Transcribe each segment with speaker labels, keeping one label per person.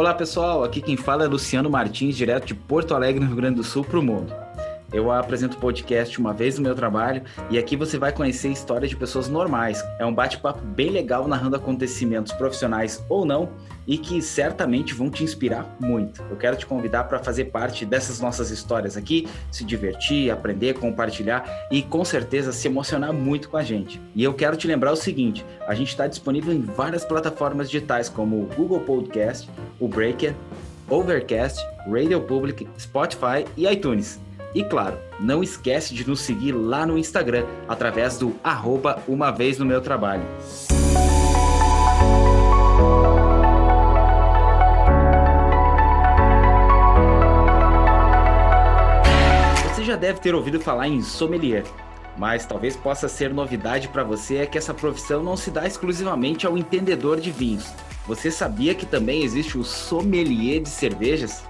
Speaker 1: Olá pessoal, aqui quem fala é Luciano Martins, direto de Porto Alegre, no Rio Grande do Sul, para o mundo. Eu apresento o podcast uma vez no meu trabalho e aqui você vai conhecer histórias de pessoas normais. É um bate-papo bem legal narrando acontecimentos profissionais ou não e que certamente vão te inspirar muito. Eu quero te convidar para fazer parte dessas nossas histórias aqui, se divertir, aprender, compartilhar e com certeza se emocionar muito com a gente. E eu quero te lembrar o seguinte: a gente está disponível em várias plataformas digitais como o Google Podcast, o Breaker, Overcast, Radio Public, Spotify e iTunes. E claro, não esquece de nos seguir lá no Instagram, através do arroba uma vez no meu trabalho. Deve ter ouvido falar em sommelier, mas talvez possa ser novidade para você é que essa profissão não se dá exclusivamente ao entendedor de vinhos. Você sabia que também existe o sommelier de cervejas?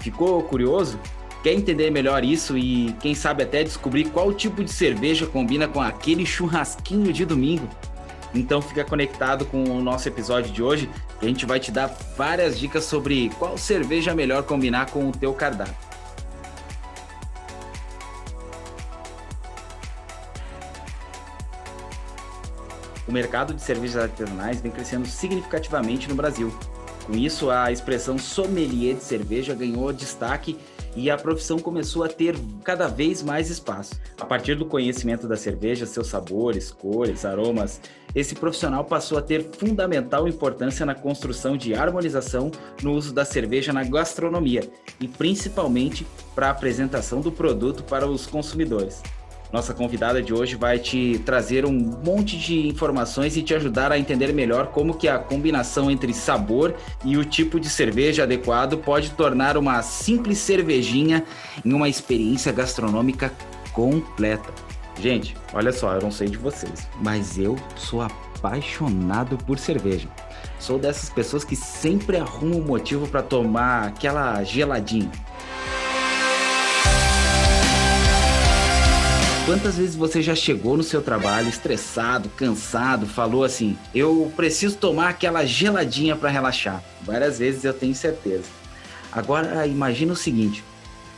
Speaker 1: Ficou curioso? Quer entender melhor isso e, quem sabe, até descobrir qual tipo de cerveja combina com aquele churrasquinho de domingo? Então fica conectado com o nosso episódio de hoje, que a gente vai te dar várias dicas sobre qual cerveja melhor combinar com o teu cardápio. O mercado de cervejas artesanais vem crescendo significativamente no Brasil. Com isso, a expressão sommelier de cerveja ganhou destaque e a profissão começou a ter cada vez mais espaço. A partir do conhecimento da cerveja, seus sabores, cores, aromas, esse profissional passou a ter fundamental importância na construção de harmonização no uso da cerveja na gastronomia e principalmente para a apresentação do produto para os consumidores. Nossa convidada de hoje vai te trazer um monte de informações e te ajudar a entender melhor como que a combinação entre sabor e o tipo de cerveja adequado pode tornar uma simples cervejinha em uma experiência gastronômica completa. Gente, olha só, eu não sei de vocês, mas eu sou apaixonado por cerveja. Sou dessas pessoas que sempre arrumam um motivo para tomar aquela geladinha. Quantas vezes você já chegou no seu trabalho estressado, cansado, falou assim: "Eu preciso tomar aquela geladinha para relaxar"? Várias vezes eu tenho certeza. Agora imagina o seguinte: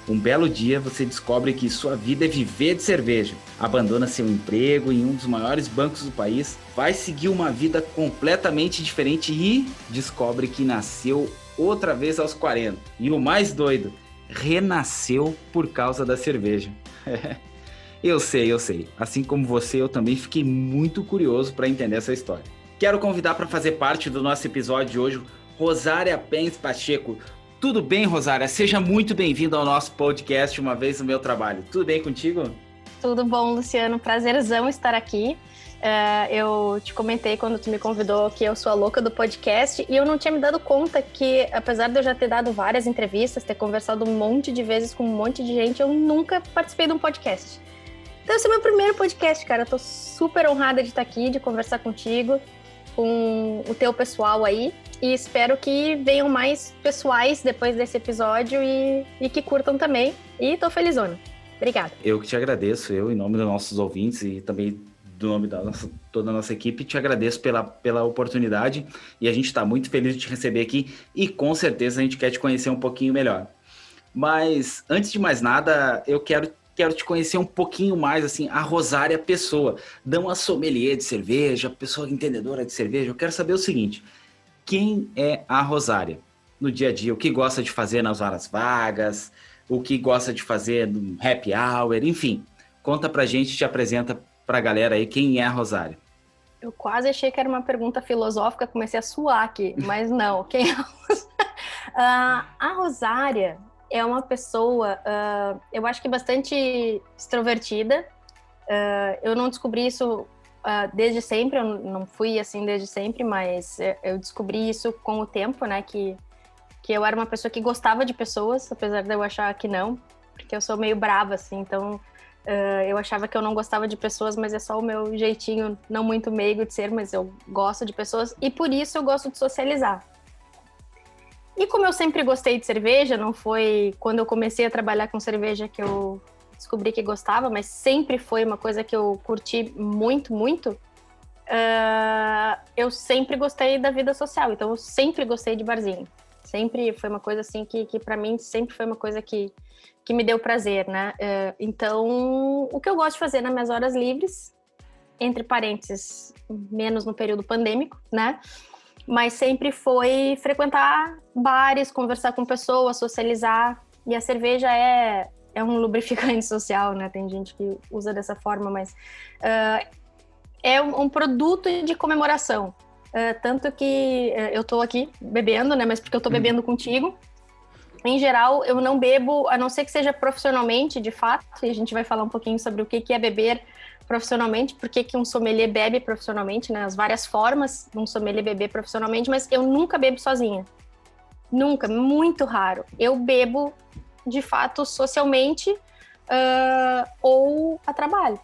Speaker 1: um belo dia você descobre que sua vida é viver de cerveja, abandona seu emprego em um dos maiores bancos do país, vai seguir uma vida completamente diferente e descobre que nasceu outra vez aos 40. E o mais doido, renasceu por causa da cerveja. Eu sei, eu sei. Assim como você, eu também fiquei muito curioso para entender essa história. Quero convidar para fazer parte do nosso episódio de hoje Rosária Pens Pacheco. Tudo bem, Rosária? Seja muito bem-vinda ao nosso podcast Uma Vez no Meu Trabalho. Tudo bem contigo?
Speaker 2: Tudo bom, Luciano. Prazerzão estar aqui. Uh, eu te comentei quando tu me convidou que eu sou a louca do podcast e eu não tinha me dado conta que, apesar de eu já ter dado várias entrevistas, ter conversado um monte de vezes com um monte de gente, eu nunca participei de um podcast. Então, esse é meu primeiro podcast, cara. Eu tô super honrada de estar aqui, de conversar contigo, com o teu pessoal aí. E espero que venham mais pessoais depois desse episódio e, e que curtam também. E tô felizona. Obrigada.
Speaker 1: Eu que te agradeço, eu, em nome dos nossos ouvintes e também do nome da nossa, toda a nossa equipe, te agradeço pela, pela oportunidade e a gente está muito feliz de te receber aqui e com certeza a gente quer te conhecer um pouquinho melhor. Mas antes de mais nada, eu quero quero te conhecer um pouquinho mais, assim, a Rosária Pessoa, não a sommelier de cerveja, pessoa entendedora de cerveja. Eu quero saber o seguinte: quem é a Rosária no dia a dia? O que gosta de fazer nas horas vagas? O que gosta de fazer no happy hour? Enfim, conta pra gente, te apresenta pra galera aí quem é a Rosária.
Speaker 2: Eu quase achei que era uma pergunta filosófica, comecei a suar aqui, mas não. Quem é a Rosária? Uh, a Rosária é uma pessoa, uh, eu acho que bastante extrovertida. Uh, eu não descobri isso uh, desde sempre, eu não fui assim desde sempre, mas eu descobri isso com o tempo, né? Que, que eu era uma pessoa que gostava de pessoas, apesar de eu achar que não, porque eu sou meio brava, assim, então eu achava que eu não gostava de pessoas, mas é só o meu jeitinho não muito meigo de ser, mas eu gosto de pessoas e por isso eu gosto de socializar. E como eu sempre gostei de cerveja, não foi quando eu comecei a trabalhar com cerveja que eu descobri que gostava, mas sempre foi uma coisa que eu curti muito, muito. Uh, eu sempre gostei da vida social, então eu sempre gostei de barzinho. Sempre foi uma coisa assim que, que para mim sempre foi uma coisa que, que me deu prazer, né? Uh, então, o que eu gosto de fazer nas minhas horas livres, entre parênteses, menos no período pandêmico, né? Mas sempre foi frequentar bares, conversar com pessoas, socializar. E a cerveja é, é um lubrificante social, né? Tem gente que usa dessa forma, mas uh, é um, um, produto de comemoração. Uh, tanto que uh, eu tô aqui bebendo, né? Mas porque eu tô uhum. bebendo contigo. Em geral, eu não bebo, a não ser que seja profissionalmente, de fato, e a gente vai falar um pouquinho sobre o que é beber profissionalmente, porque que um sommelier bebe profissionalmente, né? As várias formas de um sommelier beber profissionalmente, mas eu nunca bebo sozinha. Nunca, muito raro. Eu bebo, de fato, socialmente uh, ou a trabalho.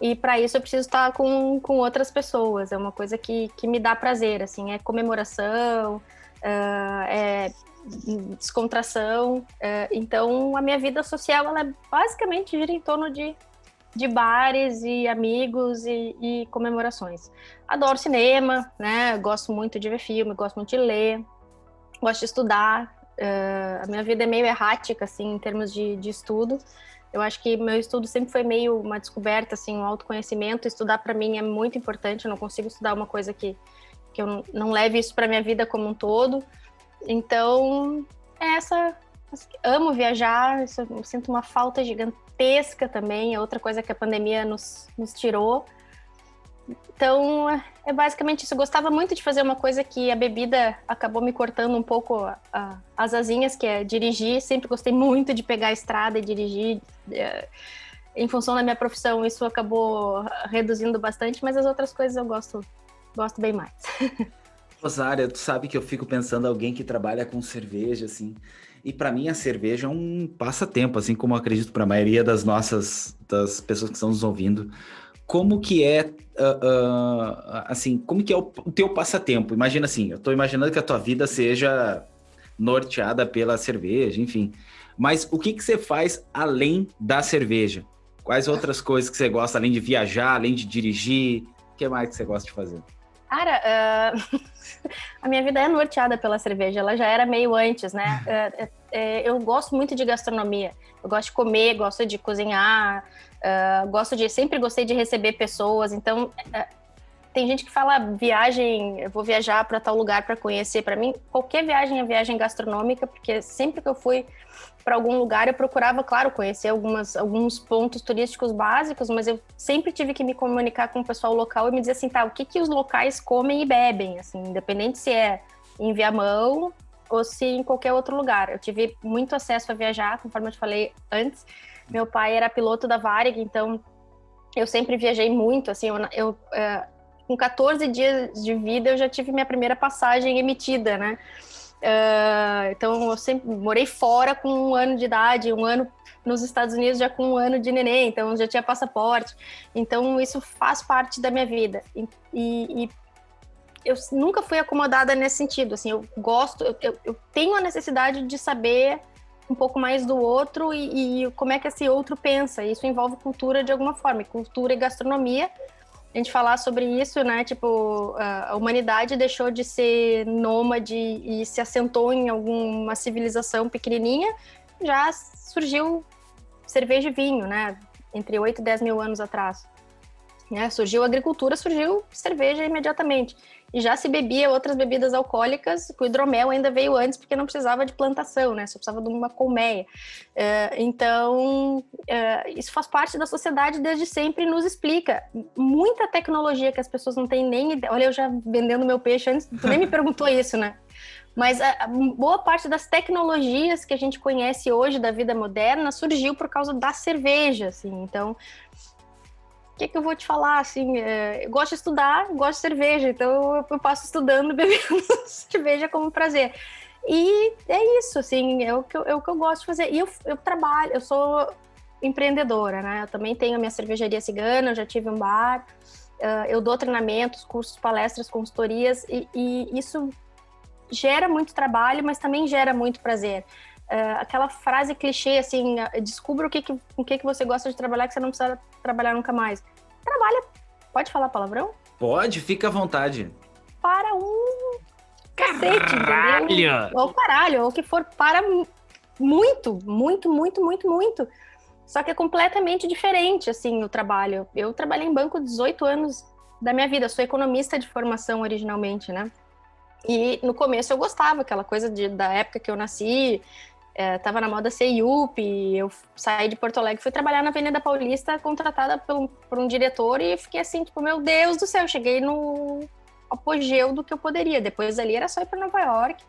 Speaker 2: E para isso eu preciso estar com, com outras pessoas. É uma coisa que, que me dá prazer, assim, é comemoração, uh, é descontração. Uh, então a minha vida social ela basicamente gira em torno de, de bares e amigos e, e comemorações. Adoro cinema, né? Gosto muito de ver filme, gosto muito de ler, gosto de estudar. Uh, a minha vida é meio errática, assim, em termos de, de estudo. Eu acho que meu estudo sempre foi meio uma descoberta, assim, um autoconhecimento. Estudar para mim é muito importante. Eu não consigo estudar uma coisa que, que eu não, leve isso para minha vida como um todo. Então, é essa. Amo viajar, eu sinto uma falta gigantesca também. É outra coisa que a pandemia nos, nos tirou. Então, é basicamente isso. Eu gostava muito de fazer uma coisa que a bebida acabou me cortando um pouco a, a, as asinhas, que é dirigir. Sempre gostei muito de pegar a estrada e dirigir. É, em função da minha profissão, isso acabou reduzindo bastante, mas as outras coisas eu gosto, gosto bem mais.
Speaker 1: Rosária, tu sabe que eu fico pensando alguém que trabalha com cerveja, assim. E para mim a cerveja é um passatempo, assim como acredito para a maioria das nossas das pessoas que estão nos ouvindo como que é, uh, uh, assim, como que é o, o, teu passatempo? Imagina assim, eu estou imaginando que a tua vida seja norteada pela cerveja, enfim. Mas o que que você faz além da cerveja? Quais outras coisas que você gosta, além de viajar, além de dirigir? O que mais que você gosta de fazer?
Speaker 2: Cara, uh, a minha vida é norteada pela cerveja, ela já era meio antes, né? Uh, uh, eu gosto muito de gastronomia, eu gosto de comer, gosto de cozinhar, Uh, gosto de, sempre gostei de receber pessoas, então tem gente que fala viagem, eu vou viajar para tal lugar para conhecer. Para mim, qualquer viagem é viagem gastronômica, porque sempre que eu fui para algum lugar, eu procurava, claro, conhecer algumas, alguns pontos turísticos básicos, mas eu sempre tive que me comunicar com o pessoal local e me dizer assim, tá, o que, que os locais comem e bebem, assim, independente se é em Viamão ou se em qualquer outro lugar. Eu tive muito acesso a viajar, conforme eu te falei antes, meu pai era piloto da Varig, então eu sempre viajei muito, assim, eu, eu é, com 14 dias de vida eu já tive minha primeira passagem emitida, né? Uh, então eu sempre morei fora com um ano de idade, um ano nos Estados Unidos já com um ano de neném, então já tinha passaporte. Então isso faz parte da minha vida. E, e, e eu nunca fui acomodada nesse sentido. Assim, eu gosto, eu, eu, eu tenho a necessidade de saber um pouco mais do outro e, e, como é que esse outro pensa. Isso envolve cultura de alguma forma, cultura e gastronomia. A gente falar sobre isso, né? Tipo, a humanidade deixou de ser nômade e se assentou em alguma civilização pequenininha, já surgiu cerveja e vinho, né? Entre 8 e 10 mil anos atrás. Né? Surgiu a agricultura, surgiu cerveja imediatamente já se bebia outras bebidas alcoólicas, o hidromel ainda veio antes porque não precisava de plantação, né? Só precisava de uma colmeia. Uh, então, uh, isso faz parte da sociedade desde sempre e nos explica muita tecnologia que as pessoas não têm nem ideia. Olha, eu já vendendo meu peixe antes, tu nem me perguntou isso, né? Mas a, a, boa parte das tecnologias que a gente conhece hoje da vida moderna surgiu por causa da cerveja, assim. Então, que, que eu vou te falar? Assim, é, eu gosto de estudar, gosto de cerveja, então eu, eu passo estudando, bebendo cerveja como prazer. E é isso, assim, é o que eu, é o que eu gosto de fazer. E eu, eu trabalho, eu sou empreendedora, né? Eu também tenho a minha cervejaria cigana, já tive um bar, uh, eu dou treinamentos, cursos, palestras, consultorias, e, e isso gera muito trabalho, mas também gera muito prazer. Uh, aquela frase clichê assim, descubra o que, que, o que, que você gosta de trabalhar que você não precisa trabalhar nunca mais. Trabalha, pode falar palavrão?
Speaker 1: Pode, fica à vontade.
Speaker 2: Para um caralho! cacete, entendeu? Ou caralho, ou que for para muito, muito, muito, muito, muito. Só que é completamente diferente, assim, o trabalho. Eu trabalhei em banco 18 anos da minha vida, sou economista de formação originalmente, né? E no começo eu gostava, aquela coisa de, da época que eu nasci, é, tava na moda ser IUP, eu saí de Porto Alegre, fui trabalhar na Avenida Paulista, contratada por, por um diretor, e fiquei assim, tipo, meu Deus do céu, cheguei no apogeu do que eu poderia. Depois ali era só ir para Nova York.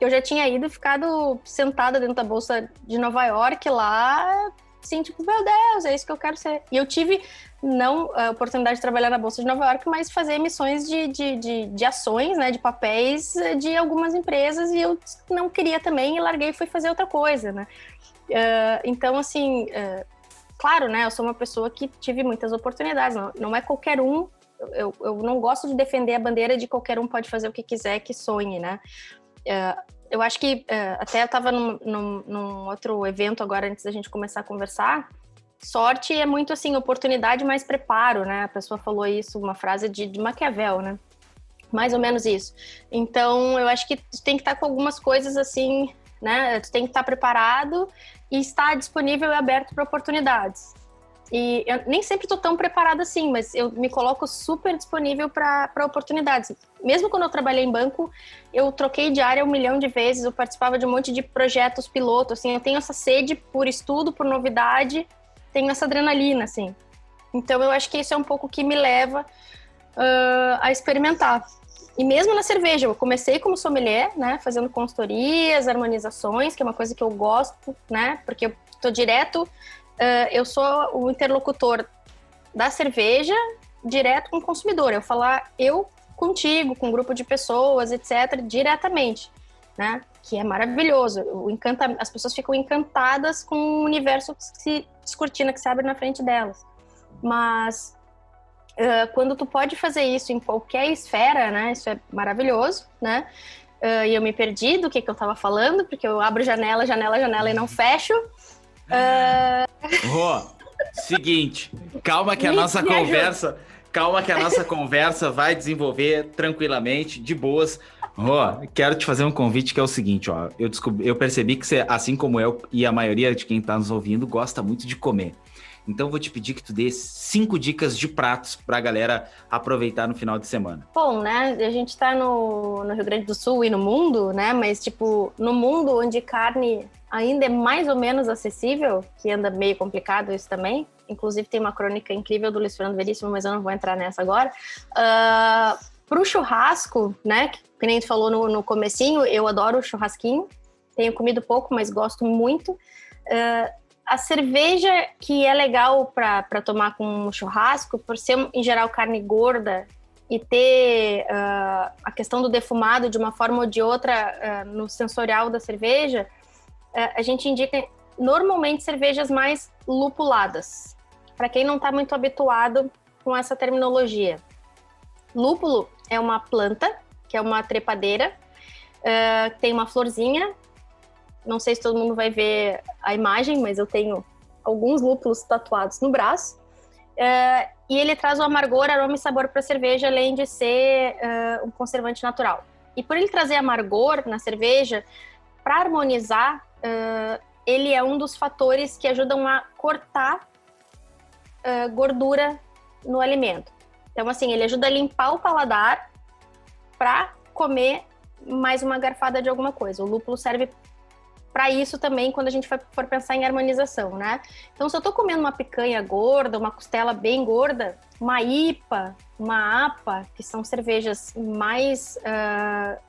Speaker 2: Eu já tinha ido e ficado sentada dentro da bolsa de Nova York lá, assim, tipo, meu Deus, é isso que eu quero ser. E eu tive, não a oportunidade de trabalhar na Bolsa de Nova York, mas fazer emissões de, de, de, de ações, né, de papéis de algumas empresas, e eu não queria também, e larguei e fui fazer outra coisa, né. Uh, então, assim, uh, claro, né, eu sou uma pessoa que tive muitas oportunidades, não, não é qualquer um, eu, eu não gosto de defender a bandeira de qualquer um pode fazer o que quiser, que sonhe, né. Uh, eu acho que uh, até eu estava num, num, num, outro evento agora antes da gente começar a conversar. Sorte é muito assim, oportunidade mais preparo, né? A pessoa falou isso, uma frase de, de Maquiavel, né? Mais ou menos isso. Então, eu acho que tu tem que estar com algumas coisas assim, né? Tu tem que estar preparado e estar disponível e aberto para oportunidades. E eu nem sempre estou tão preparada assim, mas eu me coloco super disponível para oportunidades. Mesmo quando eu trabalhei em banco, eu troquei de área um milhão de vezes, eu participava de um monte de projetos piloto, assim, eu tenho essa sede por estudo, por novidade, tenho essa adrenalina, assim. Então eu acho que isso é um pouco que me leva uh, a experimentar. E mesmo na cerveja, eu comecei como sommelier, né, fazendo consultorias, harmonizações, que é uma coisa que eu gosto, né, porque eu tô direto uh, eu sou o interlocutor da cerveja direto com o consumidor. Eu falar eu contigo, com um grupo de pessoas, etc., diretamente, né? Que é maravilhoso. O encanta... As pessoas ficam encantadas com o universo que se descortina, que se abre na frente delas. Mas uh, quando tu pode fazer isso em qualquer esfera, né? Isso é maravilhoso, né? Uh, e eu me perdi do que, que eu estava falando, porque eu abro janela, janela, janela e não fecho.
Speaker 1: Uh... Rô, seguinte, calma que a nossa conversa, calma que a nossa conversa vai desenvolver tranquilamente, de boas. Rô, quero te fazer um convite que é o seguinte, ó, eu descobri, eu percebi que você, assim como eu e a maioria de quem está nos ouvindo, gosta muito de comer. Então vou te pedir que tu dê cinco dicas de pratos para a galera aproveitar no final de semana.
Speaker 2: Bom, né? A gente está no, no Rio Grande do Sul e no mundo, né? Mas tipo, no mundo onde carne ainda é mais ou menos acessível, que anda meio complicado isso também. Inclusive tem uma crônica incrível do Luiz Fernando Veríssimo, mas eu não vou entrar nessa agora. Uh, pro churrasco, né? Que nem tu falou no, no comecinho, eu adoro churrasquinho. Tenho comido pouco, mas gosto muito. Uh, a cerveja que é legal para tomar com churrasco, por ser em geral carne gorda e ter uh, a questão do defumado de uma forma ou de outra uh, no sensorial da cerveja, uh, a gente indica normalmente cervejas mais lupuladas. Para quem não está muito habituado com essa terminologia, lúpulo é uma planta que é uma trepadeira, tem uma florzinha não sei se todo mundo vai ver a imagem, mas eu tenho alguns lúpulos tatuados no braço. Uh, e ele traz o amargor, aroma e sabor para a cerveja, além de ser uh, um conservante natural. E por ele trazer amargor na cerveja, para harmonizar, uh, ele é um dos fatores que ajudam a cortar gordura no alimento. Então, assim, ele ajuda a limpar o paladar para comer mais uma garfada de alguma coisa. O lúpulo serve para isso também quando a gente for pensar em harmonização, né? Então, se eu estou comendo uma picanha gorda, uma costela bem gorda, uma IPA, uma APA, que são cervejas mais uh,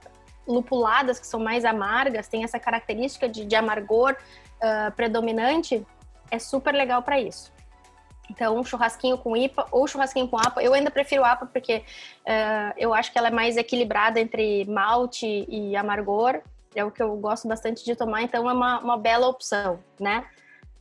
Speaker 2: lupuladas, que são mais amargas, tem essa característica de, de amargor uh, predominante, é super legal para isso. Então, um churrasquinho com IPA ou churrasquinho com APA. Eu ainda prefiro APA porque uh, eu acho que ela é mais equilibrada entre malte e amargor é o que eu gosto bastante de tomar, então é uma, uma bela opção, né?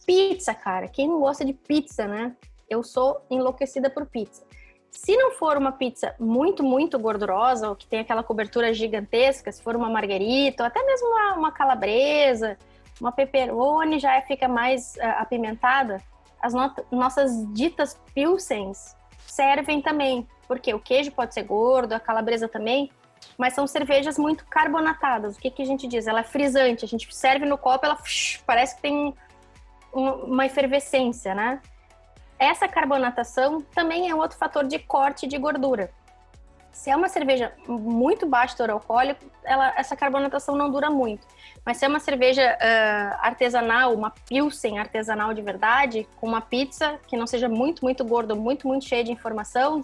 Speaker 2: Pizza, cara, quem não gosta de pizza, né? Eu sou enlouquecida por pizza. Se não for uma pizza muito, muito gordurosa, ou que tem aquela cobertura gigantesca, se for uma margarita, ou até mesmo uma, uma calabresa, uma pepperoni já fica mais uh, apimentada, as no nossas ditas pilsens servem também, porque o queijo pode ser gordo, a calabresa também, mas são cervejas muito carbonatadas. O que, que a gente diz? Ela é frisante, a gente serve no copo, ela parece que tem uma efervescência, né? Essa carbonatação também é outro fator de corte de gordura. Se é uma cerveja muito baixa teor alcoólico, ela, essa carbonatação não dura muito. Mas se é uma cerveja uh, artesanal, uma pilsen artesanal de verdade, com uma pizza que não seja muito, muito gorda, muito, muito cheia de informação,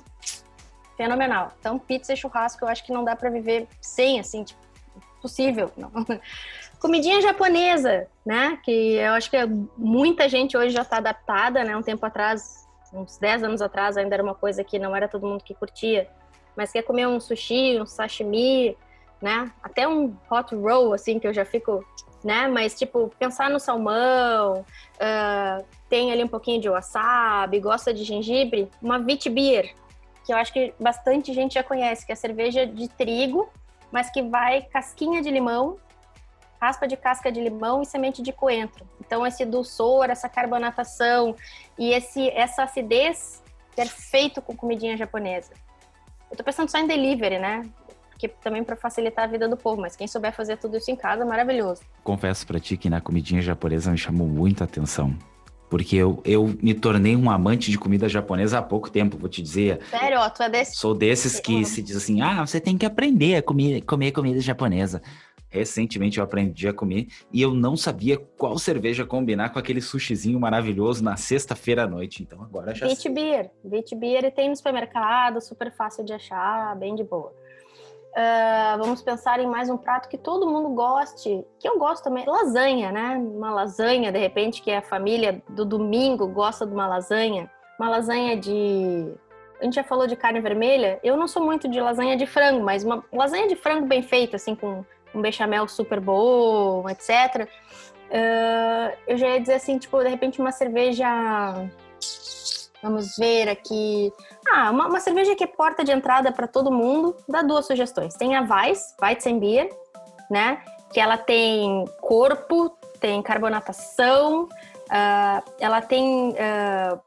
Speaker 2: fenomenal. Então, pizza e churrasco eu acho que não dá para viver sem, assim, tipo, possível. Não. Comidinha japonesa, né? Que eu acho que muita gente hoje já está adaptada, né? Um tempo atrás, uns 10 anos atrás, ainda era uma coisa que não era todo mundo que curtia. Mas quer comer um sushi, um sashimi, né? Até um hot roll, assim, que eu já fico, né? Mas, tipo, pensar no salmão, uh, tem ali um pouquinho de wasabi, gosta de gengibre, uma wheat beer, que eu acho que bastante gente já conhece, que é cerveja de trigo, mas que vai casquinha de limão raspa de casca de limão e semente de coentro. Então esse dulçor, essa carbonatação e esse essa acidez perfeito com comidinha japonesa. Eu tô pensando só em delivery, né? Que também para facilitar a vida do povo, mas quem souber fazer tudo isso em casa, maravilhoso.
Speaker 1: Confesso para ti que na comidinha japonesa me chamou muita atenção porque eu, eu me tornei um amante de comida japonesa há pouco tempo, vou te dizer.
Speaker 2: Sério? Tu é desse?
Speaker 1: Sou desses que se diz assim, ah, você tem que aprender a comer, comer comida japonesa. Recentemente eu aprendi a comer e eu não sabia qual cerveja combinar com aquele sushizinho maravilhoso na sexta-feira à noite. Então agora já
Speaker 2: Beach sei. Beer. Beach Beer tem no supermercado, super fácil de achar, bem de boa. Uh, vamos pensar em mais um prato que todo mundo goste, que eu gosto também, lasanha, né? Uma lasanha, de repente, que a família do domingo gosta de uma lasanha. Uma lasanha de a gente já falou de carne vermelha, eu não sou muito de lasanha de frango, mas uma lasanha de frango bem feita, assim, com um bechamel super bom, etc. Uh, eu já ia dizer assim, tipo, de repente uma cerveja. Vamos ver aqui. Ah, uma, uma cerveja que é porta de entrada para todo mundo. Dá duas sugestões. Tem a Weiss, Weizenbier, né? Que ela tem corpo, tem carbonatação, uh, ela tem uh,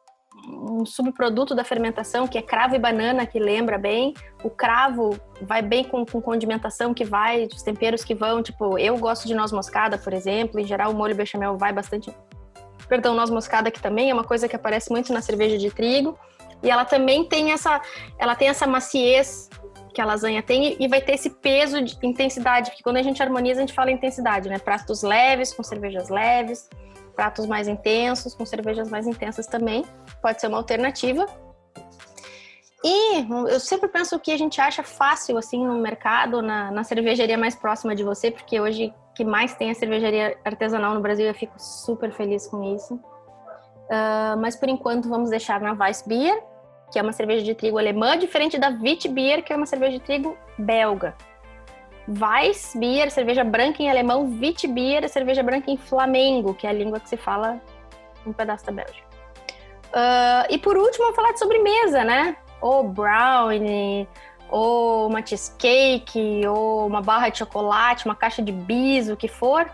Speaker 2: um subproduto da fermentação que é cravo e banana, que lembra bem. O cravo vai bem com, com condimentação que vai, os temperos que vão. Tipo, eu gosto de noz moscada, por exemplo. Em geral, o molho bechamel vai bastante. Perdão, noz moscada que também é uma coisa que aparece muito na cerveja de trigo. E ela também tem essa, ela tem essa maciez que a lasanha tem e vai ter esse peso de intensidade, porque quando a gente harmoniza, a gente fala intensidade, né? Pratos leves com cervejas leves pratos mais intensos, com cervejas mais intensas também, pode ser uma alternativa. E eu sempre penso que a gente acha fácil assim no mercado, na, na cervejaria mais próxima de você, porque hoje que mais tem a cervejaria artesanal no Brasil, eu fico super feliz com isso. Uh, mas por enquanto vamos deixar na Weissbier, que é uma cerveja de trigo alemã, diferente da Witbier, que é uma cerveja de trigo belga. Weissbier, cerveja branca em alemão, Witbier, cerveja branca em flamengo, que é a língua que se fala um pedaço da Bélgica. Uh, e por último, vamos falar de sobremesa, né? Ou brownie, ou uma cheesecake, ou uma barra de chocolate, uma caixa de bis, o que for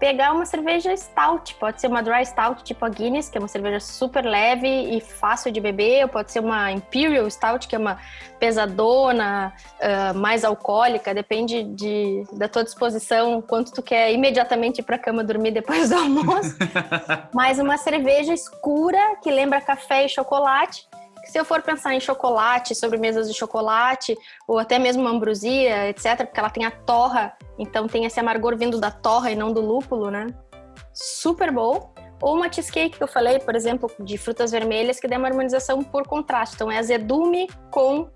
Speaker 2: pegar uma cerveja stout. Pode ser uma dry stout tipo a Guinness, que é uma cerveja super leve e fácil de beber, ou pode ser uma Imperial Stout, que é uma pesadona, uh, mais alcoólica, depende de, da tua disposição, quanto tu quer imediatamente ir pra cama dormir depois do almoço. Mas uma cerveja escura, que lembra café e chocolate, se eu for pensar em chocolate, sobremesas de chocolate, ou até mesmo ambrosia, etc., porque ela tem a torra, então tem esse amargor vindo da torra e não do lúpulo, né? Super bom. Ou uma cheesecake que eu falei, por exemplo, de frutas vermelhas, que dá uma harmonização por contraste. Então é azedume com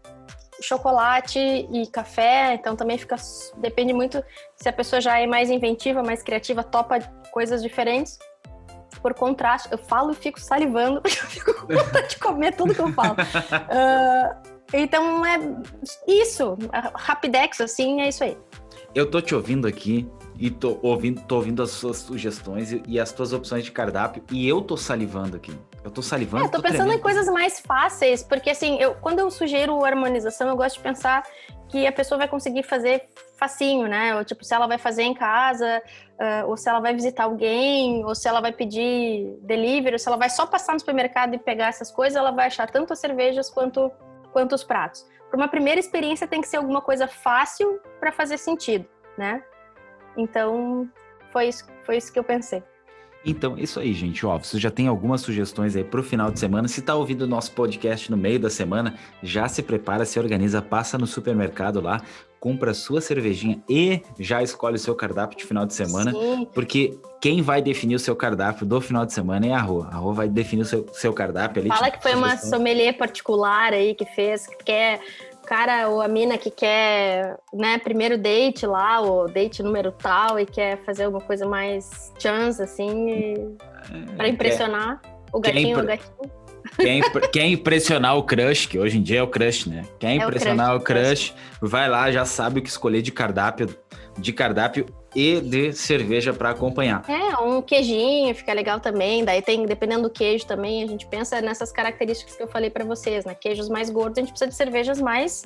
Speaker 2: chocolate e café, então também fica. Depende muito se a pessoa já é mais inventiva, mais criativa, topa coisas diferentes por contraste, eu falo e fico salivando, porque eu fico com vontade de comer tudo que eu falo. Uh, então é isso, rapidex, assim, é isso aí.
Speaker 1: Eu tô te ouvindo aqui e tô ouvindo, tô ouvindo as suas sugestões e, e as tuas opções de cardápio e eu tô salivando aqui. Eu tô salivando.
Speaker 2: É, tô, tô pensando tremendo. em coisas mais fáceis, porque assim, eu, quando eu sugiro harmonização, eu gosto de pensar que a pessoa vai conseguir fazer facinho, né? Ou tipo, se ela vai fazer em casa, uh, ou se ela vai visitar alguém, ou se ela vai pedir delivery, ou se ela vai só passar no supermercado e pegar essas coisas, ela vai achar tanto as cervejas quanto, quanto os pratos. O uma primeira experiência tem que ser alguma coisa fácil para fazer sentido, né? Então, foi isso, foi isso que eu pensei.
Speaker 1: Então, isso aí, gente. Ó, você já tem algumas sugestões aí para o final de semana. Se está ouvindo o nosso podcast no meio da semana, já se prepara, se organiza, passa no supermercado lá, compra a sua cervejinha e já escolhe o seu cardápio de final de semana. Sim. Porque quem vai definir o seu cardápio do final de semana é a Rô. A Rô vai definir o seu, seu cardápio ali.
Speaker 2: Fala que foi sugestão. uma sommelier particular aí que fez, que quer cara ou a mina que quer, né, primeiro date lá, ou date número tal, e quer fazer alguma coisa mais chance, assim, é, para impressionar quer, o gatinho ou gatinho.
Speaker 1: Quer, quer, impressionar o crush, que hoje em dia é o crush, né? Quer é impressionar o crush, o crush, vai lá, já sabe o que escolher de cardápio, de cardápio e de cerveja para acompanhar.
Speaker 2: É, um queijinho fica legal também. Daí tem, dependendo do queijo também, a gente pensa nessas características que eu falei para vocês, né? Queijos mais gordos, a gente precisa de cervejas mais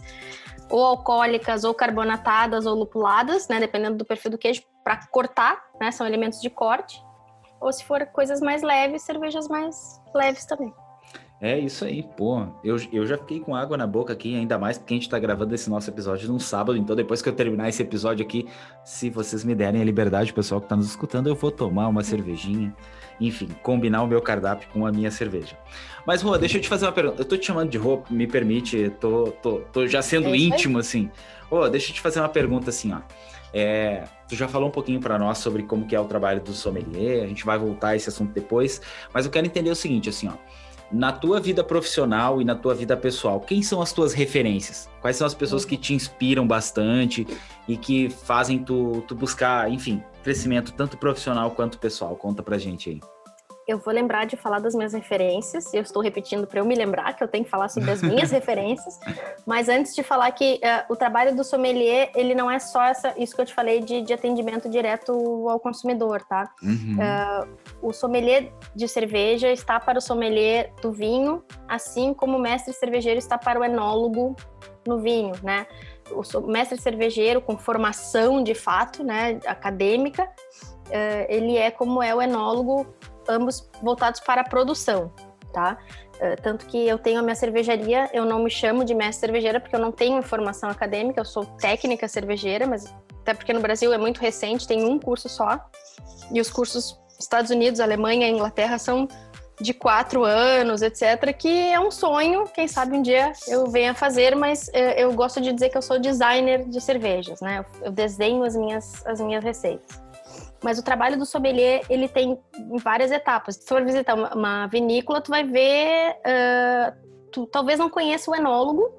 Speaker 2: ou alcoólicas, ou carbonatadas, ou lupuladas, né? Dependendo do perfil do queijo, para cortar, né? São elementos de corte. Ou se for coisas mais leves, cervejas mais leves também.
Speaker 1: É isso aí, pô. Eu, eu já fiquei com água na boca aqui, ainda mais porque a gente tá gravando esse nosso episódio num sábado. Então, depois que eu terminar esse episódio aqui, se vocês me derem a liberdade, o pessoal que tá nos escutando, eu vou tomar uma cervejinha. Enfim, combinar o meu cardápio com a minha cerveja. Mas, Rô, deixa eu te fazer uma pergunta. Eu tô te chamando de Rô, me permite, tô, tô, tô já sendo é íntimo, assim. Rô, deixa eu te fazer uma pergunta assim, ó. É, tu já falou um pouquinho para nós sobre como que é o trabalho do sommelier, a gente vai voltar a esse assunto depois, mas eu quero entender o seguinte, assim, ó na tua vida profissional e na tua vida pessoal, quem são as tuas referências? Quais são as pessoas que te inspiram bastante e que fazem tu, tu buscar, enfim, crescimento tanto profissional quanto pessoal? Conta pra gente aí
Speaker 2: eu vou lembrar de falar das minhas referências. Eu estou repetindo para eu me lembrar que eu tenho que falar sobre as minhas referências. Mas antes de falar que uh, o trabalho do sommelier, ele não é só essa, isso que eu te falei de, de atendimento direto ao consumidor, tá? Uhum. Uh, o sommelier de cerveja está para o sommelier do vinho, assim como o mestre cervejeiro está para o enólogo no vinho, né? O mestre cervejeiro com formação de fato, né, acadêmica, uh, ele é como é o enólogo ambos voltados para a produção, tá? Uh, tanto que eu tenho a minha cervejaria, eu não me chamo de mestre cervejeira porque eu não tenho formação acadêmica, eu sou técnica cervejeira, mas até porque no Brasil é muito recente, tem um curso só, e os cursos Estados Unidos, Alemanha Inglaterra são de quatro anos, etc., que é um sonho, quem sabe um dia eu venha fazer, mas eu, eu gosto de dizer que eu sou designer de cervejas, né? Eu desenho as minhas, as minhas receitas. Mas o trabalho do sommelier, ele tem várias etapas. Se for visitar uma, vinícola, tu vai ver... Uh, tu talvez não conheça o enólogo,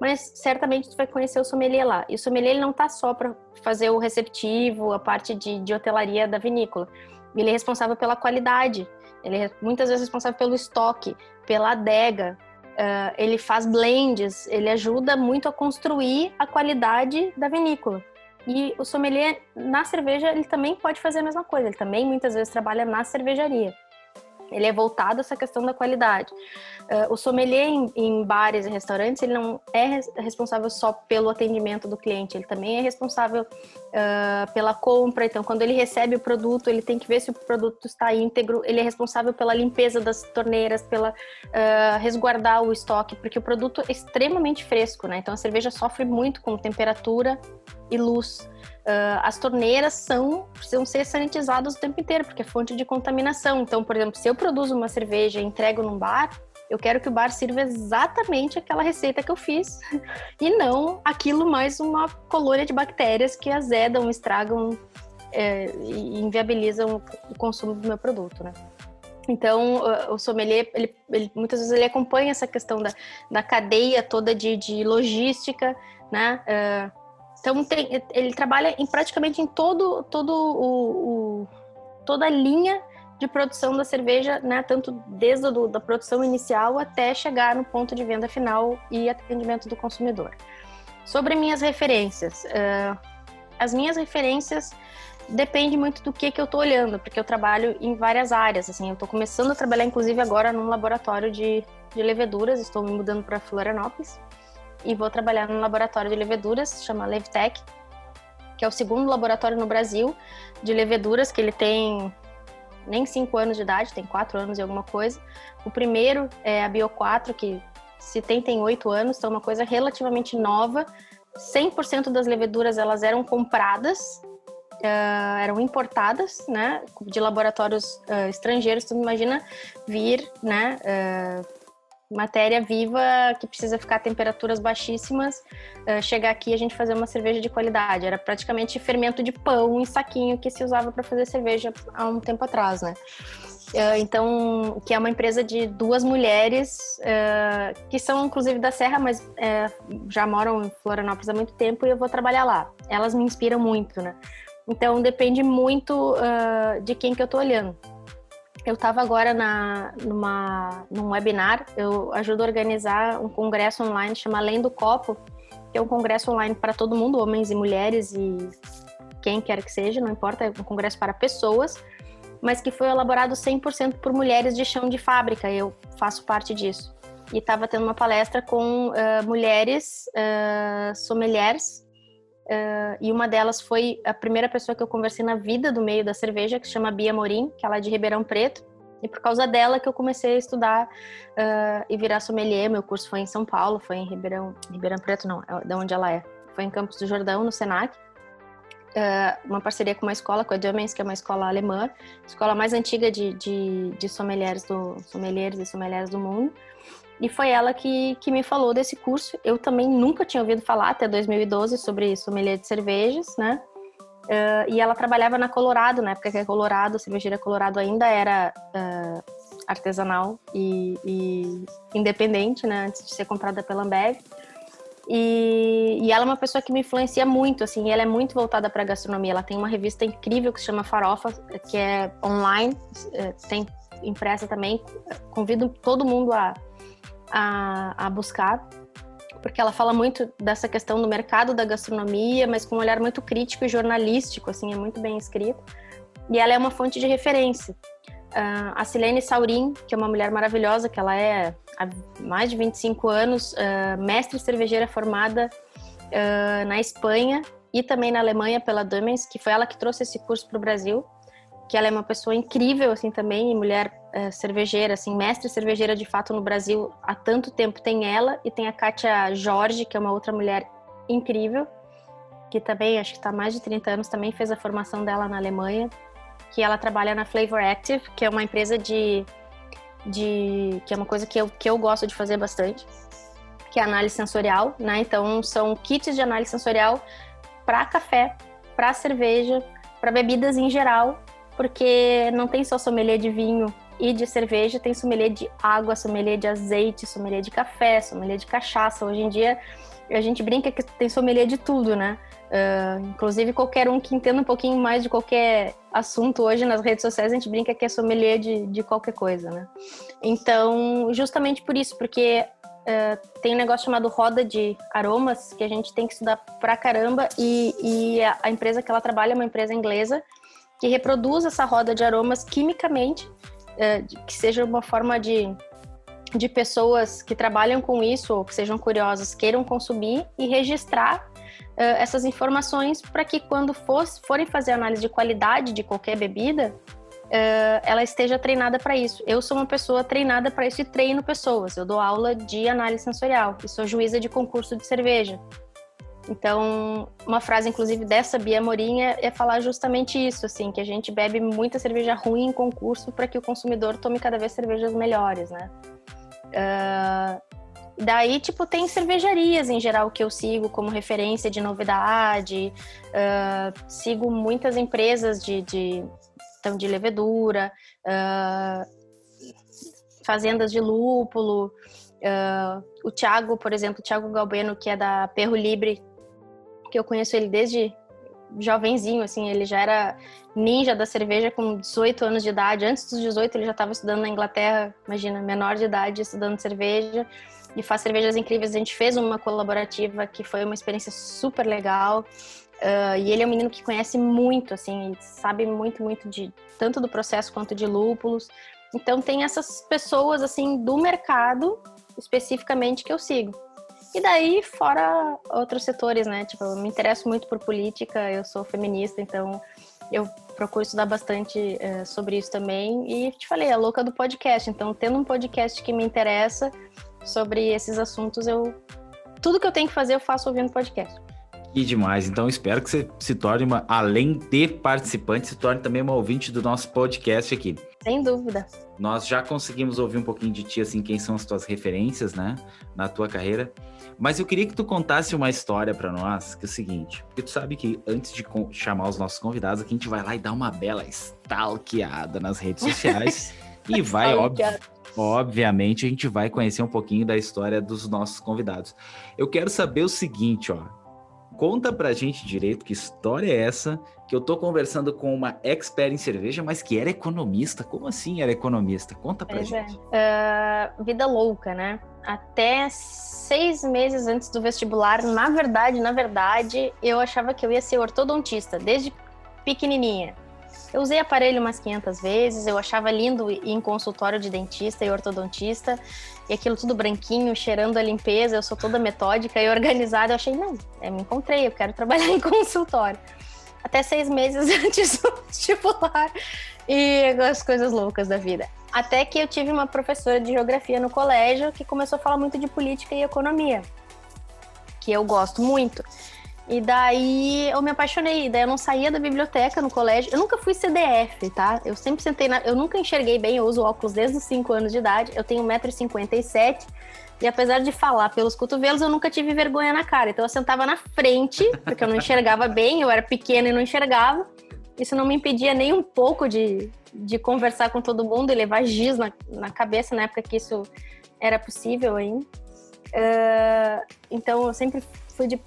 Speaker 2: mas certamente tu vai conhecer o sommelier lá. E o sommelier ele não tá só para fazer o receptivo, a parte de, de hotelaria da vinícola. Ele é responsável pela qualidade, ele é muitas vezes responsável pelo estoque, pela adega, uh, ele faz blends, ele ajuda muito a construir a qualidade da vinícola. E o sommelier na cerveja, ele também pode fazer a mesma coisa, ele também muitas vezes trabalha na cervejaria. Ele é voltado a essa questão da qualidade. Uh, o sommelier em, em, bares e restaurantes, ele não é res responsável só pelo atendimento do cliente, ele também é responsável uh, pela compra. Então, quando ele recebe o produto, ele tem que ver se o produto está íntegro. Ele é responsável pela limpeza das torneiras, pela uh, resguardar o estoque, porque o produto é extremamente fresco, né? Então, a cerveja sofre muito com temperatura e luz. Uh, as torneiras são precisam ser sanitizadas o tempo inteiro, porque é fonte de contaminação. Então, por exemplo, se eu produzo uma cerveja e entrego num bar, eu quero que o bar sirva exatamente aquela receita que eu fiz e não aquilo mais uma colônia de bactérias que azedam, estragam é, e inviabilizam o consumo do meu produto, né? Então, o sommelier, ele, ele, muitas vezes ele acompanha essa questão da, da cadeia toda de, de logística, né? Uh, então tem, ele trabalha em praticamente em todo, todo o, o, toda a linha de produção da cerveja, né? Tanto desde a da produção inicial até chegar no ponto de venda final e atendimento do consumidor. Sobre minhas referências, uh, as minhas referências depende muito do que que eu estou olhando, porque eu trabalho em várias áreas. Assim, eu estou começando a trabalhar, inclusive agora num laboratório de, de leveduras. Estou me mudando para Florianópolis e vou trabalhar num laboratório de leveduras, chama Levtech, que é o segundo laboratório no Brasil de leveduras, que ele tem nem 5 anos de idade, tem 4 anos e alguma coisa. O primeiro é a Bio4, que se tem, tem oito anos, então é uma coisa relativamente nova. 100% das leveduras elas eram compradas, uh, eram importadas, né, de laboratórios uh, estrangeiros. Tu imagina vir, né, uh, matéria viva que precisa ficar a temperaturas baixíssimas, chegar aqui e a gente fazer uma cerveja de qualidade. Era praticamente fermento de pão em saquinho que se usava para fazer cerveja há um tempo atrás, né? Uh, então, que é uma empresa de duas mulheres uh, que são inclusive da Serra, mas uh, já moram em Florianópolis há muito tempo e eu vou trabalhar lá. Elas me inspiram muito, né? Então, depende muito de quem que eu tô olhando. Eu estava agora na, numa, num webinar, eu ajudo a organizar um congresso online chama Além do Copo, que é um congresso online para todo mundo, homens e mulheres e quem quer que seja, não importa, é um congresso para pessoas mas que foi elaborado 100% por mulheres de chão de fábrica. Eu faço parte disso. E estava tendo uma palestra com uh, mulheres uh, sommeliers, uh, e uma delas foi a primeira pessoa que eu conversei na vida do meio da cerveja, que se chama Bia Morim, que ela é de Ribeirão Preto. E por causa dela que eu comecei a estudar uh, e virar sommelier. Meu curso foi em São Paulo, foi em Ribeirão, Ribeirão Preto, não, é de onde ela é. Foi em Campos do Jordão, no Senac uh, uma parceria com uma escola, com a Dumens, que é uma escola alemã, escola mais antiga de, de, de sommeliers, do, sommeliers e sommeliers do mundo. E foi ela que, que me falou desse curso. Eu também nunca tinha ouvido falar até 2012 sobre sommelier de cervejas, né? Uh, e ela trabalhava na Colorado, na época que a Colorado, a cervejaria Colorado ainda era uh, artesanal e, e, independente, né? Antes de ser comprada pela Ambev. E, e, ela é uma pessoa que me influencia muito, assim, ela é muito voltada para gastronomia. Ela tem uma revista incrível que se chama Farofa, que é online, é, tem impressa também. Convido todo mundo a, a, a buscar, porque ela fala muito dessa questão do mercado da gastronomia, mas com um olhar muito crítico e jornalístico, assim, é muito bem escrito. E ela é uma fonte de referência. Uh, a Silene Saurin, que é uma mulher maravilhosa, que ela é há mais de 25 anos, uh, mestre cervejeira formada uh, na Espanha e também na Alemanha pela Dumens, que foi ela que trouxe esse curso para o Brasil, que ela é uma pessoa incrível assim também, mulher uh, cervejeira, assim, mestre cervejeira de fato no Brasil há tanto tempo. Tem ela e tem a Kátia Jorge, que é uma outra mulher incrível, que também acho que está há mais de 30 anos, também fez a formação dela na Alemanha, que ela trabalha na Flavor Active, que é uma empresa de de que é uma coisa que eu, que eu gosto de fazer bastante, que é análise sensorial, né? Então são kits de análise sensorial para café, para cerveja, para bebidas em geral, porque não tem só sommelier de vinho e de cerveja, tem sommelier de água, sommelier de azeite, sommelier de café, sommelier de cachaça. Hoje em dia a gente brinca que tem sommelier de tudo, né? Uh, inclusive, qualquer um que entenda um pouquinho mais de qualquer assunto hoje nas redes sociais, a gente brinca que é sommelier de, de qualquer coisa, né? Então, justamente por isso, porque uh, tem um negócio chamado roda de aromas que a gente tem que estudar pra caramba e, e a, a, empresa que ela trabalha é uma empresa inglesa que reproduz essa roda de aromas quimicamente, que seja uma forma de de pessoas que trabalham com isso ou que sejam curiosas queiram consumir e registrar uh, essas informações para que quando for, forem fazer análise de qualidade de qualquer bebida, uh, ela esteja treinada para isso. Eu sou uma pessoa treinada para isso e treino pessoas. Eu dou aula de análise sensorial e sou juíza de concurso de cerveja. Então, uma frase, inclusive, dessa Bia Morinha é falar justamente isso, assim, que a gente bebe muita cerveja ruim em concurso para que o consumidor tome cada vez cervejas melhores, né? Uh, daí, tipo, tem cervejarias em geral que eu sigo como referência de novidade. Uh, sigo muitas empresas de, de, então, de levedura, uh, fazendas de lúpulo. o Thiago, por exemplo, o Thiago Galbeno, que é da Perro Libre, eu conheço ele desde jovenzinho, assim, ele já era ninja da cerveja com 18 anos de idade. Antes dos 18, ele já estava estudando na Inglaterra, imagina, menor de idade, estudando cerveja. E faz cervejas incríveis. A gente fez uma colaborativa que foi uma experiência super legal. Uh, e ele é um menino que conhece muito, assim, sabe muito, muito de tanto do processo quanto de lúpulos. Então tem essas pessoas assim do mercado especificamente que eu sigo. E daí, fora outros setores, né? Tipo, eu me interesso muito por política, eu sou feminista, então eu procuro estudar bastante é, sobre isso também. E te falei, a louca do podcast. Então, tendo um podcast que me interessa, sobre esses assuntos, eu tudo que eu tenho que fazer eu faço ouvindo podcast.
Speaker 1: E demais. Então, espero que você se torne uma, além de participante, se torne também uma ouvinte do nosso podcast aqui.
Speaker 2: Sem dúvida.
Speaker 1: Nós já conseguimos ouvir um pouquinho de ti, assim, quem são as tuas referências, né, na tua carreira. Mas eu queria que tu contasse uma história para nós, que é o seguinte, porque tu sabe que antes de chamar os nossos convidados, aqui a gente vai lá e dá uma bela stalkeada nas redes sociais e vai, óbvio, obviamente, a gente vai conhecer um pouquinho da história dos nossos convidados. Eu quero saber o seguinte, ó, Conta pra gente direito que história é essa que eu tô conversando com uma expert em cerveja, mas que era economista. Como assim era economista? Conta pra pois é. gente.
Speaker 2: É. Uh, vida louca, né? Até seis meses antes do vestibular, na verdade, na verdade, eu achava que eu ia ser ortodontista, desde pequenininha. Eu usei aparelho umas 500 vezes, eu achava lindo ir em consultório de dentista e ortodontista, e aquilo tudo branquinho, cheirando a limpeza, eu sou toda metódica e organizada. Eu achei, não, eu me encontrei, eu quero trabalhar em consultório. Até seis meses antes do vestibular e as coisas loucas da vida. Até que eu tive uma professora de geografia no colégio que começou a falar muito de política e economia, que eu gosto muito. E daí eu me apaixonei. Daí eu não saía da biblioteca no colégio. Eu nunca fui CDF, tá? Eu sempre sentei na. Eu nunca enxerguei bem, eu uso óculos desde os 5 anos de idade. Eu tenho 1,57m. E apesar de falar pelos cotovelos, eu nunca tive vergonha na cara. Então eu sentava na frente, porque eu não enxergava bem, eu era pequena e não enxergava. Isso não me impedia nem um pouco de, de conversar com todo mundo e levar giz na, na cabeça na época que isso era possível ainda. Uh, então eu sempre fui de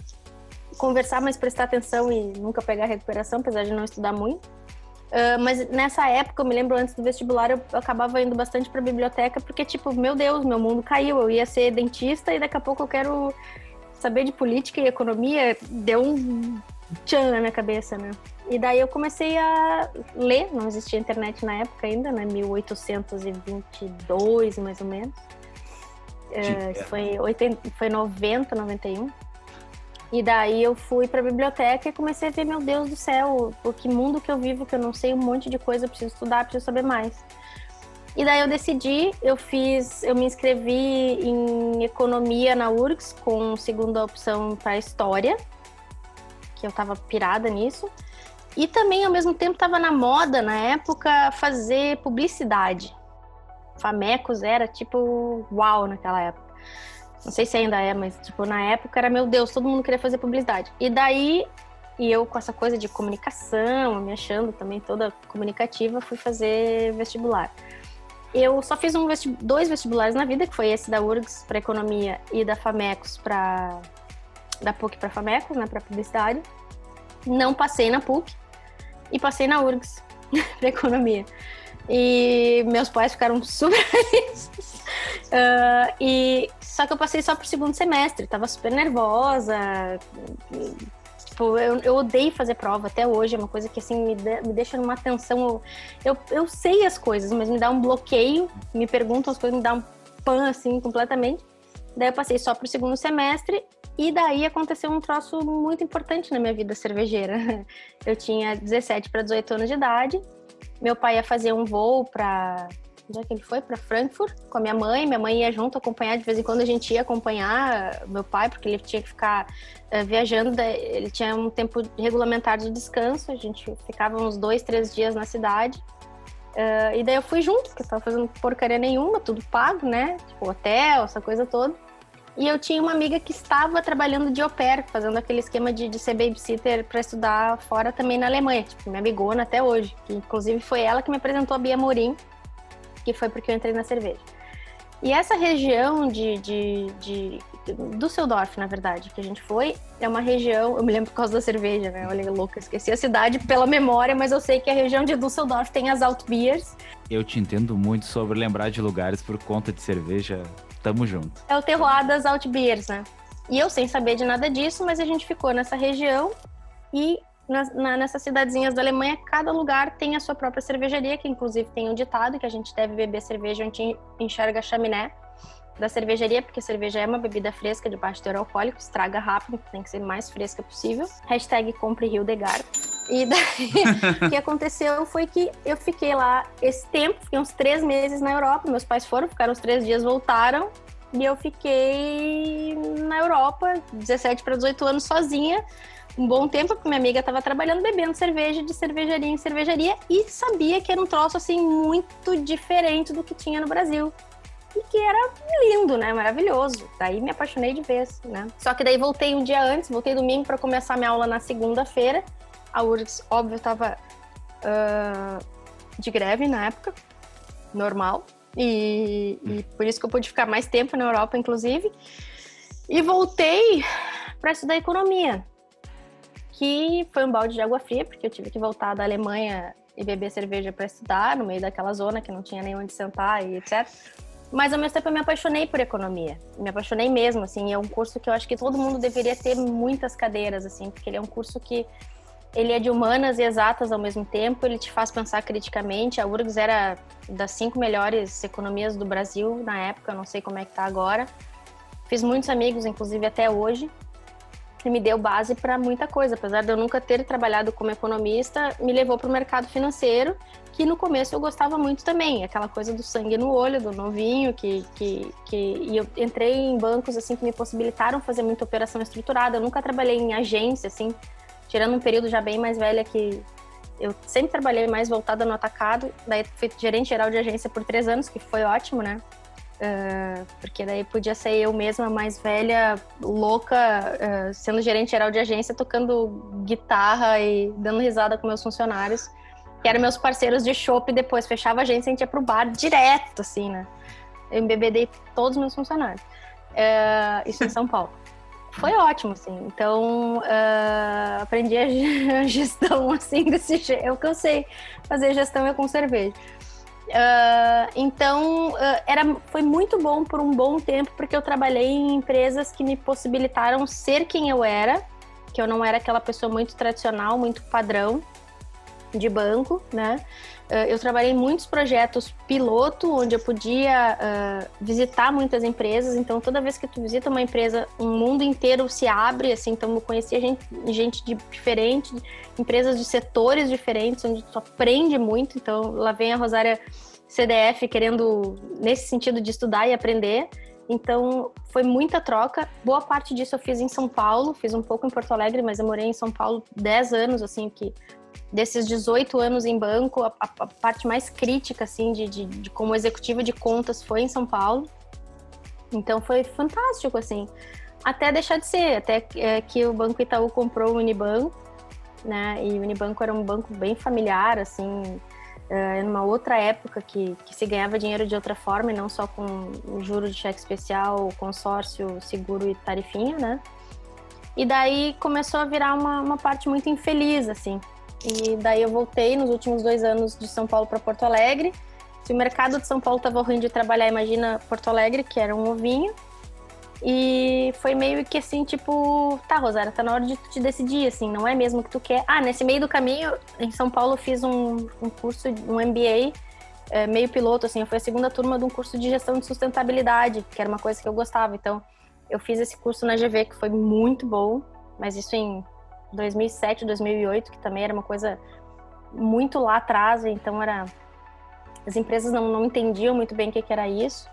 Speaker 2: conversar, mas prestar atenção e nunca pegar recuperação, apesar de não estudar muito. Uh, mas nessa época, eu me lembro antes do vestibular, eu, eu acabava indo bastante para a biblioteca, porque, tipo, meu Deus, meu mundo caiu. Eu ia ser dentista e daqui a pouco eu quero saber de política e economia. Deu um tchan na minha cabeça, né? E daí eu comecei a ler, não existia internet na época ainda, né? 1822, mais ou menos. Uh, foi, 80, foi 90, 91. E daí eu fui para a biblioteca e comecei a ver, meu Deus do céu, o que mundo que eu vivo, que eu não sei um monte de coisa, preciso estudar, preciso saber mais. E daí eu decidi, eu fiz, eu me inscrevi em economia na URGS com segunda opção para história, que eu tava pirada nisso. E também ao mesmo tempo tava na moda na época fazer publicidade. Famecos era tipo uau naquela época. Não sei se ainda é, mas tipo, na época era, meu Deus, todo mundo queria fazer publicidade. E daí, e eu com essa coisa de comunicação, me achando também toda comunicativa, fui fazer vestibular. Eu só fiz um vestib dois vestibulares na vida, que foi esse da URGS para economia e da Famecos para da PUC para Famecos, né, para publicidade. Não passei na PUC e passei na URGS para economia. E meus pais ficaram super felizes. Uh, e só que eu passei só pro segundo semestre, tava super nervosa. Tipo, eu, eu odeio fazer prova até hoje, é uma coisa que assim me, de, me deixa numa tensão. Eu, eu sei as coisas, mas me dá um bloqueio, me perguntam as coisas, me dá um pan assim completamente. Daí eu passei só pro segundo semestre e daí aconteceu um troço muito importante na minha vida cervejeira. Eu tinha 17 para 18 anos de idade. Meu pai ia fazer um voo para onde é que ele foi? Para Frankfurt com a minha mãe. Minha mãe ia junto acompanhar, de vez em quando a gente ia acompanhar meu pai, porque ele tinha que ficar uh, viajando. Ele tinha um tempo regulamentar de descanso, a gente ficava uns dois, três dias na cidade. Uh, e daí eu fui junto, porque eu tava fazendo porcaria nenhuma, tudo pago, né? Tipo, hotel, essa coisa toda. E eu tinha uma amiga que estava trabalhando de au pair, fazendo aquele esquema de, de ser babysitter para estudar fora também na Alemanha, tipo, minha amigona até hoje. Que, inclusive foi ela que me apresentou a Bia Morim, que foi porque eu entrei na cerveja. E essa região de, de, de Düsseldorf, na verdade, que a gente foi, é uma região, eu me lembro por causa da cerveja, né? Olha, louca, esqueci a cidade pela memória, mas eu sei que a região de Düsseldorf tem as Altbiers.
Speaker 1: Eu te entendo muito sobre lembrar de lugares por conta de cerveja. Tamo junto.
Speaker 2: É o terroir das Altbiers, né? E eu sem saber de nada disso, mas a gente ficou nessa região e na, na, nessas cidadezinhas da Alemanha, cada lugar tem a sua própria cervejaria, que inclusive tem um ditado que a gente deve beber cerveja onde enxerga a chaminé da cervejaria, porque cerveja é uma bebida fresca de baixo teor alcoólico, estraga rápido, tem que ser mais fresca possível. Hashtag compre Hildegard. E daí, o que aconteceu foi que eu fiquei lá esse tempo, fiquei uns três meses na Europa, meus pais foram, ficaram uns três dias, voltaram, e eu fiquei na Europa, 17 para 18 anos, sozinha, um bom tempo, porque minha amiga estava trabalhando bebendo cerveja de cervejaria em cervejaria e sabia que era um troço assim muito diferente do que tinha no Brasil. E que era lindo, né? Maravilhoso. Daí me apaixonei de vez, né? Só que daí voltei um dia antes, voltei domingo para começar minha aula na segunda-feira. A URGS, óbvio, estava uh, de greve na época, normal. E, e por isso que eu pude ficar mais tempo na Europa, inclusive. E voltei para estudar economia, que foi um balde de água fria, porque eu tive que voltar da Alemanha e beber cerveja para estudar, no meio daquela zona que não tinha nem onde sentar e etc. Mas ao mesmo tempo eu me apaixonei por economia. Me apaixonei mesmo, assim, é um curso que eu acho que todo mundo deveria ter muitas cadeiras, assim, porque ele é um curso que ele é de humanas e exatas ao mesmo tempo, ele te faz pensar criticamente. A URGS era das cinco melhores economias do Brasil na época, não sei como é que tá agora. Fiz muitos amigos, inclusive até hoje, me deu base para muita coisa. Apesar de eu nunca ter trabalhado como economista, me levou para o mercado financeiro, que no começo eu gostava muito também. Aquela coisa do sangue no olho, do novinho, que, que, que... E eu entrei em bancos assim que me possibilitaram fazer muita operação estruturada. Eu nunca trabalhei em agência, assim, tirando um período já bem mais velha que eu sempre trabalhei mais voltada no atacado, daí fui gerente geral de agência por três anos, que foi ótimo, né? Uh, porque daí podia ser eu mesma mais velha, louca, uh, sendo gerente geral de agência, tocando guitarra e dando risada com meus funcionários, que eram meus parceiros de shopping. Depois fechava a agência e a gente ia pro bar direto, assim, né? Eu embebedei todos os meus funcionários. Uh, isso em São Paulo foi ótimo, assim. Então, aprendi a gestão, assim, desse jeito. Eu cansei fazer gestão é com cerveja. Uh, então, uh, era, foi muito bom por um bom tempo, porque eu trabalhei em empresas que me possibilitaram ser quem eu era, que eu não era aquela pessoa muito tradicional, muito padrão de banco, né? Eh, eu trabalhei em muitos projetos piloto, onde eu podia uh, visitar muitas empresas. Então, toda vez que tu visita uma empresa, um mundo inteiro se abre. Assim, então, eu conhecia gente, gente de diferente, empresas de setores diferentes, onde tu aprende muito. Então, lá vem a Rosária CDF querendo, nesse sentido, de estudar e aprender. Então, foi muita troca. Boa parte disso eu fiz em São Paulo, fiz um pouco em Porto Alegre, mas eu morei em São Paulo 10 anos, assim, que desses 18 anos em banco, a, a parte mais crítica, assim, de, de, de, como executiva de contas foi em São Paulo. Então foi fantástico, assim. Até deixar de ser, até é, que o Banco Itaú comprou o Unibanco, né? E o Unibanco era um banco bem familiar, assim, é, numa outra época que, que se ganhava dinheiro de outra forma e não só com o juro de cheque especial, consórcio, seguro e tarifinha, né? E daí começou a virar uma, uma parte muito infeliz, assim, e daí eu voltei nos últimos dois anos de São Paulo para Porto Alegre. Se o mercado de São Paulo estava ruim de trabalhar, imagina Porto Alegre, que era um ovinho. E foi meio que assim, tipo, tá, Rosária, tá na hora de tu te decidir, assim, não é mesmo que tu quer. Ah, nesse meio do caminho, em São Paulo, eu fiz um, um curso, um MBA, é, meio piloto, assim, eu fui a segunda turma de um curso de gestão de sustentabilidade, que era uma coisa que eu gostava. Então, eu fiz esse curso na GV, que foi muito bom, mas isso em 2007, 2008, que também era uma coisa muito lá atrás, então era as empresas não, não entendiam muito bem o que, que era isso.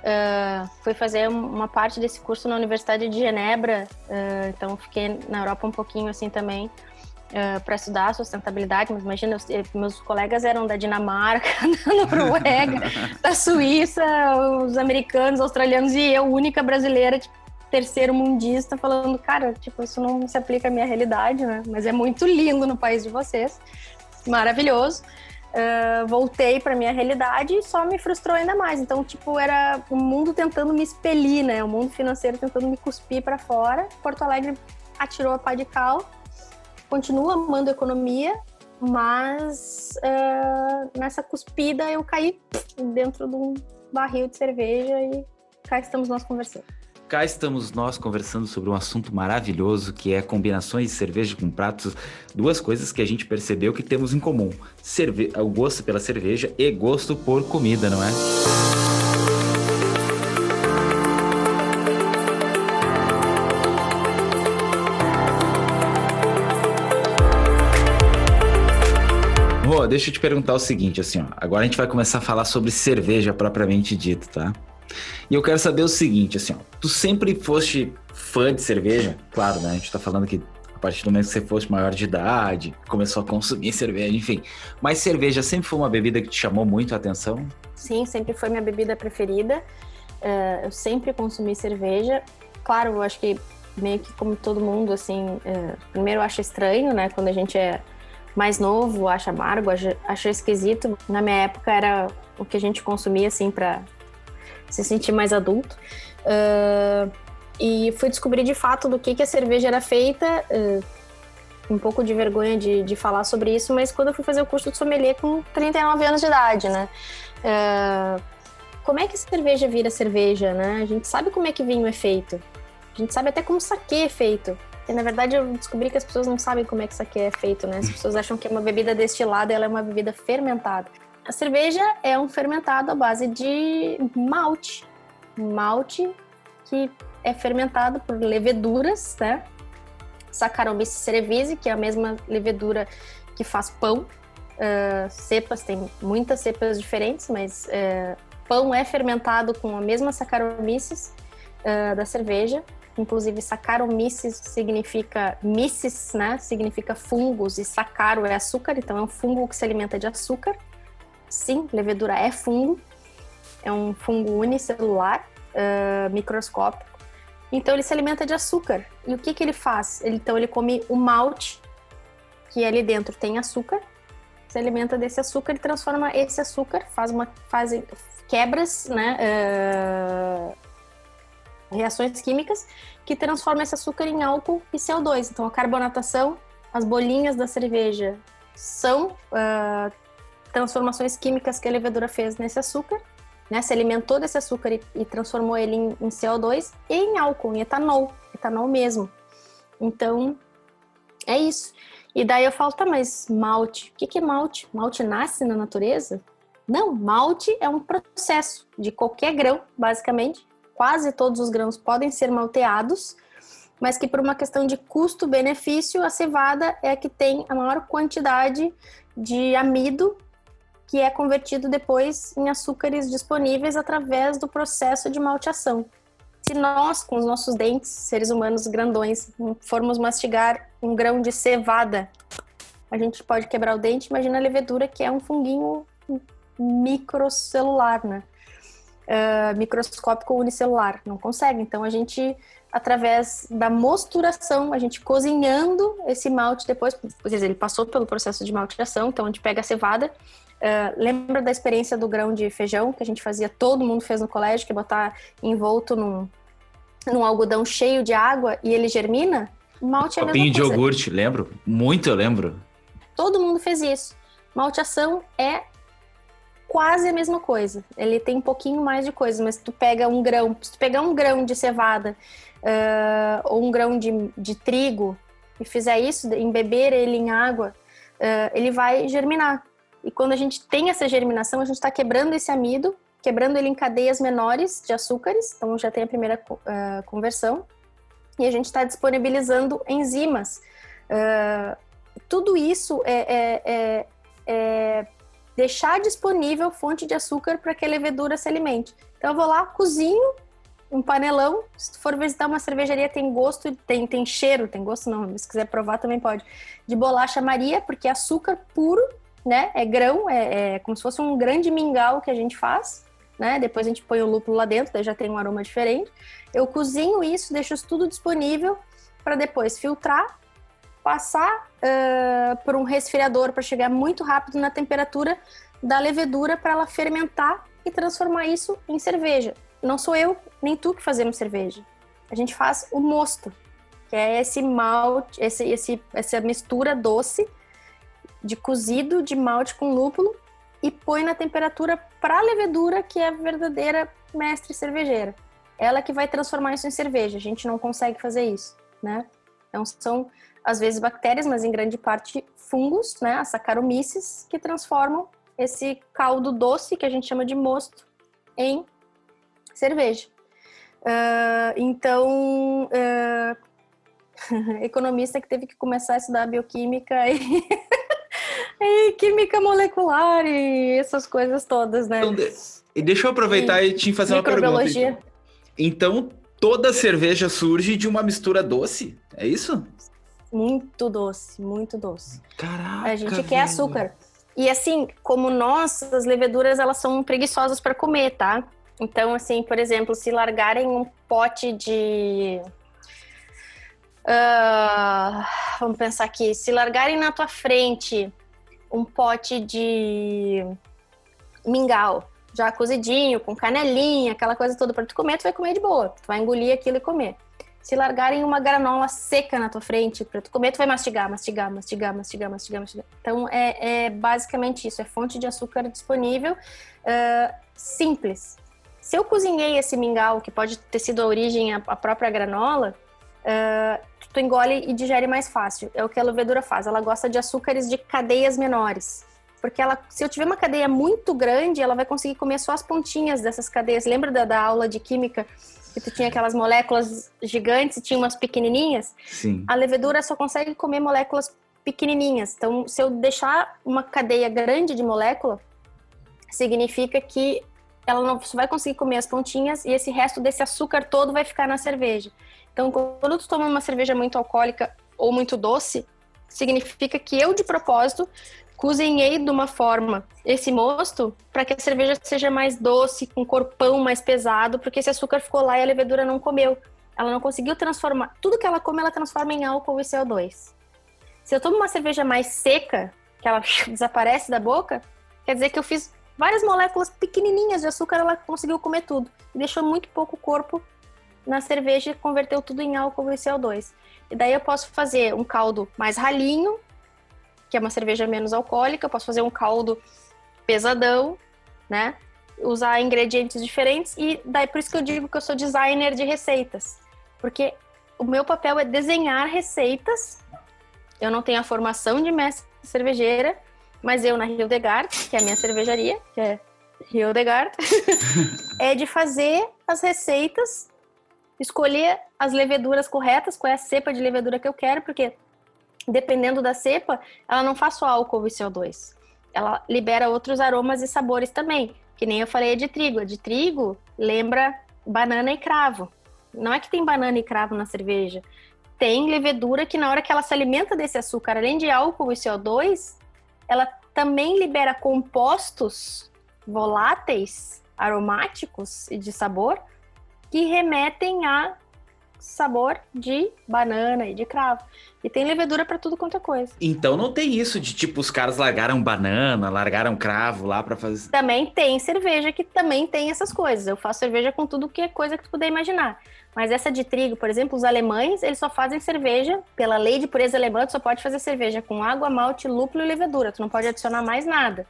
Speaker 2: Uh, fui fazer uma parte desse curso na Universidade de Genebra, uh, então fiquei na Europa um pouquinho assim também uh, para estudar sustentabilidade. Mas imagina, meus colegas eram da Dinamarca, da Noruega, da Suíça, os americanos, australianos e eu, única brasileira, tipo, terceiro mundista falando, cara, tipo, isso não se aplica à minha realidade, né? Mas é muito lindo no país de vocês, maravilhoso. Uh, voltei para minha realidade e só me frustrou ainda mais. Então, tipo, era o mundo tentando me expelir, né? O mundo financeiro tentando me cuspir para fora. Porto Alegre atirou a pá de cal, continua amando economia, mas uh, nessa cuspida eu caí dentro de um barril de cerveja e cá estamos nós conversando.
Speaker 1: Cá estamos nós conversando sobre um assunto maravilhoso que é combinações de cerveja com pratos, duas coisas que a gente percebeu que temos em comum: Cerve o gosto pela cerveja e gosto por comida, não é? Rô, deixa eu te perguntar o seguinte, assim, ó. Agora a gente vai começar a falar sobre cerveja propriamente dito, tá? E eu quero saber o seguinte, assim, ó, tu sempre foste fã de cerveja? Claro, né? A gente tá falando que a partir do momento que você fosse maior de idade, começou a consumir cerveja, enfim. Mas cerveja sempre foi uma bebida que te chamou muito a atenção?
Speaker 2: Sim, sempre foi minha bebida preferida. Uh, eu sempre consumi cerveja. Claro, eu acho que meio que como todo mundo, assim, uh, primeiro eu acho estranho, né? Quando a gente é mais novo, acha amargo, acha, acha esquisito. Na minha época era o que a gente consumia, assim, para se sentir mais adulto. Uh, e fui descobrir de fato do que, que a cerveja era feita. Uh, um pouco de vergonha de, de falar sobre isso, mas quando eu fui fazer o curso de sommelier com 39 anos de idade, né? Uh, como é que cerveja vira cerveja, né? A gente sabe como é que vinho é feito. A gente sabe até como saque é feito. E na verdade eu descobri que as pessoas não sabem como é que saque é feito, né? As pessoas acham que é uma bebida destilada, ela é uma bebida fermentada. A cerveja é um fermentado à base de malte. Malte que é fermentado por leveduras, né? Saccharomyces cerevisiae, que é a mesma levedura que faz pão. Uh, cepas, tem muitas cepas diferentes, mas uh, pão é fermentado com a mesma Saccharomyces uh, da cerveja. Inclusive, Saccharomyces significa myces, né? Significa fungos e sacaro é açúcar, então é um fungo que se alimenta de açúcar. Sim, levedura é fungo. É um fungo unicelular, microscópico então ele se alimenta de açúcar. E o que, que ele faz? Ele, então ele come o malte, que ali dentro tem açúcar, se alimenta desse açúcar e transforma esse açúcar, faz uma faz quebras, né? Uh, reações químicas que transformam esse açúcar em álcool e CO2. Então a carbonatação, as bolinhas da cerveja são uh, transformações químicas que a levedura fez nesse açúcar né? Se alimentou desse açúcar e, e transformou ele em, em, CO2 e em álcool, em etanol, etanol mesmo. Então, é isso. E daí eu falo, tá, mas malte, o que, que é malte? Malte nasce na natureza? Não, malte é um processo de qualquer grão, basicamente. Quase todos os grãos podem ser malteados, mas que por uma questão de custo-benefício, a cevada é a que tem a maior quantidade de amido que é convertido depois em açúcares disponíveis através do processo de malteação. Se nós, com os nossos dentes, seres humanos grandões, formos mastigar um grão de cevada, a gente pode quebrar o dente. Imagina a levedura, que é um funguinho microcelular, né? Uh, microscópico unicelular. Não consegue. Então, a gente, através da mosturação, a gente cozinhando esse malte depois, quer dizer, ele passou pelo processo de malteação, então a gente pega a cevada, Uh, lembra da experiência do grão de feijão que a gente fazia, todo mundo fez no colégio, que é botar envolto num, num algodão cheio de água e ele germina?
Speaker 1: Malte é Copinho de iogurte, lembro? Muito eu lembro.
Speaker 2: Todo mundo fez isso. Malteação é quase a mesma coisa. Ele tem um pouquinho mais de coisa, mas se tu pega um grão, se tu pegar um grão de cevada uh, ou um grão de, de trigo e fizer isso, embeber ele em água, uh, ele vai germinar. E quando a gente tem essa germinação, a gente está quebrando esse amido, quebrando ele em cadeias menores de açúcares, então já tem a primeira uh, conversão, e a gente está disponibilizando enzimas. Uh, tudo isso é, é, é, é, deixar disponível fonte de açúcar para que a levedura se alimente. Então eu vou lá, cozinho um panelão. Se for visitar uma cervejaria, tem gosto, tem, tem cheiro, tem gosto não, se quiser provar também pode. De bolacha Maria, porque é açúcar puro né? É grão, é, é, como se fosse um grande mingau que a gente faz, né? Depois a gente põe o lúpulo lá dentro, daí já tem um aroma diferente. Eu cozinho isso, deixo isso tudo disponível para depois filtrar, passar uh, por um resfriador para chegar muito rápido na temperatura da levedura para ela fermentar e transformar isso em cerveja. Não sou eu nem tu que fazemos cerveja. A gente faz o mosto, que é esse malte, esse, esse, essa mistura doce de cozido de malte com lúpulo e põe na temperatura para a levedura, que é a verdadeira mestre cervejeira. Ela que vai transformar isso em cerveja. A gente não consegue fazer isso, né? Então são às vezes bactérias, mas em grande parte fungos, né, as Saccharomyces, que transformam esse caldo doce que a gente chama de mosto em cerveja. Uh, então, uh, economista que teve que começar a estudar bioquímica e E química molecular e essas coisas todas, né?
Speaker 1: Então, e deixa eu aproveitar e, e te fazer uma pergunta. Então. então, toda cerveja surge de uma mistura doce? É isso?
Speaker 2: Muito doce, muito doce.
Speaker 1: Caraca.
Speaker 2: A gente velho. quer açúcar. E assim, como nós, as leveduras, elas são preguiçosas para comer, tá? Então, assim, por exemplo, se largarem um pote de. Uh, vamos pensar aqui. Se largarem na tua frente um pote de mingau, já cozidinho, com canelinha, aquela coisa toda para tu comer, tu vai comer de boa. Tu vai engolir aquilo e comer. Se largarem uma granola seca na tua frente para tu comer, tu vai mastigar, mastigar, mastigar, mastigar, mastigar, mastigar. Então é, é basicamente isso, é fonte de açúcar disponível, uh, simples. Se eu cozinhei esse mingau, que pode ter sido a origem a, a própria granola, uh, tu engole e digere mais fácil. É o que a levedura faz. Ela gosta de açúcares de cadeias menores. Porque ela, se eu tiver uma cadeia muito grande, ela vai conseguir comer só as pontinhas dessas cadeias. Lembra da, da aula de química que tu tinha aquelas moléculas gigantes e tinha umas pequenininhas?
Speaker 1: Sim.
Speaker 2: A levedura só consegue comer moléculas pequenininhas. Então, se eu deixar uma cadeia grande de molécula, significa que ela não vai conseguir comer as pontinhas e esse resto desse açúcar todo vai ficar na cerveja. Então, quando tu toma uma cerveja muito alcoólica ou muito doce, significa que eu, de propósito, cozinhei de uma forma esse mosto para que a cerveja seja mais doce, com corpão mais pesado, porque esse açúcar ficou lá e a levedura não comeu. Ela não conseguiu transformar. Tudo que ela come, ela transforma em álcool e CO2. Se eu tomo uma cerveja mais seca, que ela desaparece da boca, quer dizer que eu fiz várias moléculas pequenininhas de açúcar, ela conseguiu comer tudo. E deixou muito pouco corpo na cerveja converteu tudo em álcool e CO2. E daí eu posso fazer um caldo mais ralinho, que é uma cerveja menos alcoólica, eu posso fazer um caldo pesadão, né? Usar ingredientes diferentes e daí por isso que eu digo que eu sou designer de receitas, porque o meu papel é desenhar receitas. Eu não tenho a formação de mestre cervejeira, mas eu na Hildegard, que é a minha cervejaria, que é Hildegard, é de fazer as receitas, escolher as leveduras corretas, qual é a cepa de levedura que eu quero, porque dependendo da cepa, ela não faz só álcool e CO2. Ela libera outros aromas e sabores também, que nem eu falei de trigo. A de trigo lembra banana e cravo. Não é que tem banana e cravo na cerveja. Tem levedura que na hora que ela se alimenta desse açúcar, além de álcool e CO2, ela também libera compostos voláteis, aromáticos e de sabor que remetem a sabor de banana e de cravo. E tem levedura para tudo quanto é coisa.
Speaker 1: Então não tem isso de tipo os caras largaram banana, largaram cravo lá para fazer.
Speaker 2: Também tem cerveja que também tem essas coisas. Eu faço cerveja com tudo que é coisa que tu puder imaginar. Mas essa de trigo, por exemplo, os alemães, eles só fazem cerveja, pela lei de pureza alemã, tu só pode fazer cerveja com água, malte, lúpulo e levedura. Tu não pode adicionar mais nada.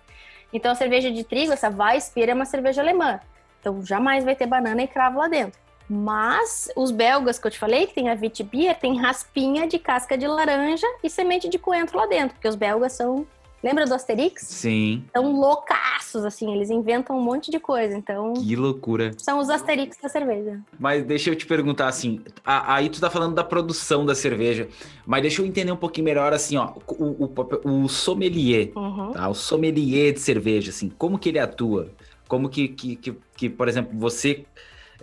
Speaker 2: Então a cerveja de trigo, essa Weissbier é uma cerveja alemã. Então jamais vai ter banana e cravo lá dentro. Mas os belgas que eu te falei, que tem a Vitbier, tem raspinha de casca de laranja e semente de coentro lá dentro, porque os belgas são Lembra do Asterix?
Speaker 1: Sim.
Speaker 2: São loucaços, assim, eles inventam um monte de coisa, então...
Speaker 1: Que loucura.
Speaker 2: São os Asterix da cerveja.
Speaker 1: Mas deixa eu te perguntar, assim, aí tu tá falando da produção da cerveja, mas deixa eu entender um pouquinho melhor, assim, ó, o, o, o sommelier, uhum. tá? O sommelier de cerveja, assim, como que ele atua? Como que, que, que, que por exemplo, você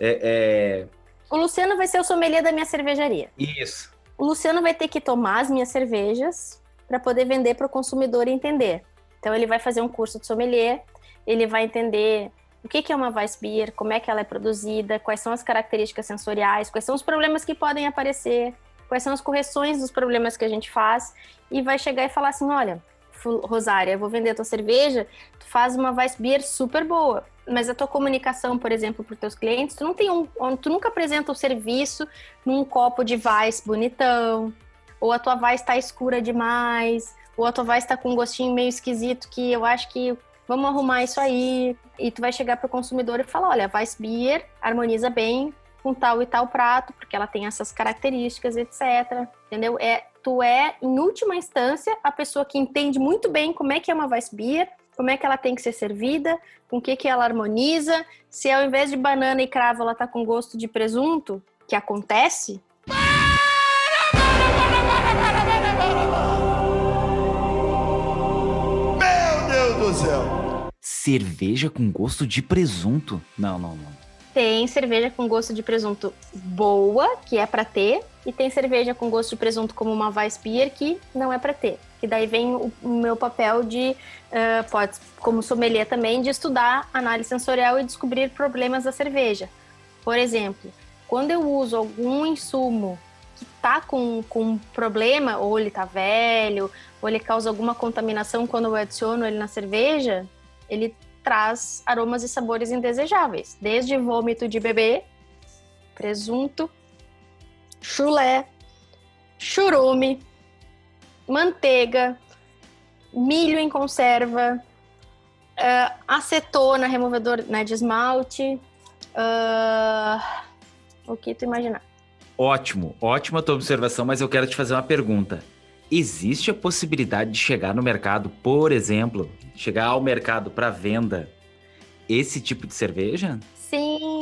Speaker 1: é, é...
Speaker 2: O Luciano vai ser o sommelier da minha cervejaria.
Speaker 1: Isso.
Speaker 2: O Luciano vai ter que tomar as minhas cervejas para poder vender para o consumidor entender. Então ele vai fazer um curso de sommelier, ele vai entender o que é uma Weissbier, como é que ela é produzida, quais são as características sensoriais, quais são os problemas que podem aparecer, quais são as correções dos problemas que a gente faz, e vai chegar e falar assim, olha, Rosária, eu vou vender a tua cerveja, tu faz uma Weissbier super boa, mas a tua comunicação, por exemplo, para os teus clientes, tu não tem um, tu nunca apresenta o serviço num copo de Weiss bonitão, ou a tua Weiss está escura demais, ou a tua Weiss está com um gostinho meio esquisito que eu acho que vamos arrumar isso aí. E tu vai chegar para o consumidor e falar, olha, a Weiss Beer harmoniza bem com tal e tal prato, porque ela tem essas características, etc. Entendeu? É, tu é, em última instância, a pessoa que entende muito bem como é que é uma Weiss Beer, como é que ela tem que ser servida, com o que, que ela harmoniza, se ao invés de banana e cravo ela tá com gosto de presunto, que acontece.
Speaker 1: cerveja com gosto de presunto. Não, não, não.
Speaker 2: Tem cerveja com gosto de presunto boa, que é para ter, e tem cerveja com gosto de presunto como uma Weissbier que não é para ter. Que daí vem o, meu papel de, uh, pode, como sommelier também, de estudar análise sensorial e descobrir problemas da cerveja. Por exemplo, quando eu uso algum insumo que tá com, com problema, ou ele tá velho, ou ele causa alguma contaminação quando eu adiciono ele na cerveja, ele traz aromas e sabores indesejáveis, desde vômito de bebê, presunto, chulé, churume, manteiga, milho em conserva, uh, acetona, removedor né, de esmalte, uh, o que tu imaginar.
Speaker 1: Ótimo, ótima tua observação, mas eu quero te fazer uma pergunta. Existe a possibilidade de chegar no mercado, por exemplo, chegar ao mercado para venda esse tipo de cerveja?
Speaker 2: Sim.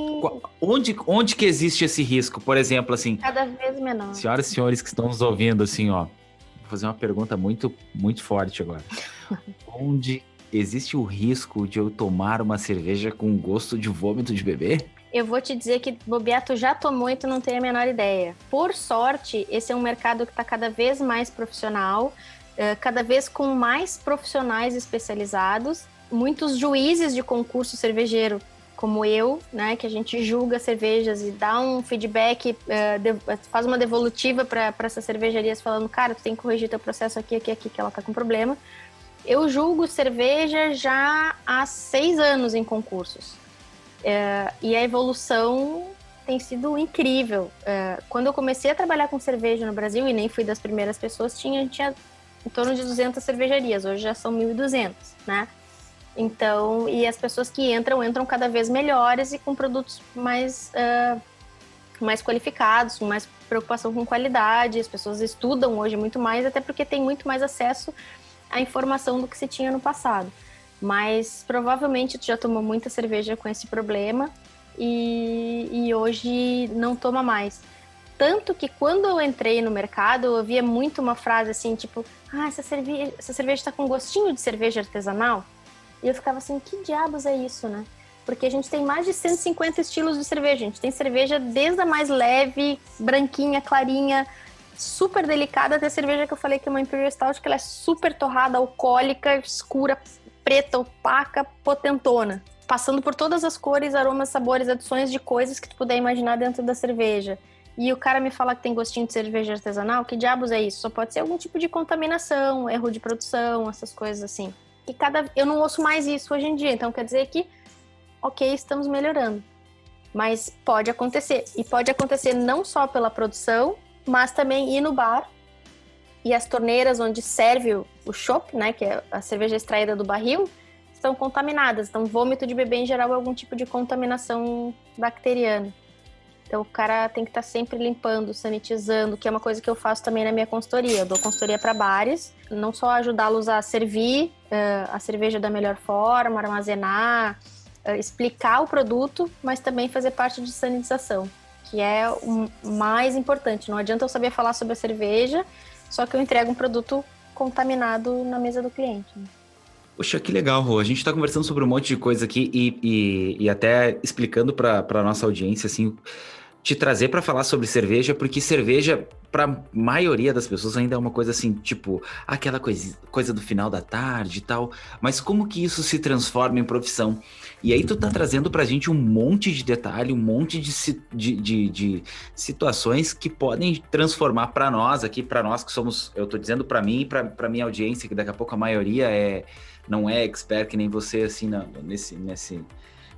Speaker 1: Onde, onde que existe esse risco? Por exemplo, assim.
Speaker 2: Cada vez menor.
Speaker 1: Senhoras e senhores que estão nos ouvindo, assim, ó. Vou fazer uma pergunta muito, muito forte agora. onde existe o risco de eu tomar uma cerveja com gosto de vômito de bebê?
Speaker 2: eu vou te dizer que Bobeato já tomou e tu não tem a menor ideia. Por sorte, esse é um mercado que está cada vez mais profissional, eh, cada vez com mais profissionais especializados, muitos juízes de concurso cervejeiro como eu, né, que a gente julga cervejas e dá um feedback, uh, faz uma devolutiva para essas cervejarias falando, cara, tu tem que corrigir teu processo aqui, aqui, aqui, que ela tá com problema. Eu julgo cerveja já há seis anos em concursos. É, e a evolução tem sido incrível. É, quando eu comecei a trabalhar com cerveja no Brasil, e nem fui das primeiras pessoas, tinha, tinha em torno de 200 cervejarias, hoje já são 1.200, né? Então, e as pessoas que entram, entram cada vez melhores e com produtos mais, uh, mais qualificados, mais preocupação com qualidade. As pessoas estudam hoje muito mais, até porque tem muito mais acesso à informação do que se tinha no passado. Mas provavelmente tu já tomou muita cerveja com esse problema e, e hoje não toma mais. Tanto que quando eu entrei no mercado, eu ouvia muito uma frase assim, tipo, ah, essa cerveja, essa cerveja tá com gostinho de cerveja artesanal. E eu ficava assim, que diabos é isso, né? Porque a gente tem mais de 150 estilos de cerveja. A gente tem cerveja desde a mais leve, branquinha, clarinha, super delicada, até a cerveja que eu falei que é uma Imperial Stout, que ela é super torrada, alcoólica, escura, preta, opaca, potentona. Passando por todas as cores, aromas, sabores, adições de coisas que tu puder imaginar dentro da cerveja. E o cara me fala que tem gostinho de cerveja artesanal, que diabos é isso? Só pode ser algum tipo de contaminação, erro de produção, essas coisas assim. E cada eu não ouço mais isso hoje em dia, então quer dizer que OK, estamos melhorando. Mas pode acontecer. E pode acontecer não só pela produção, mas também ir no bar e as torneiras onde serve o chopp, né, que é a cerveja extraída do barril, estão contaminadas. Então, vômito de bebê em geral é algum tipo de contaminação bacteriana. Então, o cara tem que estar tá sempre limpando, sanitizando, que é uma coisa que eu faço também na minha consultoria. Eu dou consultoria para bares, não só ajudá-los a servir uh, a cerveja da melhor forma, armazenar, uh, explicar o produto, mas também fazer parte de sanitização, que é o mais importante. Não adianta eu saber falar sobre a cerveja só que eu entrego um produto contaminado na mesa do cliente. Né?
Speaker 1: Poxa, que legal, Rô. A gente está conversando sobre um monte de coisa aqui e, e, e até explicando para a nossa audiência, assim, te trazer para falar sobre cerveja, porque cerveja, para maioria das pessoas, ainda é uma coisa assim, tipo, aquela coisa, coisa do final da tarde e tal. Mas como que isso se transforma em profissão? E aí tu tá trazendo pra gente um monte de detalhe, um monte de, de, de, de situações que podem transformar para nós aqui, para nós que somos, eu tô dizendo para mim e pra, minha audiência, que daqui a pouco a maioria é não é expert que nem você, assim, nesse, nesse,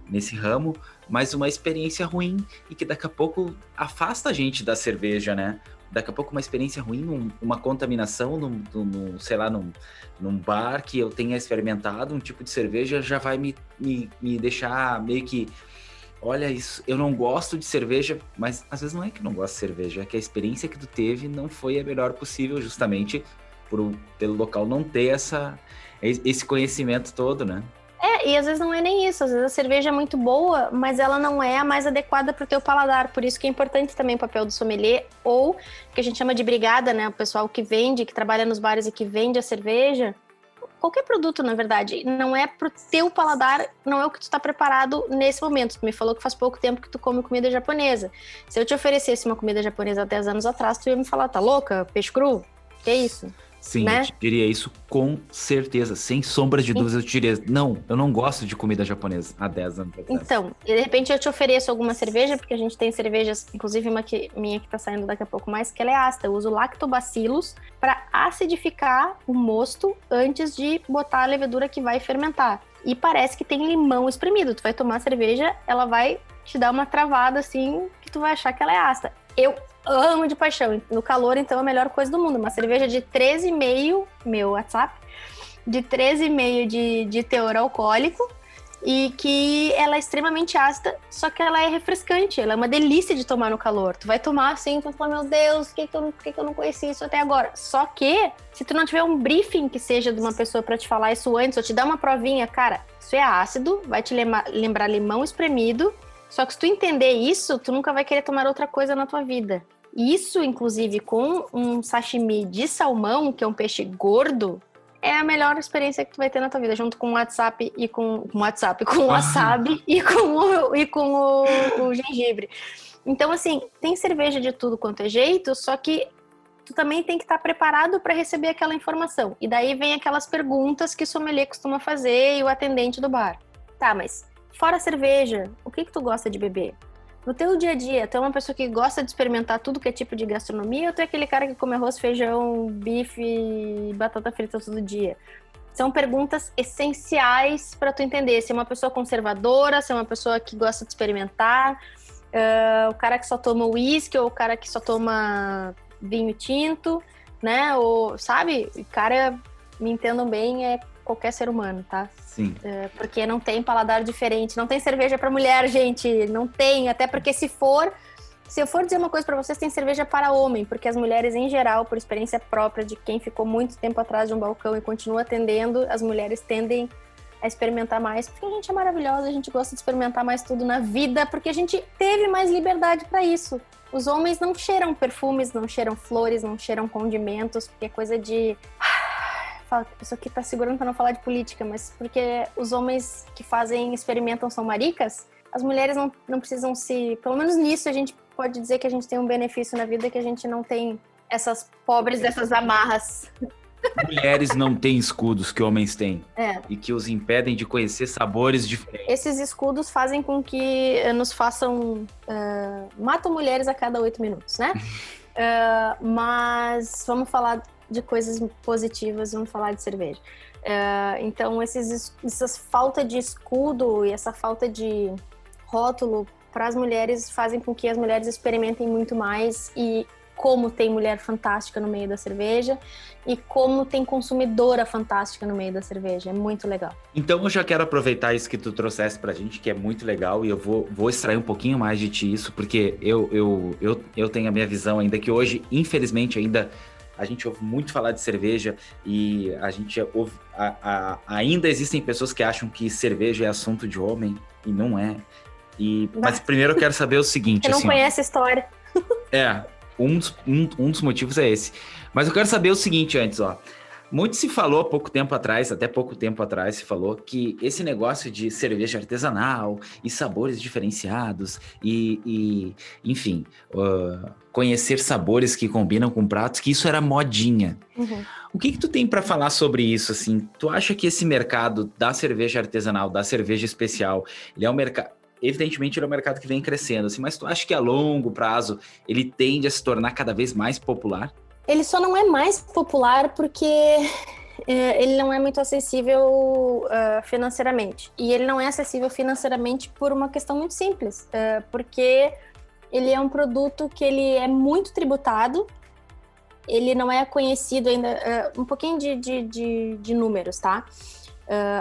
Speaker 1: nesse ramo, mas uma experiência ruim e que daqui a pouco afasta a gente da cerveja, né? Daqui a pouco uma experiência ruim, uma contaminação, num, sei lá, num, num bar que eu tenha experimentado um tipo de cerveja já vai me, me, me deixar meio que olha isso, eu não gosto de cerveja, mas às vezes não é que não gosto de cerveja, é que a experiência que tu teve não foi a melhor possível, justamente por pelo local não ter essa esse conhecimento todo, né?
Speaker 2: É, e às vezes não é nem isso, às vezes a cerveja é muito boa, mas ela não é a mais adequada para o teu paladar, por isso que é importante também o papel do sommelier, ou que a gente chama de brigada, né, o pessoal que vende, que trabalha nos bares e que vende a cerveja, qualquer produto, na verdade, não é pro teu paladar, não é o que tu tá preparado nesse momento. Tu me falou que faz pouco tempo que tu come comida japonesa. Se eu te oferecesse uma comida japonesa há 10 anos atrás, tu ia me falar, tá louca? Peixe cru? Que isso?
Speaker 1: Sim,
Speaker 2: né?
Speaker 1: eu diria isso com certeza, sem sombra de dúvidas, eu diria, não, eu não gosto de comida japonesa há 10 anos atrás.
Speaker 2: Então, de repente eu te ofereço alguma cerveja, porque a gente tem cervejas, inclusive uma que, minha que tá saindo daqui a pouco mais, que ela é ácida. Eu uso lactobacilos para acidificar o mosto antes de botar a levedura que vai fermentar. E parece que tem limão espremido. Tu vai tomar a cerveja, ela vai te dar uma travada assim, que tu vai achar que ela é ácida. Eu amo de paixão. No calor, então, é a melhor coisa do mundo. Uma cerveja de 13,5, meu WhatsApp, de 13,5 de, de teor alcoólico e que ela é extremamente ácida, só que ela é refrescante, ela é uma delícia de tomar no calor. Tu vai tomar assim, tu vai falar, meu Deus, por que, que, eu, por que, que eu não conheci isso até agora? Só que, se tu não tiver um briefing que seja de uma pessoa para te falar isso antes, ou te dar uma provinha, cara, isso é ácido, vai te lembrar, lembrar limão espremido, só que se tu entender isso, tu nunca vai querer tomar outra coisa na tua vida. Isso, inclusive, com um sashimi de salmão, que é um peixe gordo, é a melhor experiência que tu vai ter na tua vida, junto com o WhatsApp e com, com o WhatsApp, com o wasabi e com, o, e com o, o gengibre. Então, assim, tem cerveja de tudo quanto é jeito, só que tu também tem que estar preparado para receber aquela informação. E daí vem aquelas perguntas que o sommelier costuma fazer e o atendente do bar. Tá, mas fora cerveja, o que que tu gosta de beber? No teu dia a dia, tu é uma pessoa que gosta de experimentar tudo que é tipo de gastronomia ou tu é aquele cara que come arroz, feijão, bife e batata frita todo dia? São perguntas essenciais para tu entender se é uma pessoa conservadora, se é uma pessoa que gosta de experimentar, uh, o cara que só toma uísque ou o cara que só toma vinho tinto, né? Ou, sabe? Cara, me entendam bem, é qualquer ser humano, tá?
Speaker 1: Sim.
Speaker 2: É, porque não tem paladar diferente. Não tem cerveja para mulher, gente. Não tem. Até porque se for. Se eu for dizer uma coisa para vocês, tem cerveja para homem, porque as mulheres, em geral, por experiência própria de quem ficou muito tempo atrás de um balcão e continua atendendo, as mulheres tendem a experimentar mais, porque a gente é maravilhosa, a gente gosta de experimentar mais tudo na vida, porque a gente teve mais liberdade para isso. Os homens não cheiram perfumes, não cheiram flores, não cheiram condimentos, porque é coisa de fala que a pessoa que tá segurando para não falar de política, mas porque os homens que fazem, experimentam são maricas, as mulheres não, não precisam se. Pelo menos nisso a gente pode dizer que a gente tem um benefício na vida que a gente não tem essas pobres dessas amarras.
Speaker 1: Mulheres não têm escudos que homens têm.
Speaker 2: É.
Speaker 1: E que os impedem de conhecer sabores diferentes.
Speaker 2: Esses escudos fazem com que nos façam. Uh, matam mulheres a cada oito minutos, né? uh, mas vamos falar de coisas positivas, vamos falar de cerveja. Uh, então, esses, essas falta de escudo e essa falta de rótulo para as mulheres fazem com que as mulheres experimentem muito mais e como tem mulher fantástica no meio da cerveja e como tem consumidora fantástica no meio da cerveja. É muito legal.
Speaker 1: Então eu já quero aproveitar isso que tu trouxeste pra gente, que é muito legal, e eu vou, vou extrair um pouquinho mais de ti isso, porque eu, eu, eu, eu tenho a minha visão ainda que hoje, infelizmente, ainda a gente ouve muito falar de cerveja e a gente ouve. A, a, ainda existem pessoas que acham que cerveja é assunto de homem e não é. E, mas primeiro eu quero saber o seguinte.
Speaker 2: Você não
Speaker 1: assim,
Speaker 2: conhece ó, a história.
Speaker 1: É, um dos, um, um dos motivos é esse. Mas eu quero saber o seguinte antes, ó. Muito se falou pouco tempo atrás, até pouco tempo atrás, se falou que esse negócio de cerveja artesanal e sabores diferenciados e, e enfim, uh, conhecer sabores que combinam com pratos, que isso era modinha.
Speaker 2: Uhum.
Speaker 1: O que que tu tem para falar sobre isso, assim? Tu acha que esse mercado da cerveja artesanal, da cerveja especial, ele é um mercado evidentemente ele é um mercado que vem crescendo, assim, mas tu acha que a longo prazo ele tende a se tornar cada vez mais popular?
Speaker 2: Ele só não é mais popular porque é, ele não é muito acessível uh, financeiramente. E ele não é acessível financeiramente por uma questão muito simples, uh, porque ele é um produto que ele é muito tributado, ele não é conhecido ainda, uh, um pouquinho de, de, de, de números, tá?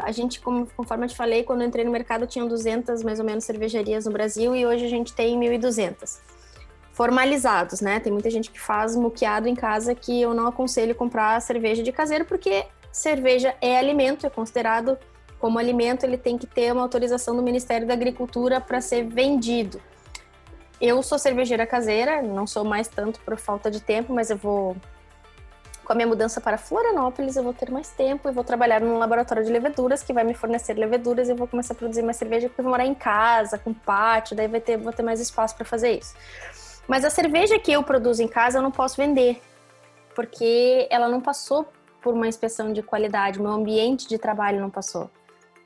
Speaker 2: A gente, como, conforme eu te falei, quando eu entrei no mercado, tinham 200 mais ou menos cervejarias no Brasil e hoje a gente tem 1.200 formalizados, né? Tem muita gente que faz muqueado em casa que eu não aconselho comprar cerveja de caseiro porque cerveja é alimento, é considerado como alimento, ele tem que ter uma autorização do Ministério da Agricultura para ser vendido. Eu sou cervejeira caseira, não sou mais tanto por falta de tempo, mas eu vou com a minha mudança para Florianópolis, eu vou ter mais tempo e vou trabalhar num laboratório de leveduras que vai me fornecer leveduras e eu vou começar a produzir mais cerveja porque eu vou morar em casa, com pátio, daí vai ter, vou ter mais espaço para fazer isso. Mas a cerveja que eu produzo em casa eu não posso vender, porque ela não passou por uma inspeção de qualidade, meu ambiente de trabalho não passou.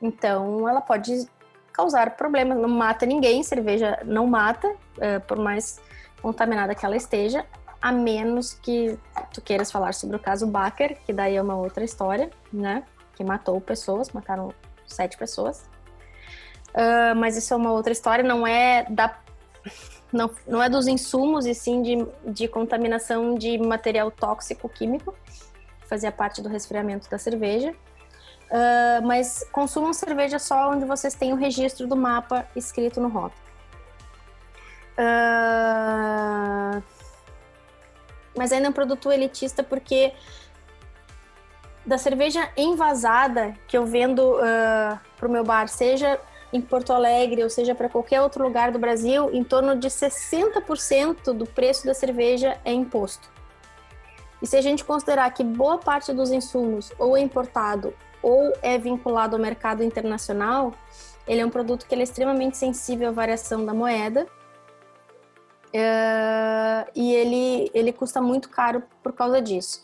Speaker 2: Então, ela pode causar problemas, não mata ninguém, cerveja não mata, é, por mais contaminada que ela esteja, a menos que tu queiras falar sobre o caso Baker, que daí é uma outra história, né? Que matou pessoas, mataram sete pessoas. Uh, mas isso é uma outra história, não é da não, não é dos insumos e sim de, de contaminação de material tóxico químico, que fazia parte do resfriamento da cerveja. Uh, mas consumam cerveja só onde vocês têm o registro do mapa escrito no rótulo. Uh, mas ainda é um produto elitista porque da cerveja envasada que eu vendo uh, para o meu bar, seja em Porto Alegre ou seja para qualquer outro lugar do Brasil, em torno de 60% do preço da cerveja é imposto. E se a gente considerar que boa parte dos insumos ou é importado ou é vinculado ao mercado internacional, ele é um produto que é extremamente sensível à variação da moeda Uh, e ele, ele custa muito caro por causa disso.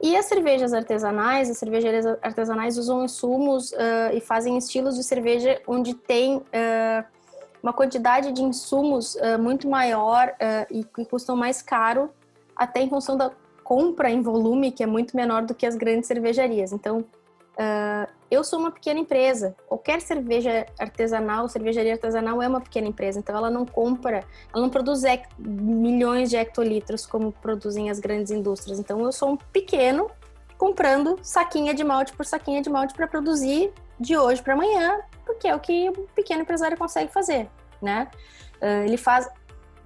Speaker 2: E as cervejas artesanais, as cervejarias artesanais usam insumos uh, e fazem estilos de cerveja onde tem uh, uma quantidade de insumos muito maior e que custam mais caro, até em função da compra em volume, que é muito menor do que as grandes cervejarias. Então, Uh, eu sou uma pequena empresa. Qualquer cerveja artesanal, cervejaria artesanal é uma pequena empresa. Então ela não compra, ela não produz milhões de hectolitros como produzem as grandes indústrias. Então eu sou um pequeno comprando saquinha de malte por saquinha de malte para produzir de hoje para amanhã, porque é o que o pequeno empresário consegue fazer, né? Uh, ele faz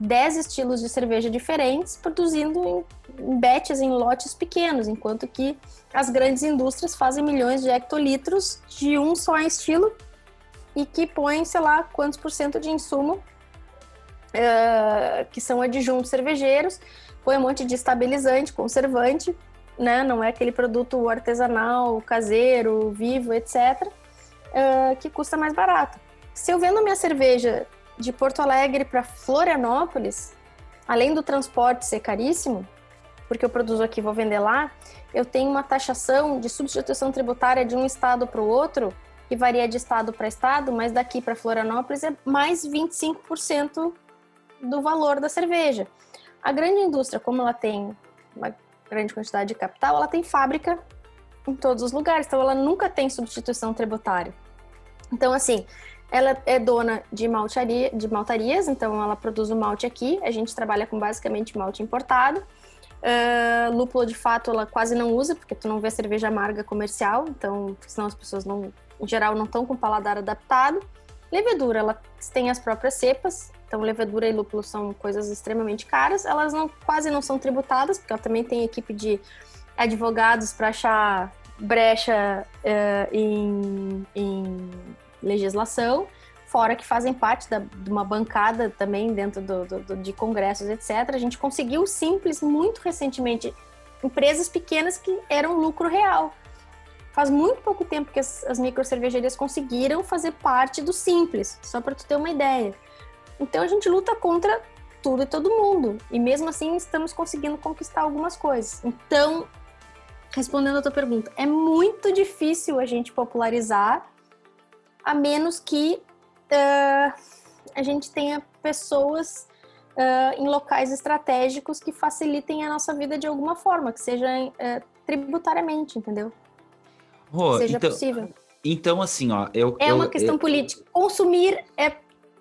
Speaker 2: 10 estilos de cerveja diferentes, produzindo em, batches, em lotes pequenos, enquanto que as grandes indústrias fazem milhões de hectolitros de um só estilo e que põem, sei lá, quantos por cento de insumo uh, que são adjuntos cervejeiros, põe um monte de estabilizante, conservante, né? Não é aquele produto artesanal, caseiro, vivo, etc., uh, eh, que custa mais barato. Se eu vendo minha cerveja de Porto Alegre para Florianópolis, além do transporte ser caríssimo, porque eu produzo aqui e vou vender lá, eu tenho uma taxação de substituição tributária de um estado para o outro, que varia de estado para estado, mas daqui para Florianópolis é mais 25% do valor da cerveja. A grande indústria, como ela tem uma grande quantidade de capital, ela tem fábrica em todos os lugares, então ela nunca tem substituição tributária. Então, assim, ela é dona de, maltaria, de maltarias, então ela produz o malte aqui. A gente trabalha com basicamente malte importado. Uh, lúpulo, de fato, ela quase não usa, porque tu não vê cerveja amarga comercial, então, senão as pessoas, não, em geral, não estão com paladar adaptado. Levedura, ela tem as próprias cepas, então levedura e lúpulo são coisas extremamente caras. Elas não, quase não são tributadas, porque ela também tem equipe de advogados para achar brecha uh, em, em legislação, fora que fazem parte da, de uma bancada também dentro do, do, de congressos, etc. A gente conseguiu simples muito recentemente empresas pequenas que eram lucro real. Faz muito pouco tempo que as, as micro cervejarias conseguiram fazer parte do simples, só para tu ter uma ideia. Então a gente luta contra tudo e todo mundo. E mesmo assim estamos conseguindo conquistar algumas coisas. Então, respondendo a tua pergunta, é muito difícil a gente popularizar a menos que uh, a gente tenha pessoas uh, em locais estratégicos que facilitem a nossa vida de alguma forma, que seja uh, tributariamente, entendeu?
Speaker 1: Oh, seja então, possível. Então, assim, ó, eu.
Speaker 2: É
Speaker 1: eu,
Speaker 2: uma questão
Speaker 1: eu,
Speaker 2: política. Consumir é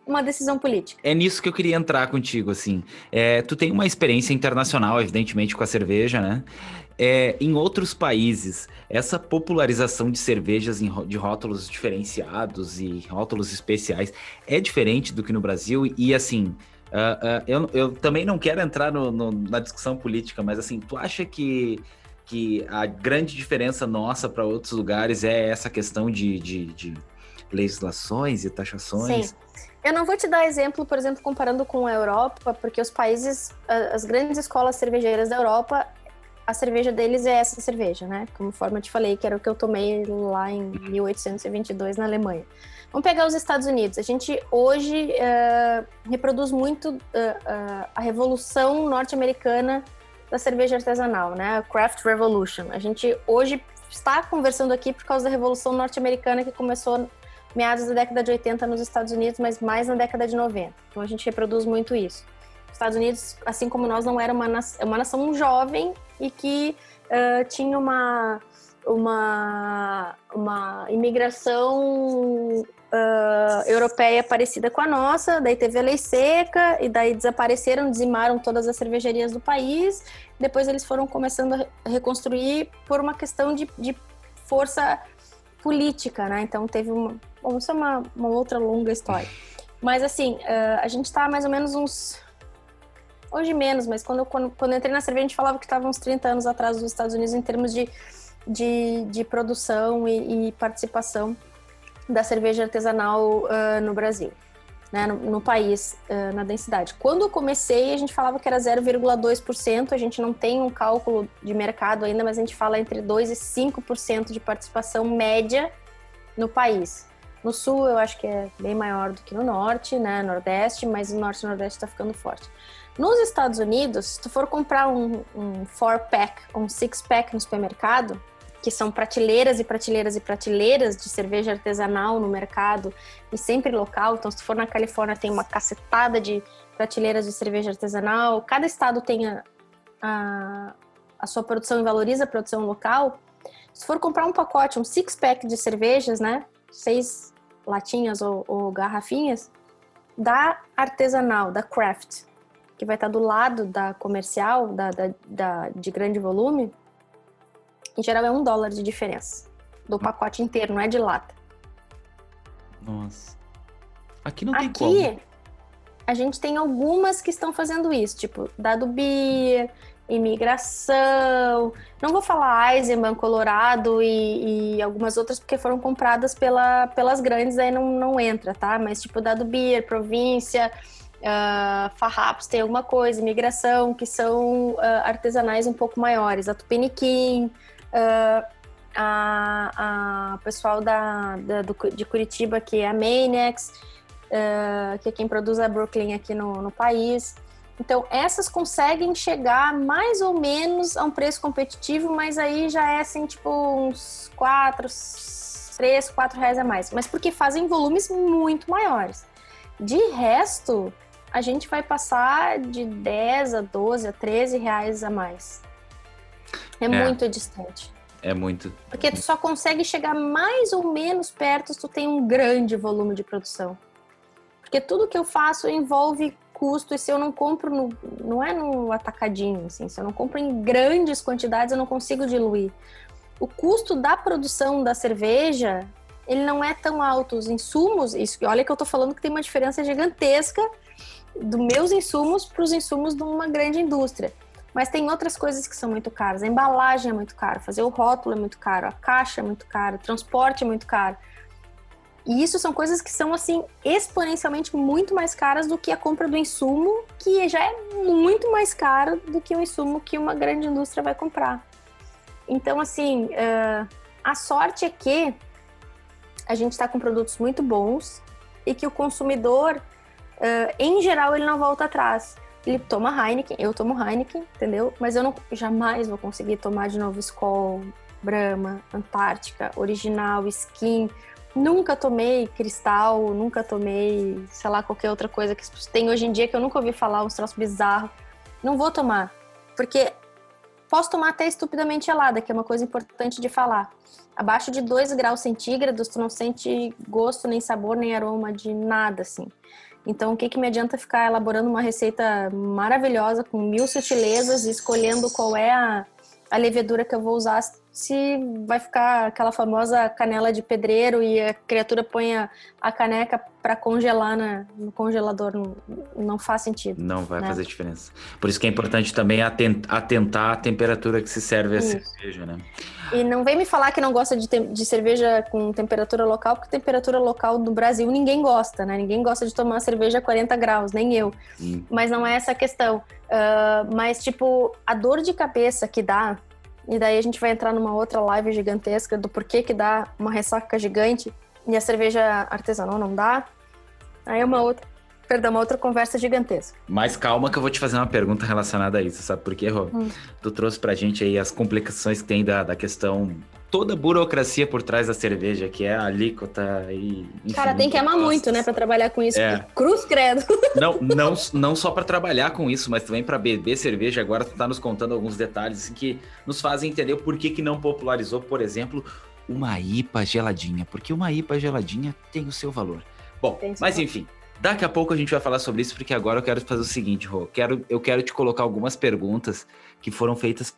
Speaker 2: uma decisão política.
Speaker 1: É nisso que eu queria entrar contigo, assim. É, tu tem uma experiência internacional, evidentemente, com a cerveja, né? É, em outros países, essa popularização de cervejas em, de rótulos diferenciados e rótulos especiais é diferente do que no Brasil. E, assim, uh, uh, eu, eu, também não quero entrar no, no, na discussão política, mas, assim, tu acha que que a grande diferença nossa para outros lugares é essa questão de, de, de legislações e taxações?
Speaker 2: Sim. Eu não vou te dar exemplo, por exemplo, comparando com a Europa, porque os países, as grandes escolas cervejeiras da Europa, a cerveja deles é essa cerveja, né? Como forma te falei, que era o que eu tomei lá em 1822 na Alemanha. Vamos pegar os Estados Unidos. A gente hoje uh, reproduz muito uh, uh, a revolução norte-americana da cerveja artesanal, né? A Craft Revolution. A gente hoje está conversando aqui por causa da revolução norte-americana que começou meados da década de 80 nos Estados Unidos, mas mais na década de 90. Então a gente reproduz muito isso. Os Estados Unidos, assim como nós, não era uma, nação, uma nação jovem e que tinha uma uma, uma imigração uh, europeia parecida com a nossa, daí teve a lei seca, e daí desapareceram, dizimaram todas as cervejarias do país, depois eles foram começando a reconstruir por uma questão de, de força política, né? Então teve uma. Bom, isso é uma, uma outra longa história. Mas assim, uh, a gente está mais ou menos uns. Hoje menos, mas quando, quando, quando eu entrei na cerveja, a gente falava que estava uns 30 anos atrás dos Estados Unidos em termos de, de, de produção e, e participação da cerveja artesanal uh, no Brasil, né, no, no país, uh, na densidade. Quando eu comecei, a gente falava que era 0,2%, a gente não tem um cálculo de mercado ainda, mas a gente fala entre 2% e 5% de participação média no país. No sul, eu acho que é bem maior do que no norte, né, nordeste, mas o norte e nordeste está ficando forte. Nos Estados Unidos, se tu for comprar um, um four pack, um six pack no supermercado, que são prateleiras e prateleiras e prateleiras de cerveja artesanal no mercado e sempre local. Então, se for na Califórnia, tem uma cacetada de prateleiras de cerveja artesanal. Cada estado tem a, a, a sua produção e valoriza a produção local. Se for comprar um pacote, um six-pack de cervejas, né? Seis latinhas ou, ou garrafinhas, da artesanal, da craft, que vai estar do lado da comercial, da, da, da de grande volume, em geral é um dólar de diferença do pacote inteiro, não é de lata.
Speaker 1: Nossa. Aqui não
Speaker 2: tem
Speaker 1: Aqui, como.
Speaker 2: a gente tem algumas que estão fazendo isso, tipo Dado Beer, Imigração. Não vou falar Eisenbahn, Colorado e, e, algumas outras porque foram compradas pela, pelas grandes, aí não, não entra, tá? Mas tipo Dado Beer, Província, uh, Farrapos tem alguma coisa, Imigração, que são uh, artesanais um pouco maiores. A Tupiniquim, uh, a, a pessoal da, da do, de Curitiba, que é a Mainex, uh, que é quem produz a Brooklyn aqui no, no país. Então, essas conseguem chegar mais ou menos a um preço competitivo, mas aí já é assim, tipo, uns 4, 3, 4 reais a mais. Mas porque fazem volumes muito maiores. De resto, a gente vai passar de 10 a 12 a 13 reais a mais. É, é, muito distante.
Speaker 1: É muito.
Speaker 2: Porque tu só consegue chegar mais ou menos perto se tu tem um grande volume de produção. Porque tudo que eu faço envolve custo, e se eu não compro no, não é no atacadinho, assim, se eu não compro em grandes quantidades, eu não consigo diluir. O custo da produção da cerveja, ele não é tão alto. Os insumos, isso, olha que eu tô falando que tem uma diferença gigantesca dos meus insumos para os insumos de uma grande indústria. Mas tem outras coisas que são muito caras. A embalagem é muito cara, fazer o rótulo é muito caro, a caixa é muito cara, o transporte é muito caro. E isso são coisas que são assim exponencialmente muito mais caras do que a compra do insumo, que já é muito mais caro do que o insumo que uma grande indústria vai comprar. Então, assim, uh, a sorte é que a gente está com produtos muito bons e que o consumidor, uh, em geral, ele não volta atrás. Ele toma Heineken, eu tomo Heineken, entendeu? Mas eu não jamais vou conseguir tomar de novo Skol, Brahma, Antártica, Original, Skin. Nunca tomei Cristal, nunca tomei, sei lá, qualquer outra coisa que tem hoje em dia que eu nunca ouvi falar, uns troços bizarros. Não vou tomar, porque posso tomar até estupidamente gelada, que é uma coisa importante de falar. Abaixo de 2 graus centígrados, tu não sente gosto, nem sabor, nem aroma de nada, assim. Então, o que, que me adianta ficar elaborando uma receita maravilhosa com mil sutilezas e escolhendo qual é a, a levedura que eu vou usar se vai ficar aquela famosa canela de pedreiro e a criatura põe a, a caneca para congelar na, no congelador. Não, não, faz sentido.
Speaker 1: Não vai né? fazer diferença. Por isso que é importante também atentar à temperatura que se serve a cerveja, né?
Speaker 2: E não vem me falar que não gosta de, de cerveja com temperatura local, porque temperatura local do Brasil ninguém gosta, né? Ninguém gosta de tomar cerveja a 40 graus, nem eu. Hum. Mas não é essa a questão. Uh, mas, tipo, a dor de cabeça que dá, e daí a gente vai entrar numa outra live gigantesca do porquê que dá uma ressaca gigante e a cerveja artesanal não dá. Aí é uma outra Perdão, uma outra conversa gigantesca.
Speaker 1: Mas calma que eu vou te fazer uma pergunta relacionada a isso, sabe por quê, Rô? Hum. Tu trouxe pra gente aí as complicações que tem da, da questão toda a burocracia por trás da cerveja, que é a alíquota e.
Speaker 2: Enfim, Cara, tem que amar muito, né, para trabalhar com isso. É. Cruz credo.
Speaker 1: Não, não, não só para trabalhar com isso, mas também para beber cerveja. Agora tu tá nos contando alguns detalhes assim, que nos fazem entender por que, que não popularizou, por exemplo, uma IPA geladinha, porque uma IPA geladinha tem o seu valor. Bom, mas enfim, Daqui a pouco a gente vai falar sobre isso, porque agora eu quero fazer o seguinte, Rô. Quero, eu quero te colocar algumas perguntas que foram feitas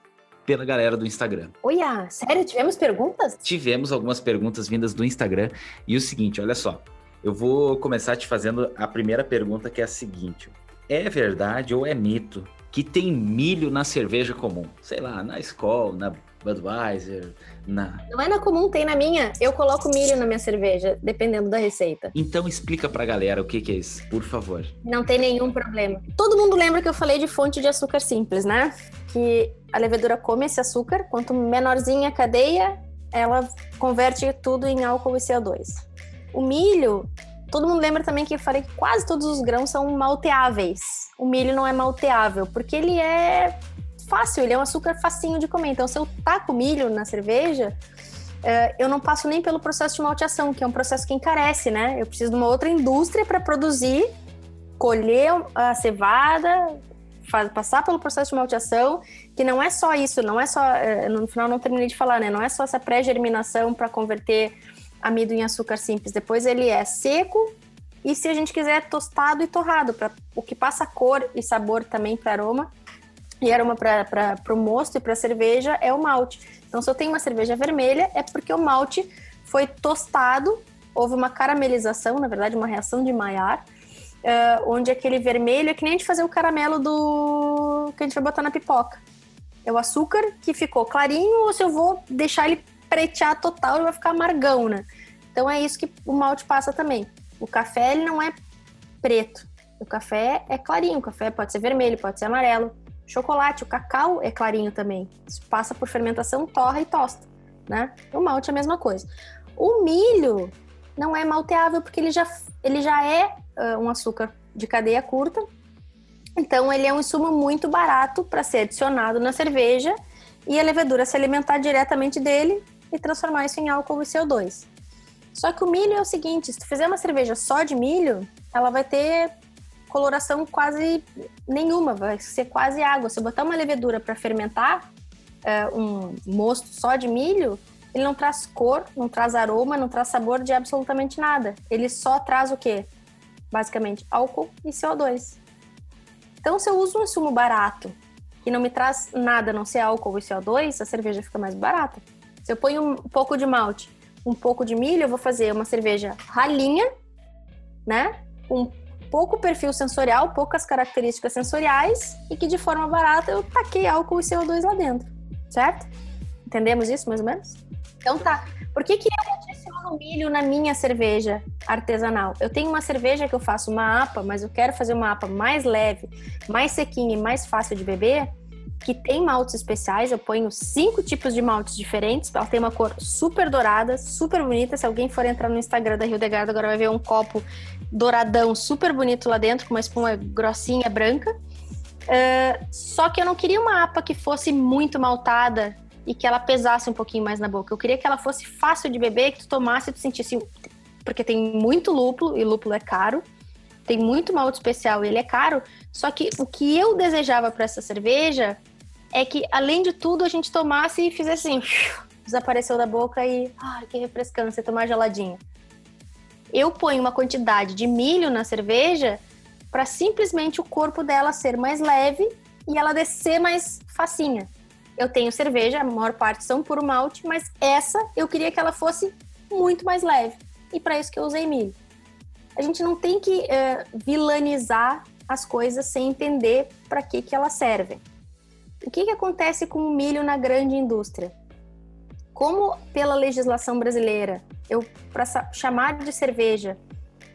Speaker 1: pela galera do Instagram.
Speaker 2: Olha, sério? Tivemos perguntas?
Speaker 1: Tivemos algumas perguntas vindas do Instagram. E o seguinte, olha só. Eu vou começar te fazendo a primeira pergunta, que é a seguinte. É verdade ou é mito que tem milho na cerveja comum? Sei lá, na escola, na Budweiser, na...
Speaker 2: Não é na comum, tem na minha. Eu coloco milho na minha cerveja, dependendo da receita.
Speaker 1: Então explica pra galera o que, que é isso, por favor.
Speaker 2: Não tem nenhum problema. Todo mundo lembra que eu falei de fonte de açúcar simples, né? Que a levedura come esse açúcar, quanto menorzinha a cadeia, ela converte tudo em álcool e CO2. O milho, todo mundo lembra também que eu falei que quase todos os grãos são malteáveis. O milho não é malteável, porque ele é fácil, ele é um açúcar facinho de comer. Então, se eu taco milho na cerveja, é, eu não passo nem pelo processo de malteação, que é um processo que encarece, né? Eu preciso de uma outra indústria para produzir, colher a cevada, passar pelo processo de malteação, que não é só isso, não é só, é, no final não terminei de falar, né? Não é só essa pré-germinação para converter amido em açúcar simples. Depois ele é seco e se a gente quiser tostado e torrado, para o que passa cor e sabor também para aroma e aroma para o mosto e para cerveja é o malte. Então, se eu tenho uma cerveja vermelha, é porque o malte foi tostado, houve uma caramelização, na verdade, uma reação de Maillard, uh, onde aquele vermelho é que nem a gente fazer o caramelo do que a gente vai botar na pipoca. É o açúcar que ficou clarinho, ou se eu vou deixar ele pretear total, ele vai ficar amargão, né? Então é isso que o malte passa também. O café ele não é preto. O café é clarinho, o café pode ser vermelho, pode ser amarelo. Chocolate, o cacau é clarinho também. Isso passa por fermentação, torra e tosta, né? O malte é a mesma coisa. O milho não é malteável porque ele já, ele já é uh, um açúcar de cadeia curta. Então ele é um insumo muito barato para ser adicionado na cerveja e a levedura se alimentar diretamente dele e transformar isso em álcool e CO2. Só que o milho é o seguinte, se tu fizer uma cerveja só de milho, ela vai ter coloração quase nenhuma, vai ser quase água. Se eu botar uma levedura para fermentar é, um mosto só de milho, ele não traz cor, não traz aroma, não traz sabor de absolutamente nada. Ele só traz o quê? Basicamente, álcool e CO2. Então, se eu uso um insumo barato que não me traz nada a não ser álcool e CO2, a cerveja fica mais barata. Se eu ponho um pouco de malte, um pouco de milho, eu vou fazer uma cerveja ralinha, né? Com pouco perfil sensorial, poucas características sensoriais e que de forma barata eu taquei álcool e CO2 lá dentro, certo? Entendemos isso mais ou menos? Então tá. Por que, que eu adiciono milho na minha cerveja artesanal? Eu tenho uma cerveja que eu faço uma APA, mas eu quero fazer uma APA mais leve, mais sequinha e mais fácil de beber que tem maltes especiais. Eu ponho cinco tipos de maltes diferentes. Ela tem uma cor super dourada, super bonita. Se alguém for entrar no Instagram da Rio de Garda, agora vai ver um copo douradão, super bonito lá dentro, com uma espuma grossinha, branca. Uh, só que eu não queria uma APA que fosse muito maltada e que ela pesasse um pouquinho mais na boca. Eu queria que ela fosse fácil de beber, que tu tomasse e tu sentisse... Porque tem muito lúpulo, e lúpulo é caro. Tem muito malte especial e ele é caro. Só que o que eu desejava para essa cerveja é que, além de tudo, a gente tomasse e fizesse assim, desapareceu da boca e, ai, que refrescante, você tomar geladinho. Eu ponho uma quantidade de milho na cerveja para simplesmente o corpo dela ser mais leve e ela descer mais facinha. Eu tenho cerveja, a maior parte são puro malte, mas essa eu queria que ela fosse muito mais leve. E para isso que eu usei milho. A gente não tem que uh, vilanizar as coisas sem entender para que, que elas servem. O que, que acontece com o milho na grande indústria? Como pela legislação brasileira, eu para chamar de cerveja,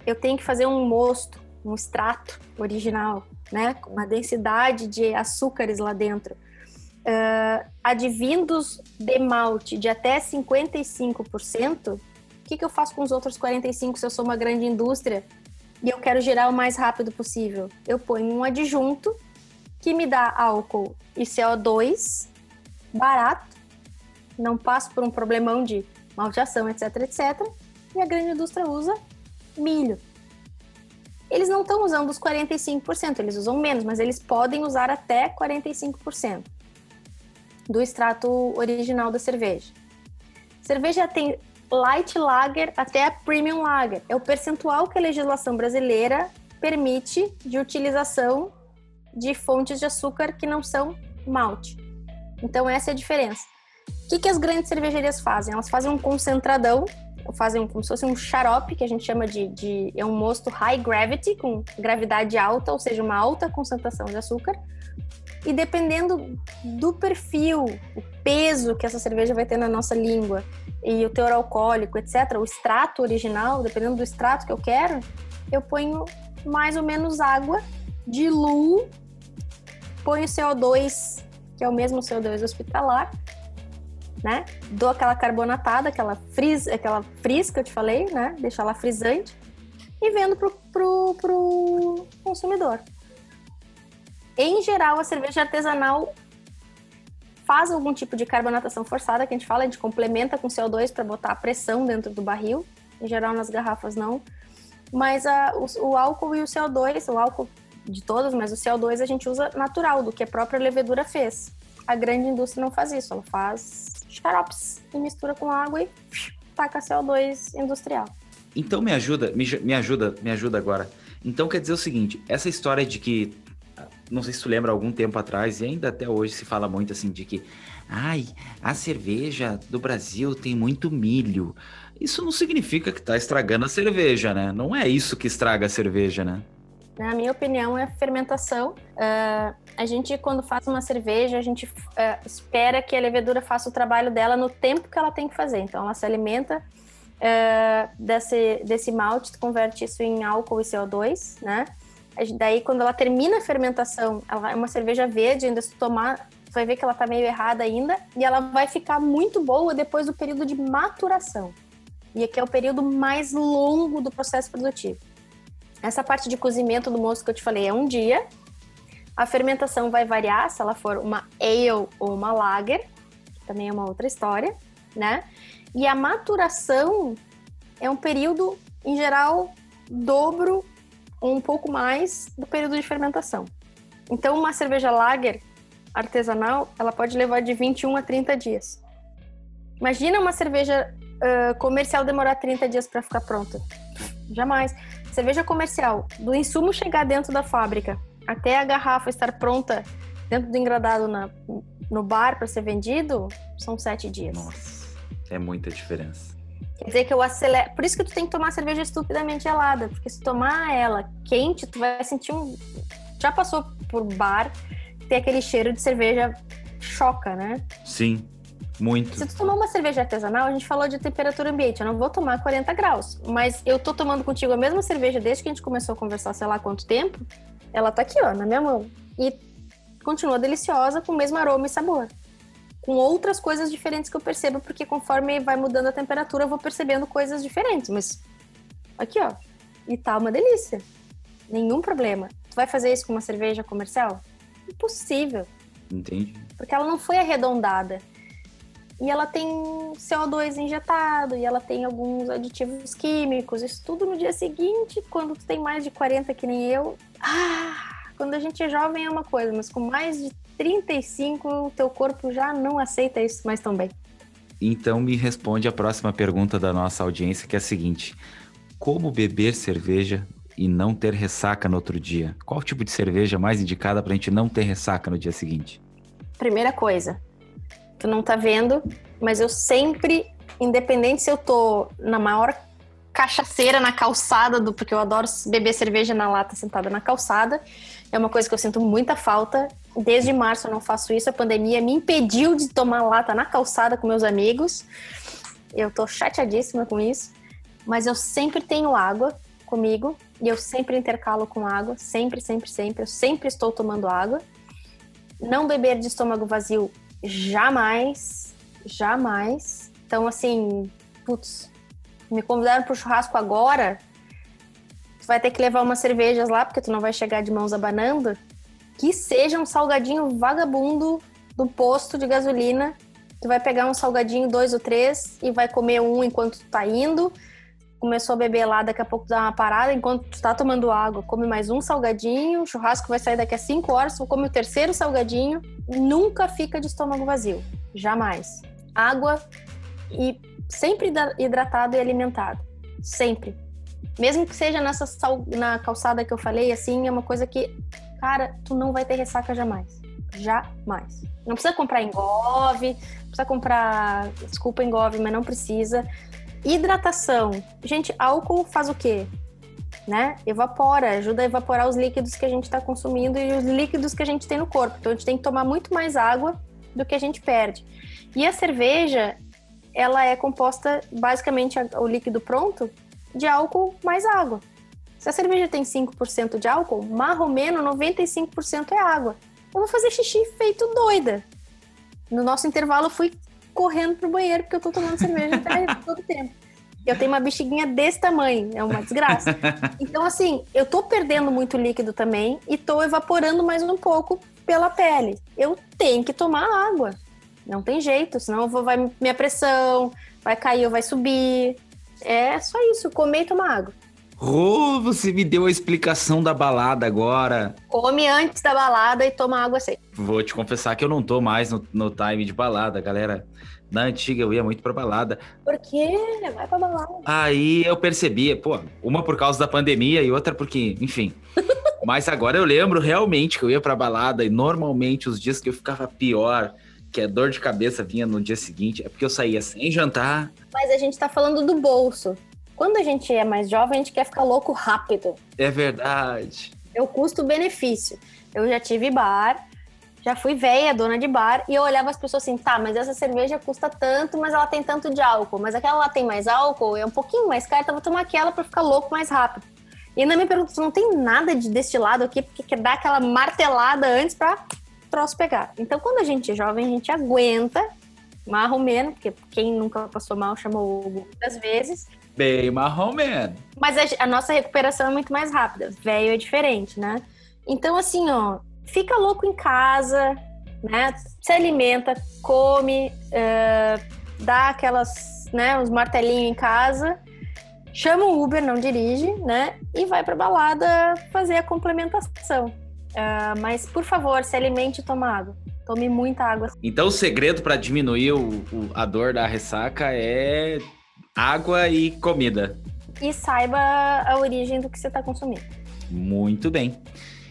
Speaker 2: eu tenho que fazer um mosto, um extrato original, né, com uma densidade de açúcares lá dentro, uh, advindos de malte de até 55%, o que, que eu faço com os outros 45% se eu sou uma grande indústria e eu quero gerar o mais rápido possível? Eu ponho um adjunto que me dá álcool e CO2 barato, não passo por um problemão de malteação, etc, etc, e a grande indústria usa milho. Eles não estão usando os 45%, eles usam menos, mas eles podem usar até 45% do extrato original da cerveja. Cerveja tem light lager até a premium lager. É o percentual que a legislação brasileira permite de utilização de fontes de açúcar que não são malte. Então essa é a diferença. O que, que as grandes cervejarias fazem? Elas fazem um concentradão, fazem como se fosse um xarope, que a gente chama de, de é um mosto high gravity, com gravidade alta, ou seja, uma alta concentração de açúcar. E dependendo do perfil, o peso que essa cerveja vai ter na nossa língua e o teor alcoólico, etc., o extrato original, dependendo do extrato que eu quero, eu ponho mais ou menos água, diluo, ponho CO2, que é o mesmo CO2 hospitalar, né? Dou aquela carbonatada, aquela fris, aquela fris que eu te falei, né? Deixo ela frisante e vendo pro, pro, pro consumidor. Em geral, a cerveja artesanal faz algum tipo de carbonatação forçada, que a gente fala, a gente complementa com CO2 para botar a pressão dentro do barril. Em geral, nas garrafas não. Mas a, o, o, álcool e o CO2, o álcool de todas, mas o CO2 a gente usa natural, do que a própria levedura fez. A grande indústria não faz isso, ela faz xaropes e mistura com água e taca CO2 industrial.
Speaker 1: Então me ajuda, me, me ajuda, me ajuda agora. Então quer dizer o seguinte, essa história de que não sei se tu lembra algum tempo atrás e ainda até hoje se fala muito assim de que ai, a cerveja do Brasil tem muito milho. Isso não significa que está estragando a cerveja, né? Não é isso que estraga a cerveja, né?
Speaker 2: Na minha opinião, é fermentação. Uh, a gente, quando faz uma cerveja, a gente uh, espera que a levedura faça o trabalho dela no tempo que ela tem que fazer. Então, ela se alimenta uh, desse, desse malte, converte isso em álcool e CO2, né? Daí, quando ela termina a fermentação, ela é uma cerveja verde, ainda se tomar, vai ver que ela tá meio errada ainda, e ela vai ficar muito boa depois do período de maturação. E aqui é o período mais longo do processo produtivo. Essa parte de cozimento do mosto que eu te falei é um dia. A fermentação vai variar se ela for uma ale ou uma lager, que também é uma outra história, né? E a maturação é um período, em geral, dobro ou um pouco mais do período de fermentação. Então, uma cerveja lager artesanal, ela pode levar de 21 a 30 dias. Imagina uma cerveja uh, comercial demorar 30 dias para ficar pronta. Jamais cerveja comercial, do insumo chegar dentro da fábrica até a garrafa estar pronta dentro do engradado na, no bar para ser vendido, são sete dias.
Speaker 1: Nossa, é muita diferença.
Speaker 2: Quer dizer que eu acelero. Por isso que tu tem que tomar cerveja estupidamente gelada, porque se tomar ela quente, tu vai sentir um. Já passou por bar, tem aquele cheiro de cerveja choca, né?
Speaker 1: Sim. Muito.
Speaker 2: Se tu tomar uma cerveja artesanal, a gente falou de temperatura ambiente. Eu não vou tomar 40 graus. Mas eu tô tomando contigo a mesma cerveja desde que a gente começou a conversar, sei lá quanto tempo. Ela tá aqui, ó, na minha mão. E continua deliciosa, com o mesmo aroma e sabor. Com outras coisas diferentes que eu percebo, porque conforme vai mudando a temperatura, eu vou percebendo coisas diferentes. Mas aqui, ó. E tá uma delícia. Nenhum problema. Tu vai fazer isso com uma cerveja comercial? Impossível.
Speaker 1: Entendi.
Speaker 2: Porque ela não foi arredondada e ela tem CO2 injetado, e ela tem alguns aditivos químicos, isso tudo no dia seguinte, quando tu tem mais de 40 que nem eu. Ah, quando a gente é jovem é uma coisa, mas com mais de 35 o teu corpo já não aceita isso mais tão bem.
Speaker 1: Então me responde a próxima pergunta da nossa audiência, que é a seguinte: como beber cerveja e não ter ressaca no outro dia? Qual tipo de cerveja mais indicada para a gente não ter ressaca no dia seguinte?
Speaker 2: Primeira coisa, tu não tá vendo, mas eu sempre, independente se eu tô na maior cachaceira na calçada, do, porque eu adoro beber cerveja na lata sentada na calçada, é uma coisa que eu sinto muita falta. Desde março eu não faço isso. A pandemia me impediu de tomar lata na calçada com meus amigos. Eu tô chateadíssima com isso. Mas eu sempre tenho água comigo e eu sempre intercalo com água. Sempre, sempre, sempre. Eu sempre estou tomando água. Não beber de estômago vazio, jamais. Jamais. Então, assim, putz, me convidaram pro churrasco agora. Tu vai ter que levar umas cervejas lá, porque tu não vai chegar de mãos abanando que seja um salgadinho vagabundo do posto de gasolina. Tu vai pegar um salgadinho, dois ou três, e vai comer um enquanto tu tá indo. Começou a beber lá, daqui a pouco dá uma parada, enquanto tu tá tomando água, come mais um salgadinho, o churrasco vai sair daqui a cinco horas, tu come o terceiro salgadinho, nunca fica de estômago vazio. Jamais. Água e sempre hidratado e alimentado. Sempre. Mesmo que seja nessa sal... na calçada que eu falei, assim, é uma coisa que cara, tu não vai ter ressaca jamais. Jamais. Não precisa comprar engove, precisa comprar, desculpa engove, mas não precisa. Hidratação. Gente, álcool faz o quê? Né? Evapora, ajuda a evaporar os líquidos que a gente está consumindo e os líquidos que a gente tem no corpo. Então a gente tem que tomar muito mais água do que a gente perde. E a cerveja, ela é composta basicamente o líquido pronto de álcool mais água. Se a cerveja tem 5% de álcool, marromeno 95% é água. Eu vou fazer xixi feito doida. No nosso intervalo, fui correndo pro banheiro porque eu tô tomando cerveja até todo tempo. Eu tenho uma bexiguinha desse tamanho, é uma desgraça. Então, assim, eu tô perdendo muito líquido também e tô evaporando mais um pouco pela pele. Eu tenho que tomar água. Não tem jeito, senão eu vou, vai minha pressão, vai cair ou vai subir. É só isso, comer e tomar água.
Speaker 1: Rô, oh, você me deu a explicação da balada agora.
Speaker 2: Come antes da balada e toma água seca.
Speaker 1: Vou te confessar que eu não tô mais no, no time de balada, galera. Na antiga eu ia muito pra balada.
Speaker 2: Por quê? Vai pra balada.
Speaker 1: Aí eu percebi, pô, uma por causa da pandemia e outra porque, enfim. Mas agora eu lembro realmente que eu ia pra balada e normalmente os dias que eu ficava pior, que a dor de cabeça vinha no dia seguinte, é porque eu saía sem jantar.
Speaker 2: Mas a gente tá falando do bolso. Quando a gente é mais jovem, a gente quer ficar louco rápido.
Speaker 1: É verdade.
Speaker 2: É o custo-benefício. Eu já tive bar, já fui velha, dona de bar, e eu olhava as pessoas assim, tá, mas essa cerveja custa tanto, mas ela tem tanto de álcool. Mas aquela lá tem mais álcool, é um pouquinho mais cara, então vou tomar aquela para ficar louco mais rápido. E ainda me pergunto, não tem nada de destilado aqui, porque quer dar aquela martelada antes pra troço pegar. Então, quando a gente é jovem, a gente aguenta, marro menos, porque quem nunca passou mal chamou muitas vezes,
Speaker 1: Bem marrom man.
Speaker 2: Mas a, a, nossa recuperação é muito mais rápida. Velho é diferente, né? Então, assim, ó, fica louco em casa, né? Se alimenta, come, uh, dá aquelas, né, uns martelinhos em casa, chama o Uber, não dirige, né? E vai pra balada fazer a complementação. Uh, mas, por favor, se alimente e toma água. Tome muita água.
Speaker 1: Então, o segredo para diminuir o, o, a dor da ressaca é água e comida.
Speaker 2: E saiba a origem do que você está consumindo.
Speaker 1: Muito bem.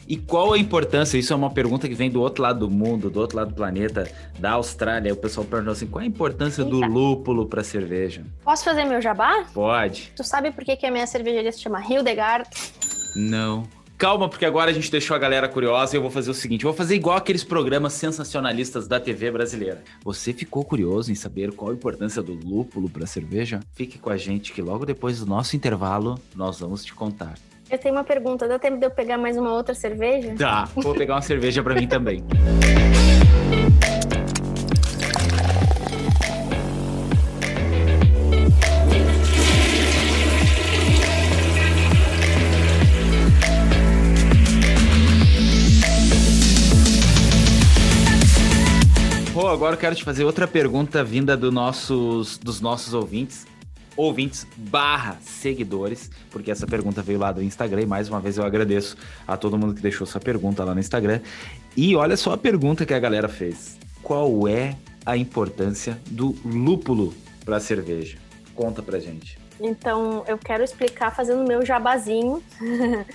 Speaker 1: E qual a importância? Isso é uma pergunta que vem do outro lado do mundo, do outro lado do planeta, da Austrália. O pessoal perguntou assim: qual a importância Eita. do lúpulo para cerveja?
Speaker 2: Posso fazer meu jabá?
Speaker 1: Pode.
Speaker 2: Tu sabe por que, que a minha cervejaria se chama Hildegard?
Speaker 1: Não. Calma, porque agora a gente deixou a galera curiosa e eu vou fazer o seguinte: eu vou fazer igual aqueles programas sensacionalistas da TV brasileira. Você ficou curioso em saber qual a importância do lúpulo para a cerveja? Fique com a gente que logo depois do nosso intervalo nós vamos te contar.
Speaker 2: Eu tenho uma pergunta: dá tempo de eu pegar mais uma outra cerveja?
Speaker 1: Dá, vou pegar uma cerveja para mim também. quero te fazer outra pergunta vinda do nossos, dos nossos ouvintes. Ouvintes barra seguidores, porque essa pergunta veio lá do Instagram e mais uma vez eu agradeço a todo mundo que deixou sua pergunta lá no Instagram. E olha só a pergunta que a galera fez. Qual é a importância do lúpulo para a cerveja? Conta pra gente.
Speaker 2: Então, eu quero explicar fazendo meu jabazinho.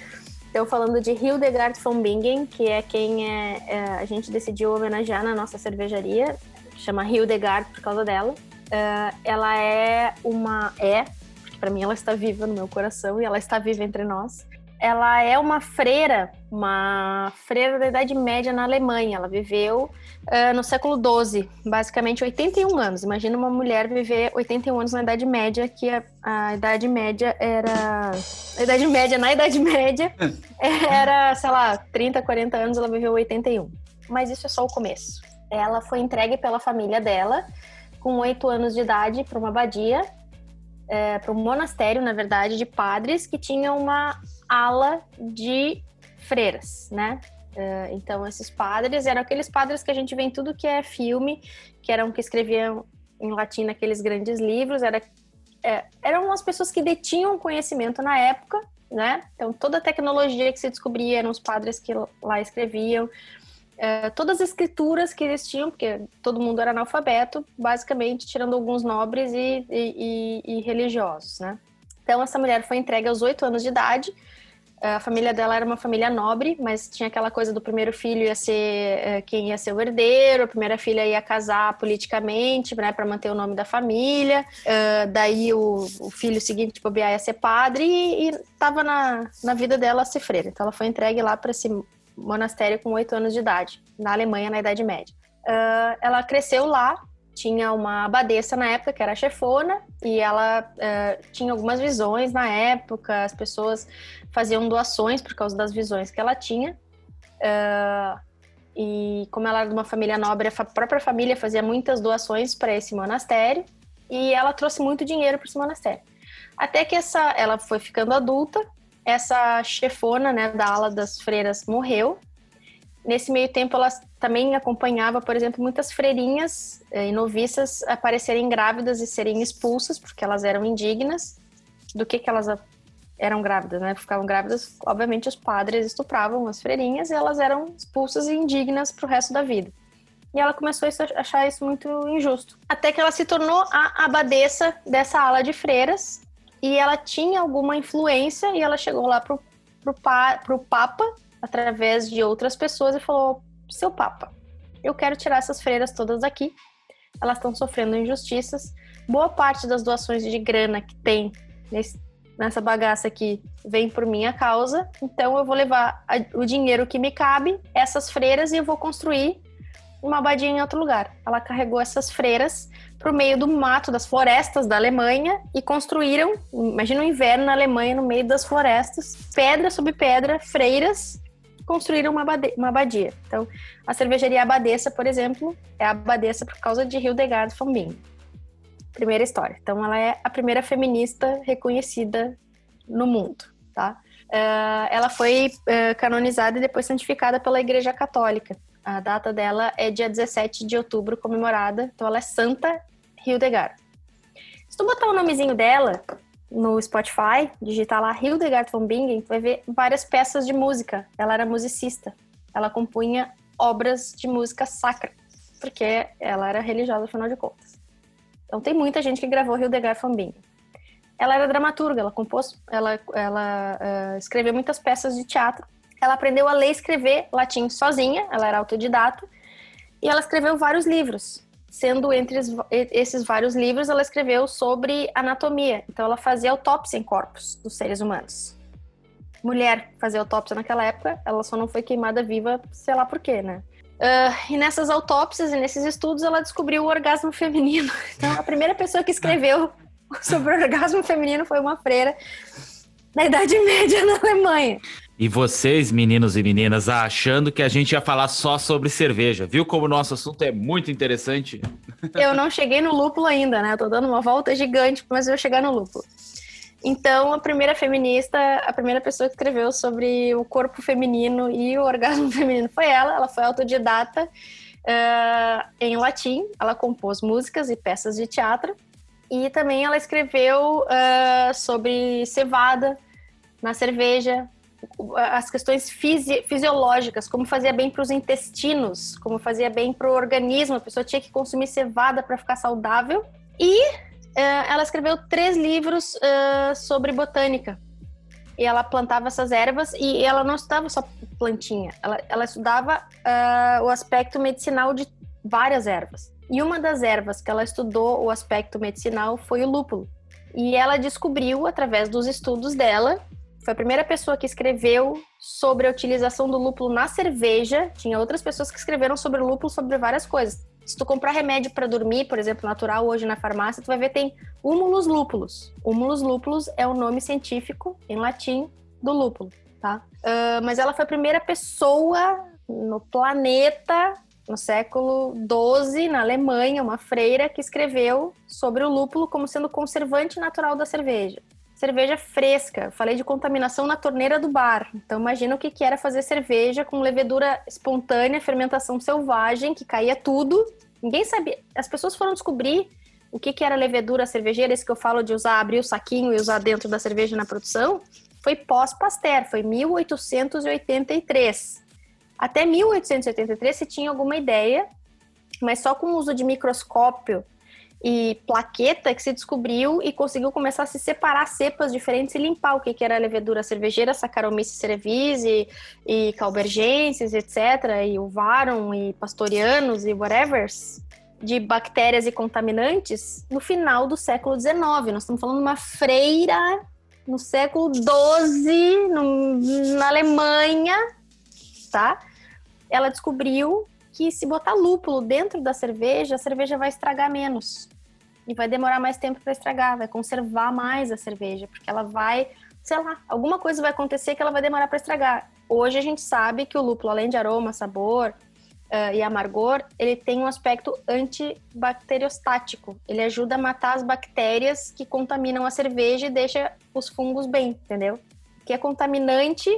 Speaker 2: Estou falando de Hildegard von Bingen, que é quem é, é, a gente decidiu homenagear na nossa cervejaria, chama Hildegard por causa dela. Uh, ela é uma. É, porque para mim ela está viva no meu coração e ela está viva entre nós. ela é uma freira, uma freira da Idade Média na Alemanha. Ela viveu uh, no século XII, basicamente 81 anos. Imagina uma mulher viver 81 anos na Idade Média, que a, a Idade Média era. A Idade Média, na Idade Média, era, sei lá, 30, 40 anos, ela viveu 81. Mas isso é só o começo. Ela foi entregue pela família dela, com oito anos de idade, para uma abadia é, para um monastério, na verdade, de padres que tinha uma ala de freiras, né? É, então, esses padres eram aqueles padres que a gente vê em tudo que é filme, que eram que escreviam em latim aqueles grandes livros, era, é, eram as pessoas que detinham conhecimento na época, né? Então, toda a tecnologia que se descobria eram os padres que lá escreviam, é, todas as escrituras que eles tinham, porque todo mundo era analfabeto, basicamente tirando alguns nobres e, e, e, e religiosos, né? Então essa mulher foi entregue aos oito anos de idade. A família dela era uma família nobre, mas tinha aquela coisa do primeiro filho ia ser é, quem ia ser o herdeiro, a primeira filha ia casar politicamente, né, para manter o nome da família. Uh, daí o, o, filho seguinte, tipo, ia ser padre e, estava na, na vida dela ser freira. Então ela foi entregue lá para esse monastério com oito anos de idade, na Alemanha, na Idade Média. Uh, ela cresceu lá, tinha uma abadesa na época, que era chefona, e ela uh, tinha algumas visões na época, as pessoas faziam doações por causa das visões que ela tinha. Uh, e como ela era de uma família nobre, a própria família fazia muitas doações para esse monastério, e ela trouxe muito dinheiro para esse monastério. Até que essa, ela foi ficando adulta essa chefona né, da ala das freiras morreu. Nesse meio tempo, ela também acompanhava, por exemplo, muitas freirinhas eh, e noviças aparecerem grávidas e serem expulsas, porque elas eram indignas. Do que, que elas eram grávidas, né? Ficavam grávidas, obviamente os padres estupravam as freirinhas e elas eram expulsas e indignas para o resto da vida. E ela começou a achar isso muito injusto. Até que ela se tornou a abadesa dessa ala de freiras e ela tinha alguma influência e ela chegou lá pro, pro, pa, pro Papa, através de outras pessoas, e falou: Seu Papa, eu quero tirar essas freiras todas daqui. Elas estão sofrendo injustiças. Boa parte das doações de grana que tem nesse, nessa bagaça aqui vem por minha causa. Então eu vou levar a, o dinheiro que me cabe, essas freiras, e eu vou construir uma abadia em outro lugar. Ela carregou essas freiras para o meio do mato, das florestas da Alemanha e construíram, imagina o inverno na Alemanha, no meio das florestas, pedra sobre pedra, freiras, construíram uma. Uma abadia. Então, a cervejaria Abadesa, por exemplo, é Abadesa por causa de Hildegard von Bingen. Primeira história. Então, ela é a primeira feminista reconhecida no mundo, tá? Uh, ela foi uh, canonizada e depois santificada pela Igreja Católica. A data dela é dia 17 de outubro, comemorada. Então ela é Santa Hildegard. Se tu botar o nomezinho dela no Spotify, digitar lá Hildegard von Bingen, tu vai ver várias peças de música. Ela era musicista. Ela compunha obras de música sacra, porque ela era religiosa, afinal de contas. Então tem muita gente que gravou Hildegard von Bingen. Ela era dramaturga, ela compôs, ela, ela uh, escreveu muitas peças de teatro ela aprendeu a ler e escrever latim sozinha, ela era autodidata, e ela escreveu vários livros. Sendo entre esses vários livros, ela escreveu sobre anatomia. Então, ela fazia autópsia em corpos dos seres humanos. Mulher fazer autópsia naquela época, ela só não foi queimada viva, sei lá por quê, né? Uh, e nessas autópsias e nesses estudos, ela descobriu o orgasmo feminino. Então, a primeira pessoa que escreveu sobre o orgasmo feminino foi uma freira na Idade Média na Alemanha.
Speaker 1: E vocês, meninos e meninas, achando que a gente ia falar só sobre cerveja. Viu como o nosso assunto é muito interessante?
Speaker 2: Eu não cheguei no lúpulo ainda, né? Eu tô dando uma volta gigante, mas eu vou chegar no lúpulo. Então, a primeira feminista, a primeira pessoa que escreveu sobre o corpo feminino e o orgasmo feminino foi ela. Ela foi autodidata uh, em latim. Ela compôs músicas e peças de teatro. E também ela escreveu uh, sobre cevada na cerveja, as questões fisi fisiológicas, como fazia bem para os intestinos, como fazia bem para o organismo, a pessoa tinha que consumir cevada para ficar saudável. E uh, ela escreveu três livros uh, sobre botânica. E ela plantava essas ervas e ela não estudava só plantinha, ela, ela estudava uh, o aspecto medicinal de várias ervas. E uma das ervas que ela estudou o aspecto medicinal foi o lúpulo. E ela descobriu, através dos estudos dela, foi a primeira pessoa que escreveu sobre a utilização do lúpulo na cerveja. Tinha outras pessoas que escreveram sobre o lúpulo sobre várias coisas. Se tu comprar remédio para dormir, por exemplo, natural hoje na farmácia, tu vai ver tem Humulus lúpulus. Humulus lúpulus é o nome científico em latim do lúpulo, tá? Uh, mas ela foi a primeira pessoa no planeta no século XII, na Alemanha, uma freira que escreveu sobre o lúpulo como sendo conservante natural da cerveja cerveja fresca. Falei de contaminação na torneira do bar. Então imagina o que, que era fazer cerveja com levedura espontânea, fermentação selvagem, que caía tudo. Ninguém sabia. As pessoas foram descobrir o que, que era levedura cervejeira, esse que eu falo de usar, abrir o saquinho e usar dentro da cerveja na produção, foi pós-Pasteur, foi 1883. Até 1883 se tinha alguma ideia, mas só com o uso de microscópio e plaqueta que se descobriu e conseguiu começar a se separar cepas diferentes e limpar o que, que era levedura cervejeira, Saccharomyces cerevisiae e Calbergenses, etc., e o Varon e Pastorianos e whatever, de bactérias e contaminantes no final do século XIX. Nós estamos falando de uma freira no século XII, no, na Alemanha, tá? Ela descobriu que se botar lúpulo dentro da cerveja, a cerveja vai estragar menos. E vai demorar mais tempo para estragar, vai conservar mais a cerveja, porque ela vai, sei lá, alguma coisa vai acontecer que ela vai demorar para estragar. Hoje a gente sabe que o lúpulo, além de aroma, sabor uh, e amargor, ele tem um aspecto antibacteriostático. Ele ajuda a matar as bactérias que contaminam a cerveja e deixa os fungos bem, entendeu? Que é contaminante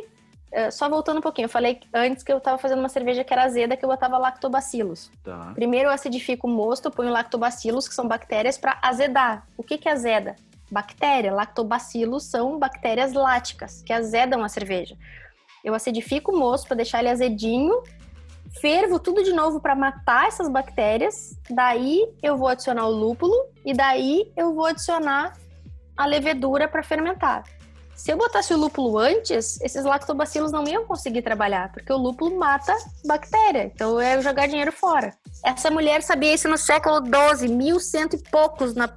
Speaker 2: só voltando um pouquinho, eu falei antes que eu estava fazendo uma cerveja que era azeda, que eu botava lactobacilos. Tá. Primeiro eu acidifico o mosto, ponho lactobacilos, que são bactérias, para azedar. O que, que é azeda? Bactéria. Lactobacilos são bactérias láticas, que azedam a cerveja. Eu acidifico o mosto para deixar ele azedinho, fervo tudo de novo para matar essas bactérias. Daí eu vou adicionar o lúpulo e daí eu vou adicionar a levedura para fermentar. Se eu botasse o lúpulo antes, esses lactobacilos não iam conseguir trabalhar, porque o lúpulo mata bactéria. Então é jogar dinheiro fora. Essa mulher sabia isso no século XII, mil cento e poucos, na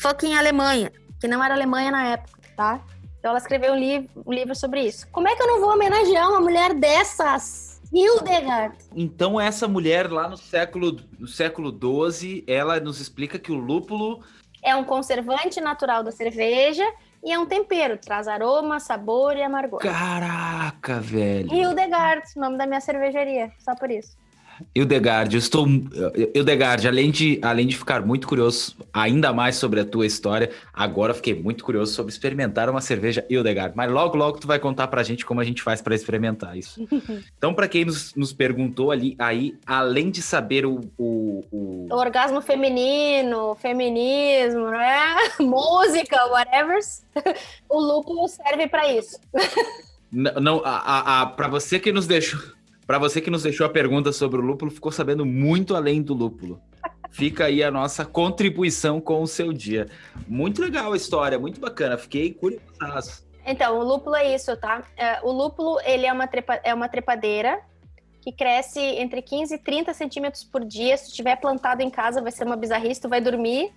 Speaker 2: fucking Alemanha, que não era Alemanha na época, tá? Então ela escreveu um, li um livro sobre isso. Como é que eu não vou homenagear uma mulher dessas? Hildegard.
Speaker 1: Então essa mulher lá no século no século 12, ela nos explica que o lúpulo
Speaker 2: é um conservante natural da cerveja e é um tempero, traz aroma, sabor e amargor.
Speaker 1: Caraca, velho.
Speaker 2: Hildegard, nome da minha cervejaria, só por isso.
Speaker 1: Eudegard, eu estou. Eudegard, além de, além de ficar muito curioso ainda mais sobre a tua história, agora fiquei muito curioso sobre experimentar uma cerveja Eudegard. Mas logo, logo tu vai contar pra gente como a gente faz para experimentar isso. então, para quem nos, nos perguntou ali, aí, além de saber o. O,
Speaker 2: o... o orgasmo feminino, feminismo, né? Música, whatever, o lúpulo serve para isso.
Speaker 1: não, não a, a, a para você que nos deixou para você que nos deixou a pergunta sobre o lúpulo, ficou sabendo muito além do lúpulo. Fica aí a nossa contribuição com o seu dia. Muito legal a história, muito bacana. Fiquei curioso.
Speaker 2: Então, o lúpulo é isso, tá? É, o lúpulo, ele é uma, trepa, é uma trepadeira que cresce entre 15 e 30 centímetros por dia. Se tiver plantado em casa, vai ser uma bizarrice. Tu vai dormir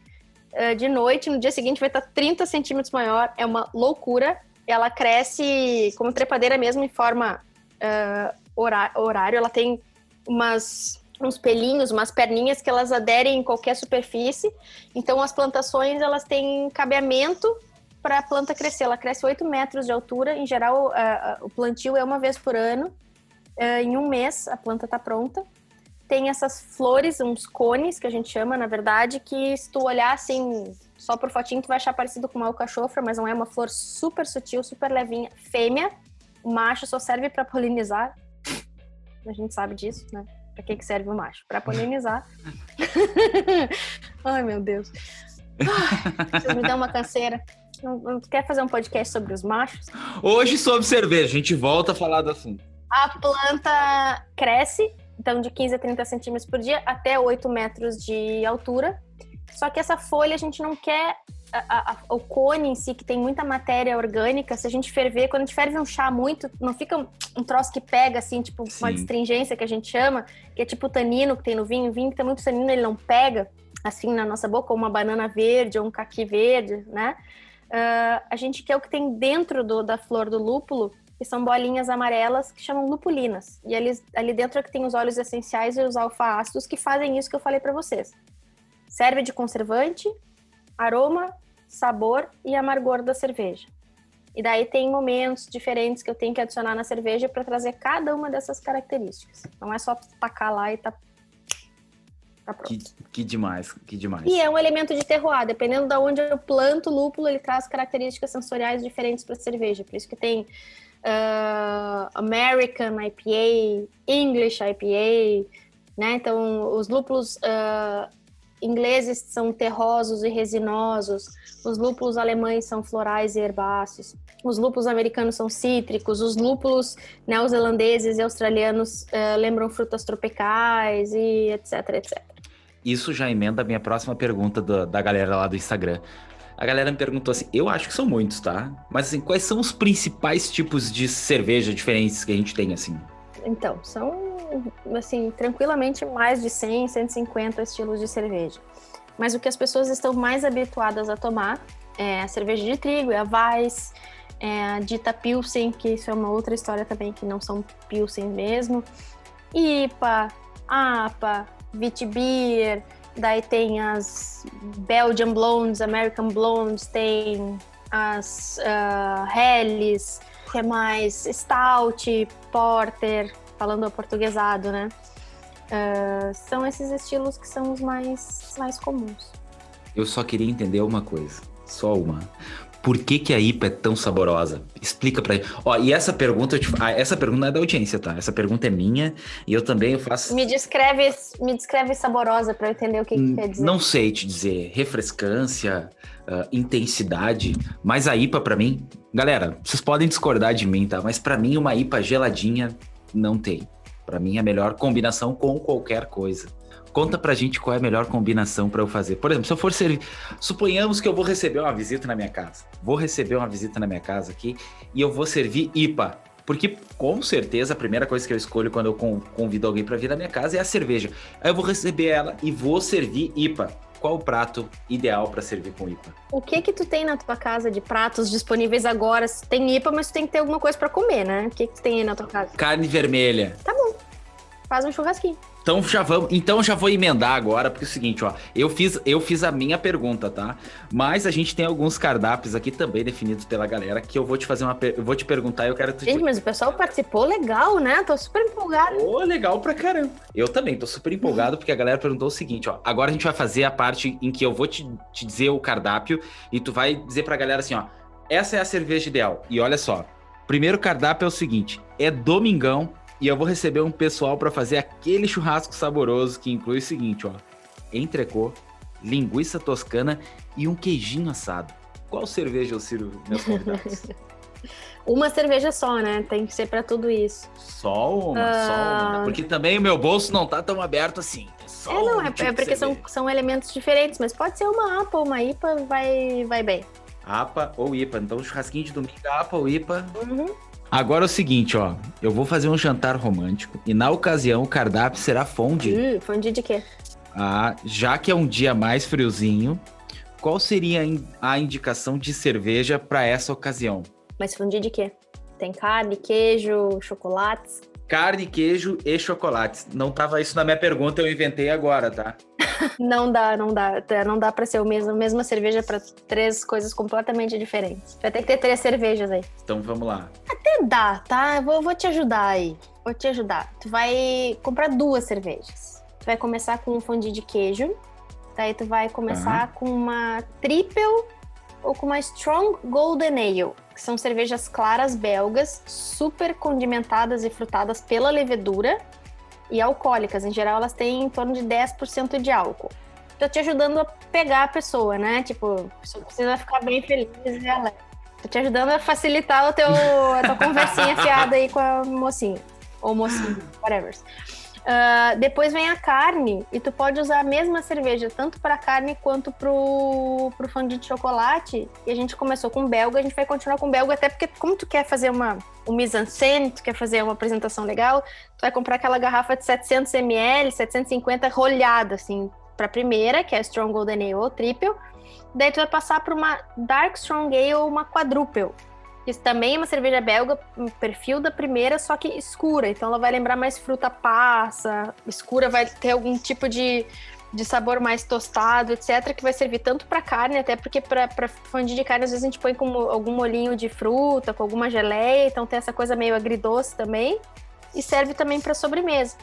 Speaker 2: uh, de noite, no dia seguinte vai estar 30 centímetros maior. É uma loucura. Ela cresce como trepadeira mesmo, em forma uh, horário, ela tem umas uns pelinhos, umas perninhas que elas aderem em qualquer superfície. Então as plantações elas têm cabeamento para a planta crescer. Ela cresce 8 metros de altura. Em geral, o plantio é uma vez por ano. Uh, em um mês a planta está pronta. Tem essas flores, uns cones que a gente chama, na verdade, que se tu olhar assim só por fotinho tu vai achar parecido com uma alcachofra, mas não é uma flor super sutil, super levinha, fêmea. O macho só serve para polinizar a gente sabe disso, né? Pra que, que serve o macho? Pra polinizar. Ai, meu Deus. Vocês me dão uma canseira. Não, não quer fazer um podcast sobre os machos?
Speaker 1: Hoje sobre cerveja, a gente volta a falar do assunto.
Speaker 2: A planta cresce, então de 15 a 30 centímetros por dia, até 8 metros de altura. Só que essa folha a gente não quer a, a, o cone em si, que tem muita matéria orgânica, se a gente ferver, quando a gente ferve um chá muito, não fica um, um troço que pega, assim, tipo Sim. uma astringência que a gente chama, que é tipo o tanino que tem no vinho. O vinho que tem muito tanino, ele não pega, assim, na nossa boca, ou uma banana verde, ou um caqui verde, né? uh, a gente quer o que tem dentro do, da flor do lúpulo, que são bolinhas amarelas que chamam lupulinas. E ali, ali dentro é que tem os óleos essenciais e os alfa-ácidos que fazem isso que eu falei para vocês. Serve de conservante, aroma, sabor e amargor da cerveja. E daí tem momentos diferentes que eu tenho que adicionar na cerveja para trazer cada uma dessas características. Não é só tacar lá e tá,
Speaker 1: tá pronto. Que, que demais, que demais.
Speaker 2: E é um elemento de terroir. Dependendo de onde eu planto o lúpulo, ele traz características sensoriais diferentes para a cerveja. Por isso que tem uh, American IPA, English IPA, né? Então, os lúpulos uh, ingleses são terrosos e resinosos, os lúpulos alemães são florais e herbáceos, os lúpulos americanos são cítricos, os lúpulos neozelandeses e australianos uh, lembram frutas tropicais e etc, etc.
Speaker 1: Isso já emenda a minha próxima pergunta do, da galera lá do Instagram. A galera me perguntou assim, eu acho que são muitos, tá? Mas assim, quais são os principais tipos de cerveja diferentes que a gente tem, assim?
Speaker 2: Então, são, assim, tranquilamente mais de 100, 150 estilos de cerveja. Mas o que as pessoas estão mais habituadas a tomar é a cerveja de trigo, é a Weiss, é a dita Pilsen, que isso é uma outra história também, que não são Pilsen mesmo. IPA, APA, Vitibir, daí tem as Belgian Blondes, American Blondes, tem as uh, Helles, que é mais stout, porter, falando portuguesado, né? Uh, são esses estilos que são os mais, mais comuns.
Speaker 1: Eu só queria entender uma coisa, só uma. Por que, que a IPA é tão saborosa? Explica pra gente. Ó, e essa pergunta, te... ah, essa pergunta não é da audiência, tá? Essa pergunta é minha e eu também faço.
Speaker 2: Me descreve, me descreve saborosa para eu entender o que, que quer dizer.
Speaker 1: Não sei te dizer. Refrescância, uh, intensidade. Mas a IPA, para mim, galera, vocês podem discordar de mim, tá? Mas para mim, uma IPA geladinha não tem. Para mim, é a melhor combinação com qualquer coisa. Conta pra gente qual é a melhor combinação para eu fazer. Por exemplo, se eu for servir. Suponhamos que eu vou receber uma visita na minha casa. Vou receber uma visita na minha casa aqui e eu vou servir IPA. Porque, com certeza, a primeira coisa que eu escolho quando eu convido alguém para vir na minha casa é a cerveja. Aí eu vou receber ela e vou servir IPA. Qual o prato ideal para servir com IPA?
Speaker 2: O que que tu tem na tua casa de pratos disponíveis agora? Tem IPA, mas tu tem que ter alguma coisa para comer, né? O que que tu tem aí na tua casa?
Speaker 1: Carne vermelha.
Speaker 2: Tá bom. Faz um churrasquinho.
Speaker 1: Então já vamos, então já vou emendar agora, porque é o seguinte, ó, eu fiz, eu fiz a minha pergunta, tá? Mas a gente tem alguns cardápios aqui também definidos pela galera que eu vou te fazer uma, eu vou te perguntar, e eu quero te...
Speaker 2: Gente, mas o pessoal participou legal, né? Tô super empolgado.
Speaker 1: Ô, oh, legal pra caramba. Eu também tô super empolgado porque a galera perguntou o seguinte, ó, agora a gente vai fazer a parte em que eu vou te, te dizer o cardápio e tu vai dizer pra galera assim, ó, essa é a cerveja ideal. E olha só, primeiro cardápio é o seguinte, é domingão e eu vou receber um pessoal para fazer aquele churrasco saboroso que inclui o seguinte, ó: entrecô, linguiça toscana e um queijinho assado. Qual cerveja eu sirvo meus convidados?
Speaker 2: uma cerveja só, né? Tem que ser para tudo isso.
Speaker 1: Só uma, uh... só uma. Né? Porque também o meu bolso não tá tão aberto assim.
Speaker 2: É, é não, um é, tipo é porque são, são elementos diferentes, mas pode ser uma APA ou uma IPA, vai, vai bem.
Speaker 1: APA ou IPA. Então, churrasquinho de domingo, APA ou IPA. Uhum. Agora é o seguinte, ó. Eu vou fazer um jantar romântico e na ocasião o cardápio será fondue.
Speaker 2: Hum, fondue de quê?
Speaker 1: Ah, já que é um dia mais friozinho, qual seria a indicação de cerveja para essa ocasião?
Speaker 2: Mas fondue de quê? Tem carne, queijo, chocolates?
Speaker 1: Carne, queijo e chocolates. Não tava isso na minha pergunta, eu inventei agora, tá?
Speaker 2: Não dá, não dá. Não dá para ser o mesmo, a mesma cerveja para três coisas completamente diferentes. Vai ter que ter três cervejas aí.
Speaker 1: Então vamos lá.
Speaker 2: Até dá, tá? Eu vou, vou te ajudar aí. Vou te ajudar. Tu vai comprar duas cervejas. Tu vai começar com um fondue de queijo. Daí tu vai começar uhum. com uma triple ou com uma Strong Golden Ale, que são cervejas claras belgas, super condimentadas e frutadas pela levedura e alcoólicas. Em geral, elas têm em torno de 10% de álcool. Tô te ajudando a pegar a pessoa, né? Tipo, a pessoa precisa ficar bem feliz e alegre. Tô te ajudando a facilitar o teu, a tua conversinha fiada aí com a mocinha. Ou mocinho, whatever. Uh, depois vem a carne, e tu pode usar a mesma cerveja, tanto para carne quanto pro, pro fondue de chocolate. E a gente começou com belga, a gente vai continuar com belga, até porque, como tu quer fazer uma um mise-en-scène, tu quer fazer uma apresentação legal, tu vai comprar aquela garrafa de 700 ml, 750 rolhada, assim, para primeira, que é Strong Golden Ale ou Triple. Daí tu vai passar para uma Dark Strong Ale ou uma Quadruple. Isso também é uma cerveja belga, um perfil da primeira, só que escura. Então ela vai lembrar mais fruta passa, escura vai ter algum tipo de, de sabor mais tostado, etc, que vai servir tanto para carne, até porque para fundir de carne às vezes a gente põe com algum molinho de fruta, com alguma geleia, então tem essa coisa meio agridoce também. E serve também para sobremesa.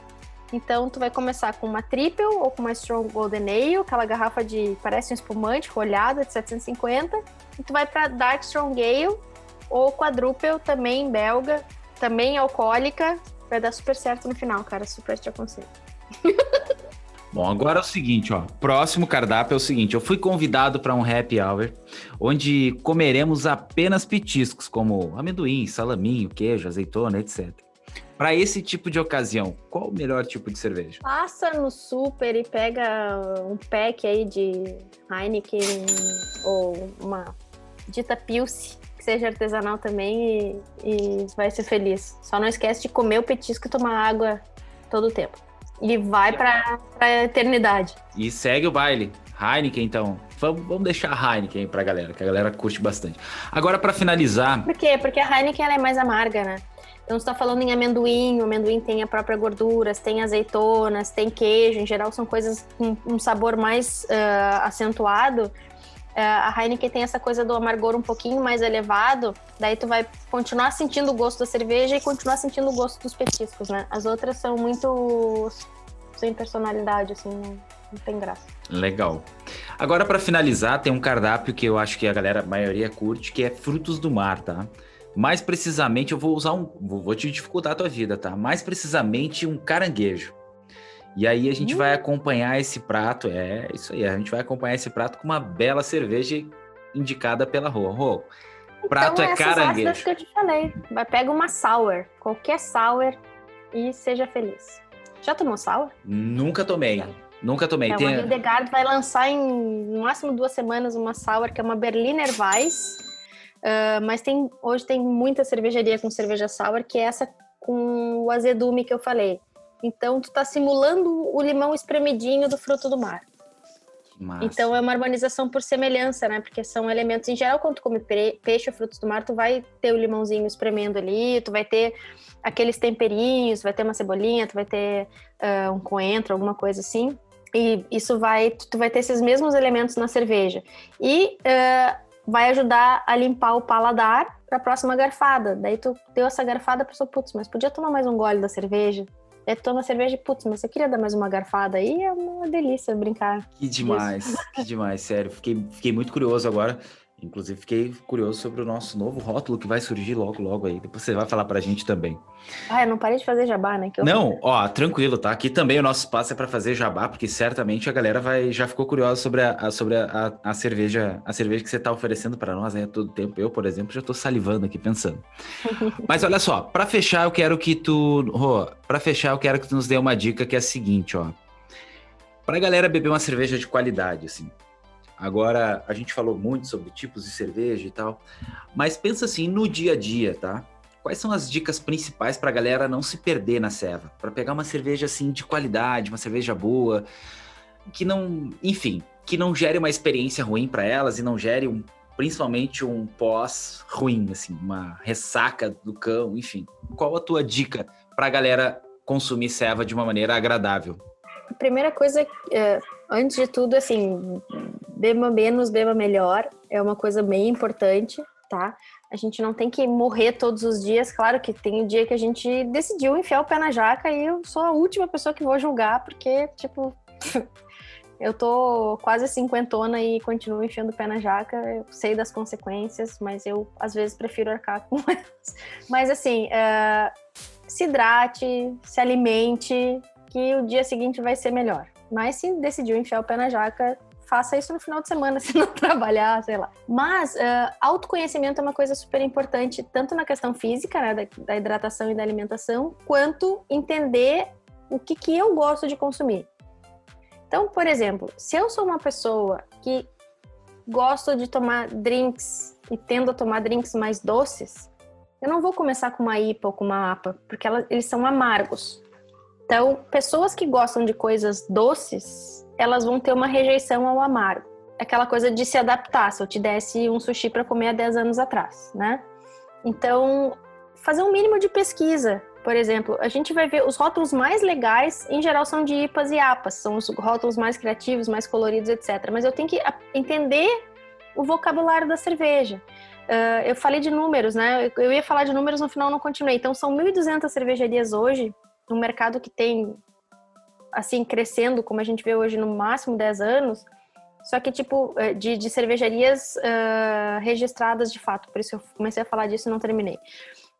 Speaker 2: Então, tu vai começar com uma triple ou com uma strong golden ale, aquela garrafa de parece um espumante rolhada de 750, e tu vai para dark strong ale ou quadruple também belga, também alcoólica, vai dar super certo no final, cara, super te aconselho.
Speaker 1: Bom, agora é o seguinte, ó. Próximo cardápio é o seguinte: eu fui convidado para um happy hour onde comeremos apenas petiscos, como amendoim, salaminho, queijo, azeitona, etc. Para esse tipo de ocasião, qual o melhor tipo de cerveja?
Speaker 2: Passa no super e pega um pack aí de Heineken ou uma dita Pilce, que seja artesanal também e, e vai ser feliz. Só não esquece de comer o petisco e tomar água todo o tempo. E vai para a eternidade.
Speaker 1: E segue o baile. Heineken, então. Vamos, vamos deixar a Heineken para a galera, que a galera curte bastante. Agora, para finalizar.
Speaker 2: Por quê? Porque a Heineken ela é mais amarga, né? Então, você está falando em amendoim, o amendoim tem a própria gordura, tem azeitonas, tem queijo, em geral são coisas com um sabor mais uh, acentuado. Uh, a Heineken tem essa coisa do amargor um pouquinho mais elevado, daí tu vai continuar sentindo o gosto da cerveja e continuar sentindo o gosto dos petiscos, né? As outras são muito sem personalidade, assim, não tem graça.
Speaker 1: Legal. Agora, para finalizar, tem um cardápio que eu acho que a galera, a maioria curte, que é frutos do mar, tá? Mais precisamente, eu vou usar um. Vou te dificultar a tua vida, tá? Mais precisamente, um caranguejo. E aí a gente vai hum. acompanhar esse prato, é isso aí, a gente vai acompanhar esse prato com uma bela cerveja indicada pela Rô. Rô, prato então, é caranguejo.
Speaker 2: que eu te falei. Vai pega uma sour, qualquer sour e seja feliz. Já tomou sour?
Speaker 1: Nunca tomei. Nunca tomei.
Speaker 2: Então, Tem... A Hildegard vai lançar em no máximo duas semanas uma sour que é uma Berliner Weiss Uh, mas tem hoje tem muita cervejaria com cerveja sour, que é essa com o azedume que eu falei. Então, tu tá simulando o limão espremidinho do fruto do mar. Massa. Então, é uma harmonização por semelhança, né? Porque são elementos, em geral, quando tu come peixe ou frutos do mar, tu vai ter o limãozinho espremendo ali, tu vai ter aqueles temperinhos, vai ter uma cebolinha, tu vai ter uh, um coentro, alguma coisa assim. E isso vai, tu vai ter esses mesmos elementos na cerveja. E uh, vai ajudar a limpar o paladar para a próxima garfada. Daí tu deu essa garfada, pensou, putz, mas podia tomar mais um gole da cerveja. Tu toma cerveja e, putz, mas você queria dar mais uma garfada aí? É uma delícia brincar.
Speaker 1: Que demais, que demais, sério. Fiquei, fiquei muito curioso agora. Inclusive, fiquei curioso sobre o nosso novo rótulo que vai surgir logo, logo aí. Depois você vai falar pra gente também.
Speaker 2: Ah, eu não parei de fazer jabá, né?
Speaker 1: não, ó, tranquilo, tá? Aqui também o nosso espaço é para fazer jabá, porque certamente a galera vai já ficou curiosa sobre a, sobre a, a, a cerveja, a cerveja que você tá oferecendo para nós aí a todo tempo. Eu, por exemplo, já tô salivando aqui pensando. Mas olha só, para fechar, eu quero que tu, Rô, para fechar, eu quero que tu nos dê uma dica que é a seguinte, ó. Pra galera beber uma cerveja de qualidade, assim, Agora, a gente falou muito sobre tipos de cerveja e tal, mas pensa assim no dia a dia, tá? Quais são as dicas principais para a galera não se perder na serva? Para pegar uma cerveja assim de qualidade, uma cerveja boa, que não, enfim, que não gere uma experiência ruim para elas e não gere um, principalmente um pós ruim, assim, uma ressaca do cão, enfim. Qual a tua dica para a galera consumir serva de uma maneira agradável?
Speaker 2: A primeira coisa, é, antes de tudo, assim, beba menos, beba melhor, é uma coisa bem importante, tá? A gente não tem que morrer todos os dias. Claro que tem o dia que a gente decidiu enfiar o pé na jaca e eu sou a última pessoa que vou julgar, porque, tipo, eu tô quase cinquentona e continuo enfiando o pé na jaca. Eu sei das consequências, mas eu às vezes prefiro arcar com elas. Mas assim, uh, se hidrate, se alimente, que o dia seguinte vai ser melhor. Mas se decidiu enfiar o pé na jaca, faça isso no final de semana, se não trabalhar, sei lá. Mas uh, autoconhecimento é uma coisa super importante, tanto na questão física, né, da, da hidratação e da alimentação, quanto entender o que, que eu gosto de consumir. Então, por exemplo, se eu sou uma pessoa que gosto de tomar drinks e tendo a tomar drinks mais doces, eu não vou começar com uma IPA ou com uma APA, porque elas, eles são amargos. Então, pessoas que gostam de coisas doces, elas vão ter uma rejeição ao amargo. aquela coisa de se adaptar. Se eu te desse um sushi para comer há 10 anos atrás, né? Então, fazer um mínimo de pesquisa. Por exemplo, a gente vai ver os rótulos mais legais, em geral, são de IPAs e APAs, são os rótulos mais criativos, mais coloridos, etc. Mas eu tenho que entender o vocabulário da cerveja. Uh, eu falei de números, né? Eu ia falar de números, no final não continuei. Então, são 1.200 cervejarias hoje, no mercado que tem, assim, crescendo, como a gente vê hoje, no máximo 10 anos. Só que, tipo, eh, de, de cervejarias uh, registradas de fato. Por isso eu comecei a falar disso e não terminei.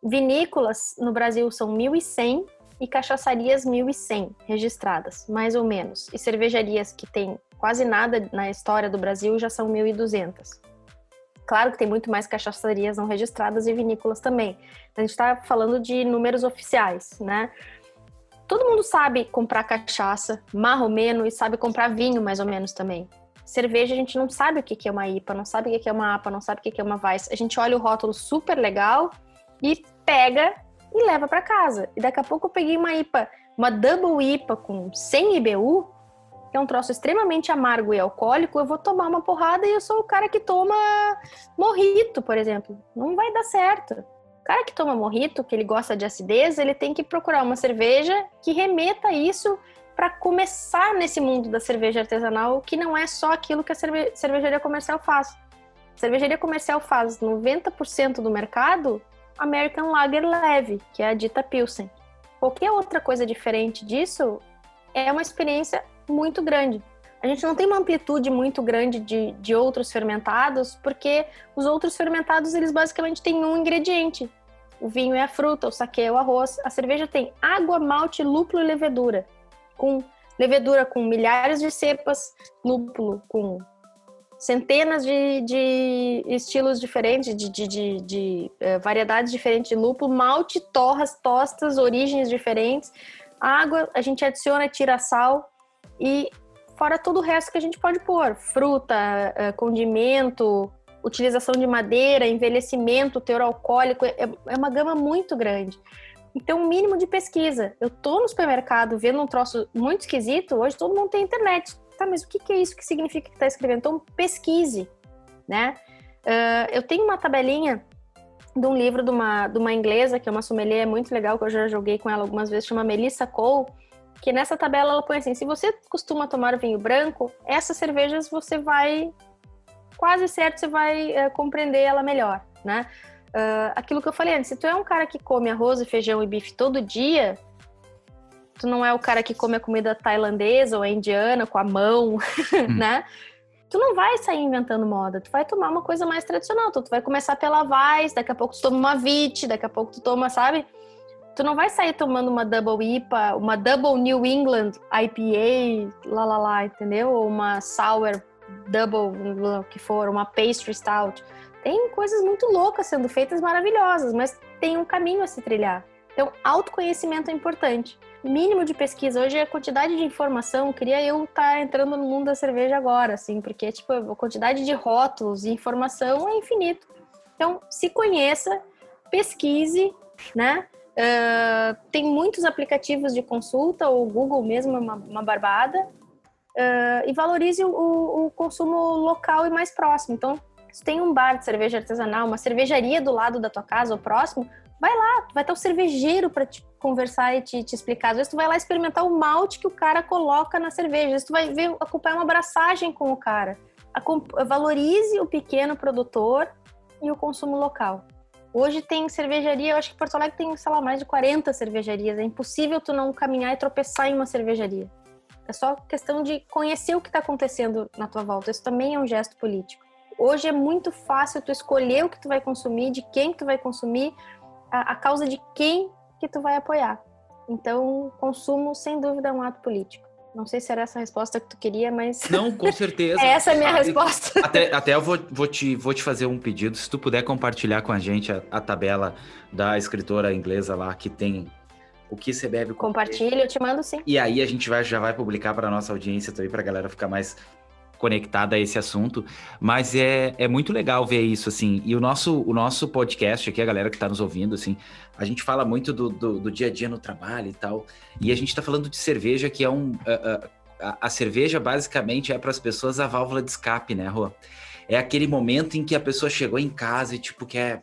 Speaker 2: Vinícolas no Brasil são 1.100 e cachaçarias 1.100 registradas, mais ou menos. E cervejarias que tem quase nada na história do Brasil já são 1.200. Claro que tem muito mais cachaçarias não registradas e vinícolas também. A gente está falando de números oficiais, né? Todo mundo sabe comprar cachaça, marromeno, e sabe comprar vinho, mais ou menos também. Cerveja, a gente não sabe o que é uma IPA, não sabe o que é uma APA, não sabe o que é uma Weiss. A gente olha o rótulo super legal e pega e leva para casa. E daqui a pouco eu peguei uma IPA, uma Double IPA com 100 IBU, que é um troço extremamente amargo e alcoólico, eu vou tomar uma porrada e eu sou o cara que toma morrito, por exemplo. Não vai dar certo. Cara que toma morrito, que ele gosta de acidez, ele tem que procurar uma cerveja que remeta isso para começar nesse mundo da cerveja artesanal, que não é só aquilo que a cerve cervejaria comercial faz. A cervejaria comercial faz 90% do mercado American Lager leve, que é a dita Pilsen. Qualquer outra coisa diferente disso é uma experiência muito grande. A gente não tem uma amplitude muito grande de, de outros fermentados, porque os outros fermentados, eles basicamente têm um ingrediente. O vinho é a fruta, o saquê é o arroz. A cerveja tem água, malte, lúpulo e levedura. Com levedura com milhares de cepas, lúpulo com centenas de, de estilos diferentes, de, de, de, uh, variedades diferentes de lúpulo, malte, torras, tostas, origens diferentes, água, a gente adiciona, tira sal e fora todo o resto que a gente pode pôr, fruta, uh, condimento, utilização de madeira, envelhecimento, teor alcoólico, é, é uma gama muito grande. Então, um mínimo de pesquisa. Eu tô no supermercado vendo um troço muito esquisito, hoje todo mundo tem internet. Tá, mas o que, que é isso que significa que tá escrevendo? Então, pesquise, né? Uh, eu tenho uma tabelinha de um livro de uma, de uma inglesa, que é uma sommelier muito legal, que eu já joguei com ela algumas vezes, chama Melissa Cole, que nessa tabela ela põe assim, se você costuma tomar vinho branco, essas cervejas você vai, quase certo, você vai uh, compreender ela melhor, né? Uh, aquilo que eu falei antes, se tu é um cara que come arroz e feijão e bife todo dia, tu não é o cara que come a comida tailandesa ou indiana com a mão, hum. né? Tu não vai sair inventando moda, tu vai tomar uma coisa mais tradicional, tu, tu vai começar pela Weiss, daqui a pouco tu toma uma Vit, daqui a pouco tu toma, sabe? Tu não vai sair tomando uma Double IPA, uma Double New England IPA, lá lá lá, entendeu? Ou uma Sour Double, que for, uma Pastry Stout tem coisas muito loucas sendo feitas, maravilhosas, mas tem um caminho a se trilhar. Então, autoconhecimento é importante. Mínimo de pesquisa. Hoje, a quantidade de informação, queria eu estar tá entrando no mundo da cerveja agora, assim, porque, tipo, a quantidade de rótulos e informação é infinito. Então, se conheça, pesquise, né? Uh, tem muitos aplicativos de consulta, o Google mesmo é uma, uma barbada. Uh, e valorize o, o, consumo local e mais próximo. Então, se tem um bar de cerveja artesanal, uma cervejaria do lado da tua casa ou próximo, vai lá, vai ter um cervejeiro para te conversar e te, te, explicar. Às vezes tu vai lá experimentar o malte que o cara coloca na cerveja. Às vezes tu vai ver, acompanhar uma abraçagem com o cara. Valorize o pequeno produtor e o consumo local. Hoje tem cervejaria, eu acho que Porto Alegre tem, sei lá, mais de 40 cervejarias. É impossível tu não caminhar e tropeçar em uma cervejaria. É só questão de conhecer o que está acontecendo na tua volta. Isso também é um gesto político. Hoje é muito fácil tu escolher o que tu vai consumir, de quem que tu vai consumir, a, a causa de quem que tu vai apoiar. Então, consumo, sem dúvida, é um ato político. Não sei se era essa a resposta que tu queria, mas.
Speaker 1: Não, com certeza.
Speaker 2: essa é a minha resposta.
Speaker 1: Até, até eu vou, vou, te, vou te fazer um pedido. Se tu puder compartilhar com a gente a, a tabela da escritora inglesa lá, que tem o que você bebe.
Speaker 2: Compartilha, eu te mando sim.
Speaker 1: E aí a gente vai, já vai publicar para nossa audiência também, para a galera ficar mais conectada a esse assunto, mas é, é muito legal ver isso, assim, e o nosso, o nosso podcast aqui, a galera que está nos ouvindo, assim, a gente fala muito do, do, do, dia a dia no trabalho e tal, e a gente está falando de cerveja que é um... Uh, a, a cerveja basicamente é para as pessoas a válvula de escape, né, Rô? É aquele momento em que a pessoa chegou em casa e, tipo, quer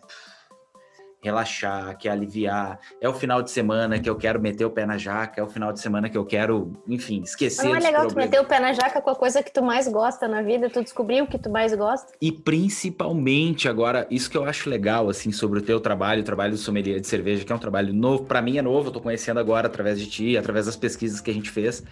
Speaker 1: relaxar, quer aliviar. É o final de semana que eu quero meter o pé na jaca, é o final de semana que eu quero, enfim, esquecer. Mas
Speaker 2: não é legal tu meter o pé na jaca com a coisa que tu mais gosta na vida, tu descobrir o que tu mais gosta.
Speaker 1: E principalmente agora, isso que eu acho legal, assim, sobre o teu trabalho, o trabalho do sommelier de cerveja, que é um trabalho novo, para mim é novo, eu tô conhecendo agora através de ti, através das pesquisas que a gente fez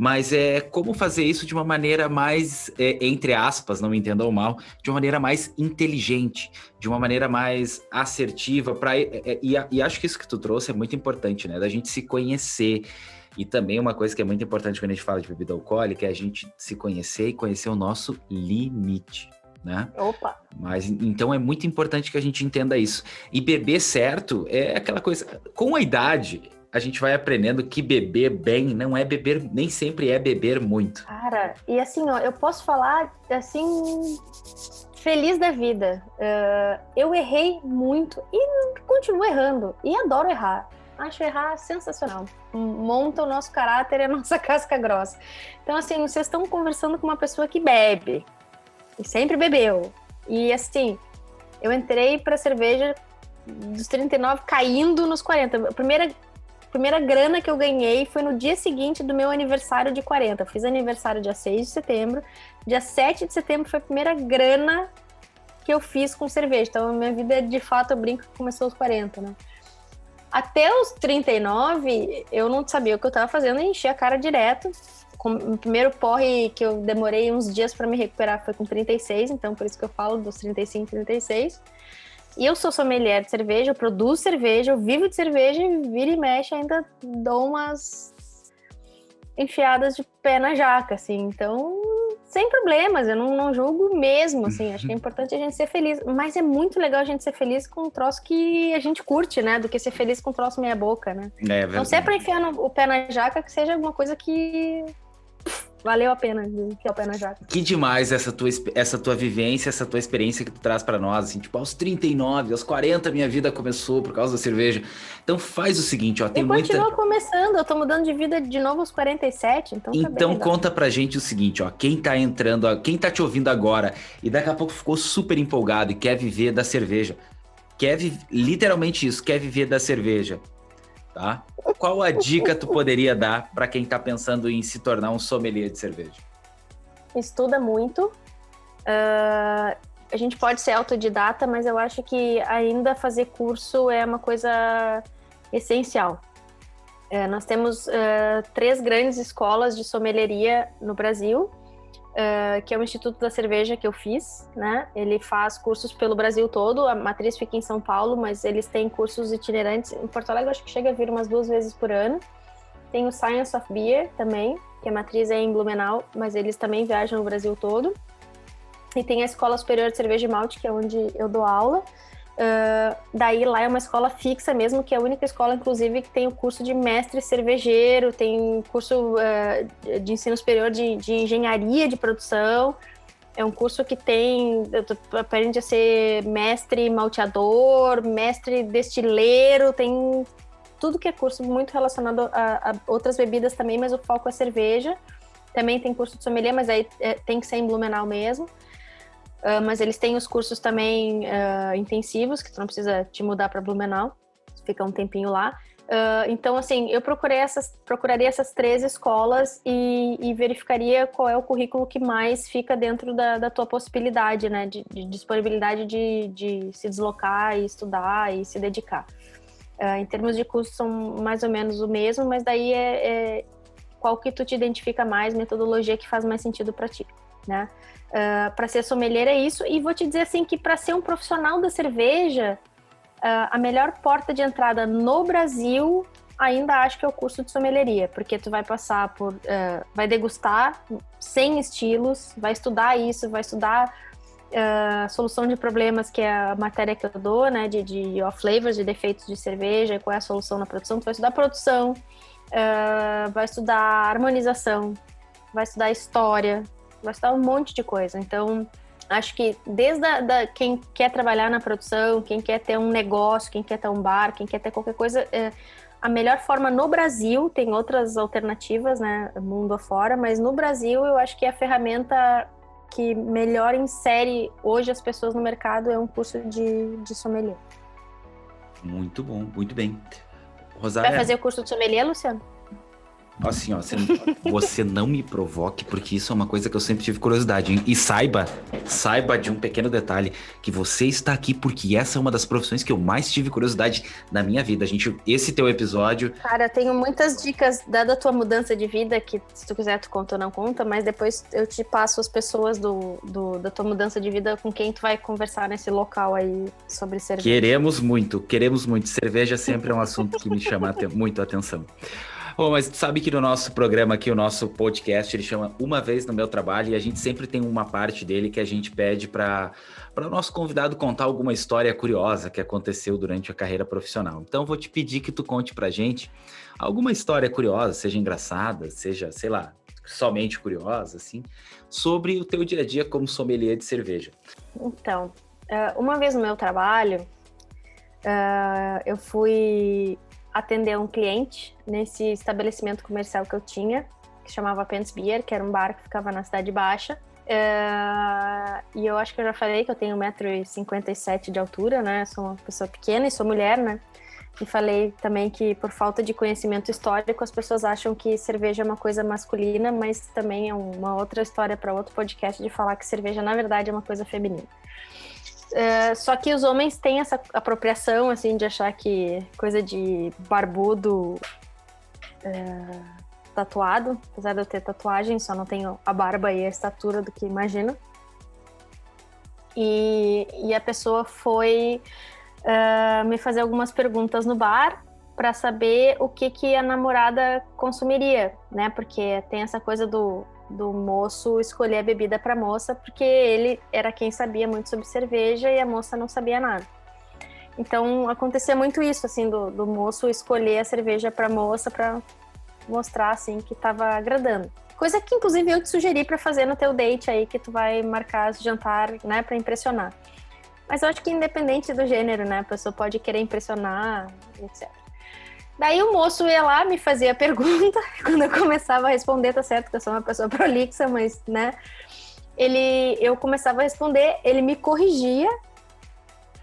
Speaker 1: mas é como fazer isso de uma maneira mais, é, entre aspas, não me entendam mal, de uma maneira mais inteligente, de uma maneira mais assertiva, para é, é, e, e acho que isso que tu trouxe é muito importante, né? Da gente se conhecer. E também uma coisa que é muito importante quando a gente fala de bebida alcoólica é a gente se conhecer e conhecer o nosso limite. Né?
Speaker 2: Opa!
Speaker 1: Mas então é muito importante que a gente entenda isso. E beber certo é aquela coisa. Com a idade, a gente vai aprendendo que beber bem não é beber, nem sempre é beber muito.
Speaker 2: Cara, e assim, ó, eu posso falar assim, feliz da vida. Uh, eu errei muito e continuo errando. E adoro errar. Acho errar sensacional. Monta o nosso caráter e a nossa casca grossa. Então, assim, vocês estão conversando com uma pessoa que bebe. E sempre bebeu. E assim, eu entrei para cerveja dos 39 caindo nos 40. A primeira primeira grana que eu ganhei foi no dia seguinte do meu aniversário de 40. Eu fiz aniversário dia 6 de setembro. Dia 7 de setembro foi a primeira grana que eu fiz com cerveja. Então, minha vida, de fato, eu brinco que começou aos 40, né? Até os 39, eu não sabia o que eu estava fazendo e enchi a cara direto. o primeiro porre que eu demorei uns dias para me recuperar foi com 36, então por isso que eu falo dos 35, 36. E eu sou sommelier de cerveja, eu produzo cerveja, eu vivo de cerveja e vira e mexe ainda dou umas enfiadas de pé na jaca, assim. Então, sem problemas, eu não, não julgo mesmo, assim. Acho que é importante a gente ser feliz. Mas é muito legal a gente ser feliz com um troço que a gente curte, né? Do que ser feliz com um troço meia boca, né? É, então, se é pra enfiar no, o pé na jaca, que seja alguma coisa que valeu a pena de o pé na jaca.
Speaker 1: Que demais essa tua, essa tua vivência, essa tua experiência que tu traz para nós, assim, tipo, aos 39, aos 40 minha vida começou por causa da cerveja. Então faz o seguinte, ó, tem e muita...
Speaker 2: continua começando, eu tô mudando de vida de novo aos 47, então
Speaker 1: tá Então conta pra gente o seguinte, ó, quem tá entrando, quem tá te ouvindo agora e daqui a pouco ficou super empolgado e quer viver da cerveja, quer literalmente isso, quer viver da cerveja tá? Qual a dica tu poderia dar para quem está pensando em se tornar um sommelier de cerveja?
Speaker 2: Estuda muito. Uh, a gente pode ser autodidata, mas eu acho que ainda fazer curso é uma coisa essencial. Uh, nós temos uh, três grandes escolas de sommelieria no Brasil uh, que é o Instituto da Cerveja que eu fiz, né? Ele faz cursos pelo Brasil todo, a matriz fica em São Paulo, mas eles têm cursos itinerantes. Em Porto Alegre, acho que chega a vir umas duas vezes por ano. Tem o Science of Beer também, que a matriz é em Blumenau, mas eles também viajam o Brasil todo. E tem a Escola Superior de Cerveja e Malte, que é onde eu dou aula. Uh, daí lá é uma escola fixa mesmo, que é a única escola, inclusive, que tem o curso de mestre cervejeiro, tem curso uh, de ensino superior de, de, engenharia de produção. É um curso que tem, aprende a ser mestre malteador, mestre destileiro, tem tudo que é curso muito relacionado a, a outras bebidas também, mas o foco é cerveja. Também tem curso de sommelier, mas aí é, tem que ser em Blumenau mesmo. Uh, mas eles têm os cursos também uh, intensivos, que tu não precisa te mudar para Blumenau, fica um tempinho lá. Uh, então, assim, eu procurei essas, procuraria essas três escolas e, e, verificaria qual é o currículo que mais fica dentro da, da tua possibilidade, né, de, de disponibilidade de, de, se deslocar e estudar e se dedicar. em termos de custo, são mais ou menos o mesmo, mas daí é, é qual que tu te identifica mais, metodologia que faz mais sentido para ti, né? Uh, ah, para ser sommelier é isso. E vou te dizer assim que para ser um profissional da cerveja, uh, a melhor porta de entrada no Brasil ainda acho que é o curso de sommelieria, porque tu vai passar por, uh, vai degustar 100 estilos, vai estudar isso, vai estudar solução de problemas, que é a matéria que eu dou, né, de, de off flavors, de defeitos de cerveja, qual é a solução na produção. Tu vai estudar produção, vai estudar harmonização, vai estudar história, estudar um monte de coisa. Então, acho que desde a, da, quem quer trabalhar na produção, quem quer ter um negócio, quem quer ter um bar, quem quer ter qualquer coisa, é, a melhor forma no Brasil, tem outras alternativas, né, mundo afora, mas no Brasil eu acho que a ferramenta que melhor insere hoje as pessoas no mercado é um curso de, de sommelier.
Speaker 1: Muito bom, muito bem. Rosário.
Speaker 2: Vai fazer o curso de sommelier, Luciano?
Speaker 1: Assim, ó, você, você, não me provoque, porque isso é uma coisa que eu sempre tive curiosidade. Hein? E saiba, saiba de um pequeno detalhe, que você está aqui porque essa é uma das profissões que eu mais tive curiosidade na minha vida. A gente, esse teu episódio.
Speaker 2: Cara, eu tenho muitas dicas, dada a tua mudança de vida, que se tu quiser tu conta ou não conta, mas depois eu te passo as pessoas do, do da tua mudança de vida com quem tu vai conversar nesse local aí sobre cerveja.
Speaker 1: Queremos muito, queremos muito. Cerveja sempre é um assunto que me chama muito a atenção. Bom, mas sabe que no nosso programa aqui, o nosso podcast, ele chama Uma Vez no Meu Trabalho e a gente sempre tem uma parte dele que a gente pede para o nosso convidado contar alguma história curiosa que aconteceu durante a carreira profissional. Então, vou te pedir que tu conte para gente alguma história curiosa, seja engraçada, seja, sei lá, somente curiosa, assim, sobre o teu dia a dia como sommelier de cerveja.
Speaker 2: Então, eh, uma vez no meu trabalho, eh, eu fui atender um cliente nesse estabelecimento comercial que eu tinha, que chamava Pence Beer, que era um bar que ficava na Cidade Baixa. Uh, e eu acho que eu já falei que eu tenho 1,57m de altura, né? Sou uma pessoa pequena e sou mulher, né? E falei também que por falta de conhecimento histórico, as pessoas acham que cerveja é uma coisa masculina, mas também é uma outra história para outro podcast de falar que cerveja, na verdade, é uma coisa feminina. É, só que os homens têm essa apropriação, assim, de achar que coisa de barbudo é, tatuado, apesar de eu ter tatuagem, só não tenho a barba e a estatura do que imagino. E, e a pessoa foi uh, me fazer algumas perguntas no bar para saber o que, que a namorada consumiria, né? Porque tem essa coisa do do moço escolher a bebida para a moça, porque ele era quem sabia muito sobre cerveja e a moça não sabia nada. Então acontecia muito isso, assim, do, do moço escolher a cerveja para a moça para mostrar assim que estava agradando. Coisa que inclusive eu te sugeri para fazer no teu date aí que tu vai marcar jantar, né, para impressionar. Mas eu acho que independente do gênero, né, a pessoa pode querer impressionar, etc. Daí o moço ia lá, me fazia a pergunta, quando eu começava a responder, tá certo que eu sou uma pessoa prolixa, mas, né, ele, eu começava a responder, ele me corrigia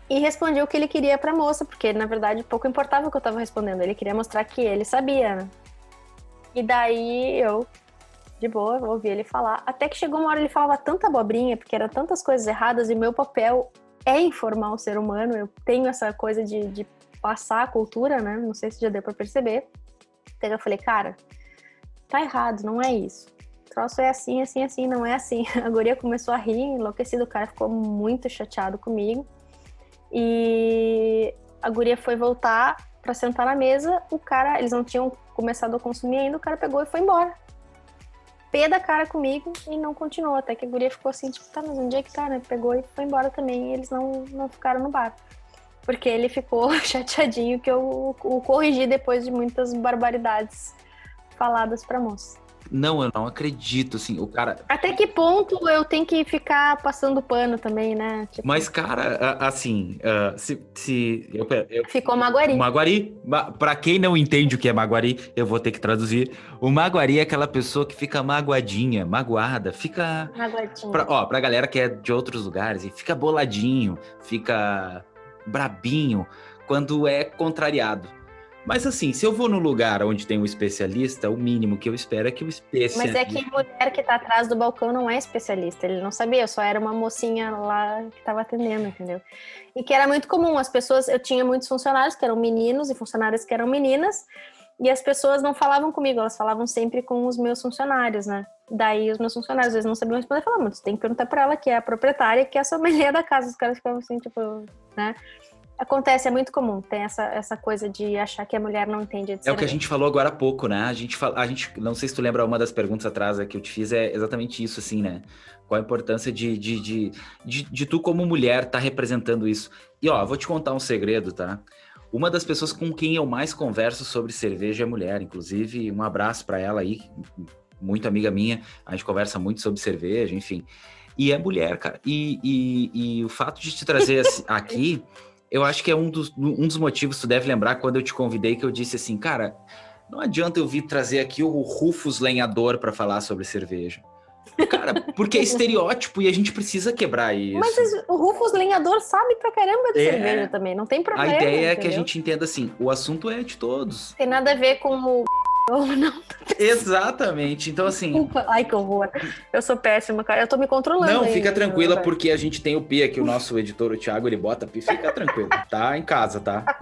Speaker 2: e respondia o que ele queria pra moça, porque, na verdade, pouco importava o que eu tava respondendo, ele queria mostrar que ele sabia, né? E daí eu, de boa, ouvi ele falar, até que chegou uma hora ele falava tanta abobrinha, porque eram tantas coisas erradas, e meu papel é informar o ser humano, eu tenho essa coisa de, de passar a cultura, né? Não sei se já deu para perceber. Então eu falei, cara, tá errado, não é isso. O troço é assim, assim, assim, não é assim. A guria começou a rir, enlouquecido, o cara ficou muito chateado comigo. E a guria foi voltar para sentar na mesa, o cara, eles não tinham começado a consumir ainda, o cara pegou e foi embora. Pé da cara comigo e não continuou, até que a guria ficou assim, tipo, tá, mas onde é que tá, né? Pegou e foi embora também, e eles não, não ficaram no bar porque ele ficou chateadinho que eu o corrigi depois de muitas barbaridades faladas pra moça.
Speaker 1: Não, eu não acredito, assim, o cara...
Speaker 2: Até que ponto eu tenho que ficar passando pano também, né?
Speaker 1: Tipo... Mas, cara, assim, uh, se... se eu, eu...
Speaker 2: Ficou Maguari.
Speaker 1: Maguari, pra quem não entende o que é Maguari, eu vou ter que traduzir. O Maguari é aquela pessoa que fica magoadinha, magoada, fica...
Speaker 2: Magoadinha.
Speaker 1: Pra, ó, pra galera que é de outros lugares, e fica boladinho, fica brabinho quando é contrariado. Mas assim, se eu vou no lugar onde tem um especialista, o mínimo que eu espero é que o especialista.
Speaker 2: Mas é que a mulher que tá atrás do balcão não é especialista, ele não sabia, só era uma mocinha lá que tava atendendo, entendeu? E que era muito comum, as pessoas, eu tinha muitos funcionários que eram meninos e funcionárias que eram meninas, e as pessoas não falavam comigo, elas falavam sempre com os meus funcionários, né? Daí os meus funcionários às vezes não sabiam responder, falavam, mas tem que perguntar para ela que é a proprietária, que é a sommelier da casa. Os caras ficavam assim, tipo, né? Acontece, é muito comum. Tem essa, essa coisa de achar que a mulher não entende
Speaker 1: de É o que a gente falou agora há pouco, né? A gente, fala, a gente, não sei se tu lembra uma das perguntas atrás que eu te fiz, é exatamente isso, assim, né? Qual a importância de, de, de, de, de tu, como mulher, tá representando isso? E, ó, vou te contar um segredo, tá? Uma das pessoas com quem eu mais converso sobre cerveja é mulher. Inclusive, um abraço para ela aí, muito amiga minha. A gente conversa muito sobre cerveja, enfim. E é mulher, cara. E, e, e o fato de te trazer aqui eu acho que é um dos, um dos motivos, tu deve lembrar, quando eu te convidei, que eu disse assim, cara, não adianta eu vir trazer aqui o Rufus Lenhador para falar sobre cerveja. Cara, porque é estereótipo e a gente precisa quebrar isso.
Speaker 2: Mas o Rufus Lenhador sabe pra caramba de é. cerveja também, não tem problema.
Speaker 1: A ideia entendeu? é que a gente entenda assim, o assunto é de todos.
Speaker 2: Tem nada a ver com o não.
Speaker 1: Exatamente. Então, assim.
Speaker 2: Desculpa. Ai, que horror. Eu sou péssima, cara. Eu tô me controlando.
Speaker 1: Não, aí, fica tranquila, porque a gente tem o Pi aqui, o nosso editor, o Thiago, ele bota Pi. Fica tranquilo, tá? Em casa, tá?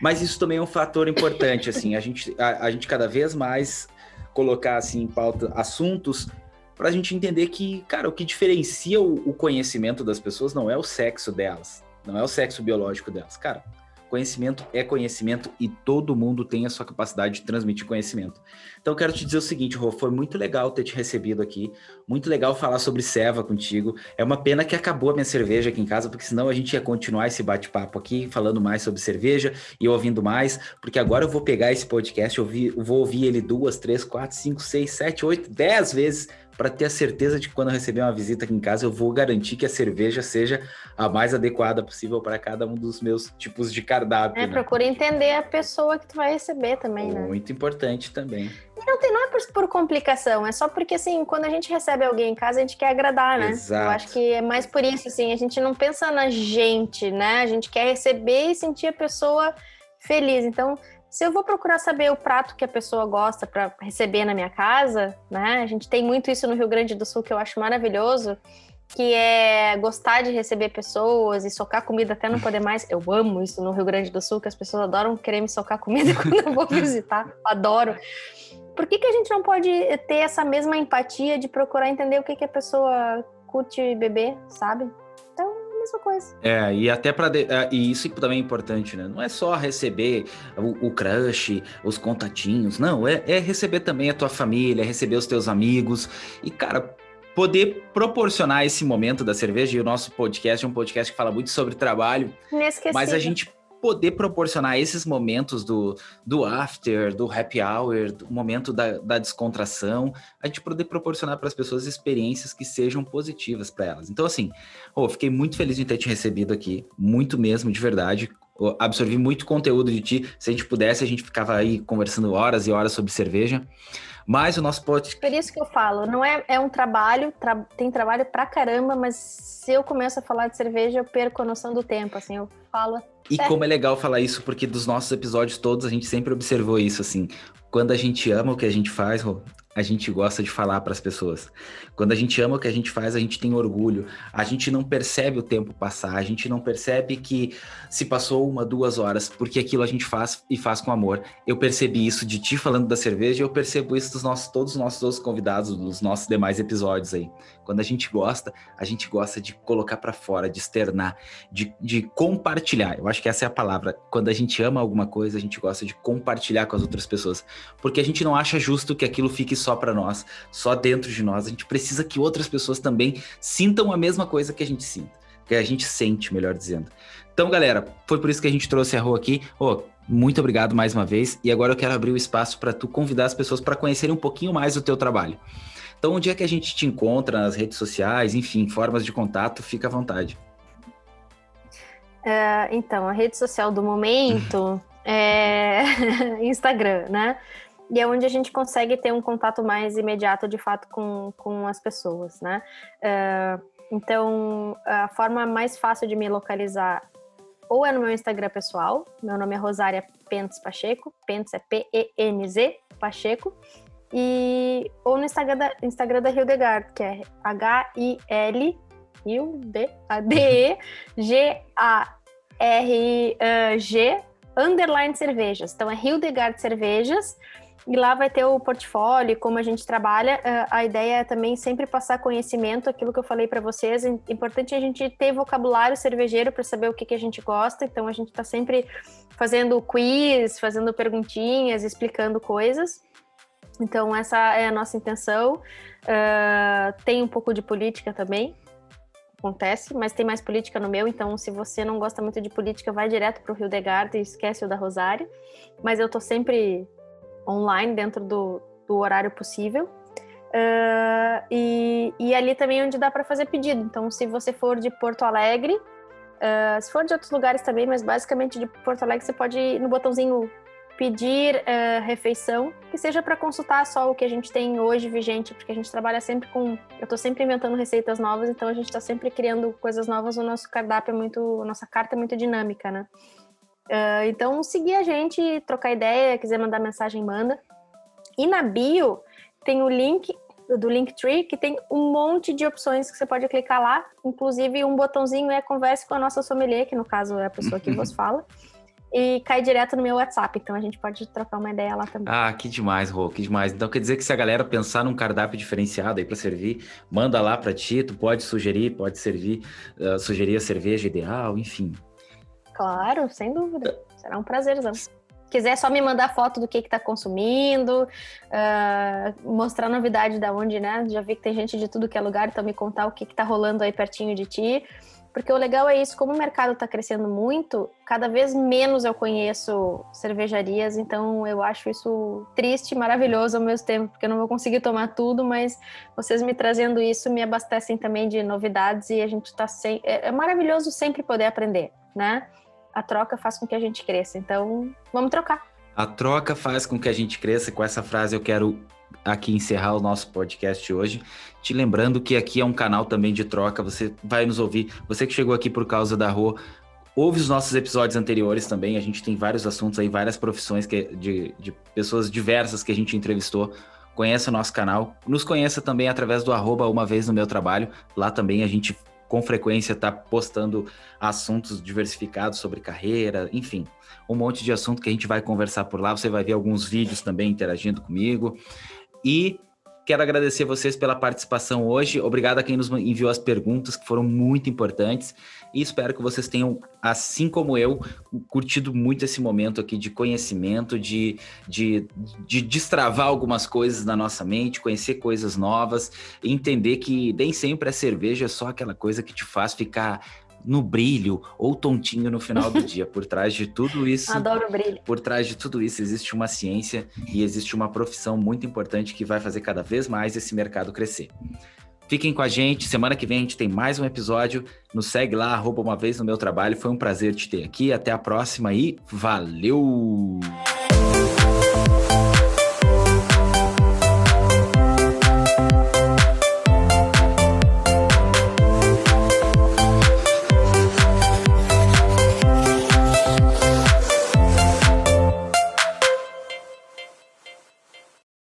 Speaker 1: Mas isso também é um fator importante, assim. A gente, a, a gente cada vez mais colocar, assim, em pauta assuntos para a gente entender que, cara, o que diferencia o, o conhecimento das pessoas não é o sexo delas, não é o sexo biológico delas. Cara, Conhecimento é conhecimento e todo mundo tem a sua capacidade de transmitir conhecimento. Então, quero te dizer o seguinte, Rô, foi muito legal ter te recebido aqui, muito legal falar sobre Seva contigo. É uma pena que acabou a minha cerveja aqui em casa, porque senão a gente ia continuar esse bate-papo aqui, falando mais sobre cerveja e ouvindo mais, porque agora eu vou pegar esse podcast, eu vou ouvir ele duas, três, quatro, cinco, seis, sete, oito, dez vezes para ter a certeza de que quando eu receber uma visita aqui em casa, eu vou garantir que a cerveja seja a mais adequada possível para cada um dos meus tipos de cardápio.
Speaker 2: É, né? procura entender a pessoa que tu vai receber também,
Speaker 1: né? Muito importante também.
Speaker 2: Não, tem, não é por, por, complicação, é só porque, assim, quando a gente recebe alguém em casa, a gente quer agradar, né?
Speaker 1: Exato.
Speaker 2: Eu acho que é mais por isso, assim, a gente não pensa na gente, né? A gente quer receber e sentir a pessoa feliz. Então, se eu vou procurar saber o prato que a pessoa gosta para receber na minha casa, né? A gente tem muito isso no Rio Grande do Sul que eu acho maravilhoso, que é gostar de receber pessoas e socar comida até não poder mais. Eu amo isso no Rio Grande do Sul, que as pessoas adoram querer me socar comida quando eu vou visitar. Adoro. Por que, que a gente não pode ter essa mesma empatia de procurar entender o que, que a pessoa curte beber, sabe? Mesma coisa.
Speaker 1: É, e até para é, e isso também é importante, né? Não é só receber o, o crush, os contatinhos, não, é, é receber também a tua família, é receber os teus amigos. E, cara, poder proporcionar esse momento da cerveja, e o nosso podcast é um podcast que fala muito sobre trabalho, mas a gente poder proporcionar esses momentos do, do after, do happy hour, do momento da, da descontração, a gente poder proporcionar para as pessoas experiências que sejam positivas para elas. Então, assim, oh, fiquei muito feliz de ter te recebido aqui, muito mesmo, de verdade. Absorvi muito conteúdo de ti. Se a gente pudesse, a gente ficava aí conversando horas e horas sobre cerveja. Mas o nosso podcast.
Speaker 2: Por isso que eu falo, não é, é um trabalho, tra... tem trabalho pra caramba, mas se eu começo a falar de cerveja, eu perco a noção do tempo. Assim, eu falo
Speaker 1: e como é legal falar isso, porque dos nossos episódios todos a gente sempre observou isso, assim. Quando a gente ama o que a gente faz, a gente gosta de falar para as pessoas. Quando a gente ama o que a gente faz, a gente tem orgulho. A gente não percebe o tempo passar, a gente não percebe que se passou uma, duas horas, porque aquilo a gente faz e faz com amor. Eu percebi isso de ti falando da cerveja, eu percebo isso dos nossos, todos os nossos outros convidados, dos nossos demais episódios aí. Quando a gente gosta, a gente gosta de colocar para fora, de externar, de, de compartilhar. Eu acho que essa é a palavra. Quando a gente ama alguma coisa, a gente gosta de compartilhar com as outras pessoas, porque a gente não acha justo que aquilo fique só para nós, só dentro de nós. A gente precisa que outras pessoas também sintam a mesma coisa que a gente sinta, que a gente sente, melhor dizendo. Então, galera, foi por isso que a gente trouxe a Rô aqui. Oh, muito obrigado mais uma vez. E agora eu quero abrir o espaço para tu convidar as pessoas para conhecerem um pouquinho mais o teu trabalho. Então, onde é que a gente te encontra nas redes sociais, enfim, formas de contato, fica à vontade.
Speaker 2: É, então, a rede social do momento é Instagram, né? e é onde a gente consegue ter um contato mais imediato, de fato, com, com as pessoas, né? Uh, então, a forma mais fácil de me localizar ou é no meu Instagram pessoal, meu nome é Rosária Pentes Pacheco, Pentes é P-E-N-Z, Pacheco, e, ou no Instagram da, Instagram da Hildegard, que é H-I-L, H-I-L-D-A-G-A-R-G, underline cervejas. Então, é Hildegard Cervejas, e lá vai ter o portfólio, como a gente trabalha. Eh, a ideia é também sempre passar conhecimento, aquilo que eu falei para vocês. É importante a gente ter vocabulário cervejeiro para saber o que, que a gente gosta. Então a gente está sempre fazendo quiz, fazendo perguntinhas, explicando coisas. Então essa é a nossa intenção. Uh, tem um pouco de política também, acontece, mas tem mais política no meu, então se você não gosta muito de política, vai direto para o Rio de Garda e esquece o da Rosário. Mas eu tô sempre online dentro do, do horário possível. Uh, e, e ali também é onde dá para fazer pedido. Então, se você for de Porto Alegre, Uh, se for de outros lugares também, mas basicamente de Porto Alegre, você pode ir no botãozinho pedir uh, refeição, que seja para consultar só o que a gente tem hoje vigente, porque a gente trabalha sempre com. Eu estou sempre inventando receitas novas, então a gente está sempre criando coisas novas. O nosso cardápio é muito. A nossa carta é muito dinâmica, né? Uh, então, seguir a gente, trocar ideia, quiser mandar mensagem, manda. E na bio tem o link do Linktree, que tem um monte de opções que você pode clicar lá. Inclusive, um botãozinho é converse com a nossa sommelier, que no caso é a pessoa que vos fala e cai direto no meu WhatsApp. Então a gente pode trocar uma ideia lá também.
Speaker 1: Ah, que demais, Rô, que demais. Então quer dizer que se a galera pensar num cardápio diferenciado aí para servir, manda lá para ti, tu pode sugerir, pode servir, uh, sugerir a cerveja ideal, enfim.
Speaker 2: Claro, sem dúvida. Será um prazerzão. Quiser só me mandar foto do que que tá consumindo, uh, mostrar novidade da onde, né? Já vi que tem gente de tudo que é lugar, então me contar o que que tá rolando aí pertinho de ti. Porque o legal é isso, como o mercado está crescendo muito, cada vez menos eu conheço cervejarias, então eu acho isso triste e maravilhoso ao mesmo tempo, porque eu não vou conseguir tomar tudo, mas vocês me trazendo isso me abastecem também de novidades e a gente está sem. É, é maravilhoso sempre poder aprender, né? A troca faz com que a gente cresça, então vamos trocar.
Speaker 1: A troca faz com que a gente cresça. Com essa frase eu quero aqui encerrar o nosso podcast hoje, te lembrando que aqui é um canal também de troca, você vai nos ouvir, você que chegou aqui por causa da rua, ouve os nossos episódios anteriores também, a gente tem vários assuntos aí, várias profissões que, de, de pessoas diversas que a gente entrevistou, conheça o nosso canal, nos conheça também através do arroba uma vez no meu trabalho, lá também a gente com frequência está postando assuntos diversificados sobre carreira, enfim, um monte de assunto que a gente vai conversar por lá. Você vai ver alguns vídeos também interagindo comigo. E quero agradecer vocês pela participação hoje. Obrigado a quem nos enviou as perguntas, que foram muito importantes. E espero que vocês tenham, assim como eu, curtido muito esse momento aqui de conhecimento, de, de, de destravar algumas coisas na nossa mente, conhecer coisas novas, entender que nem sempre a cerveja é só aquela coisa que te faz ficar no brilho ou tontinho no final do dia. Por trás de tudo isso.
Speaker 2: Adoro brilho.
Speaker 1: Por trás de tudo isso existe uma ciência e existe uma profissão muito importante que vai fazer cada vez mais esse mercado crescer. Fiquem com a gente. Semana que vem a gente tem mais um episódio. Nos segue lá, arroba uma vez no meu trabalho. Foi um prazer te ter aqui. Até a próxima e valeu!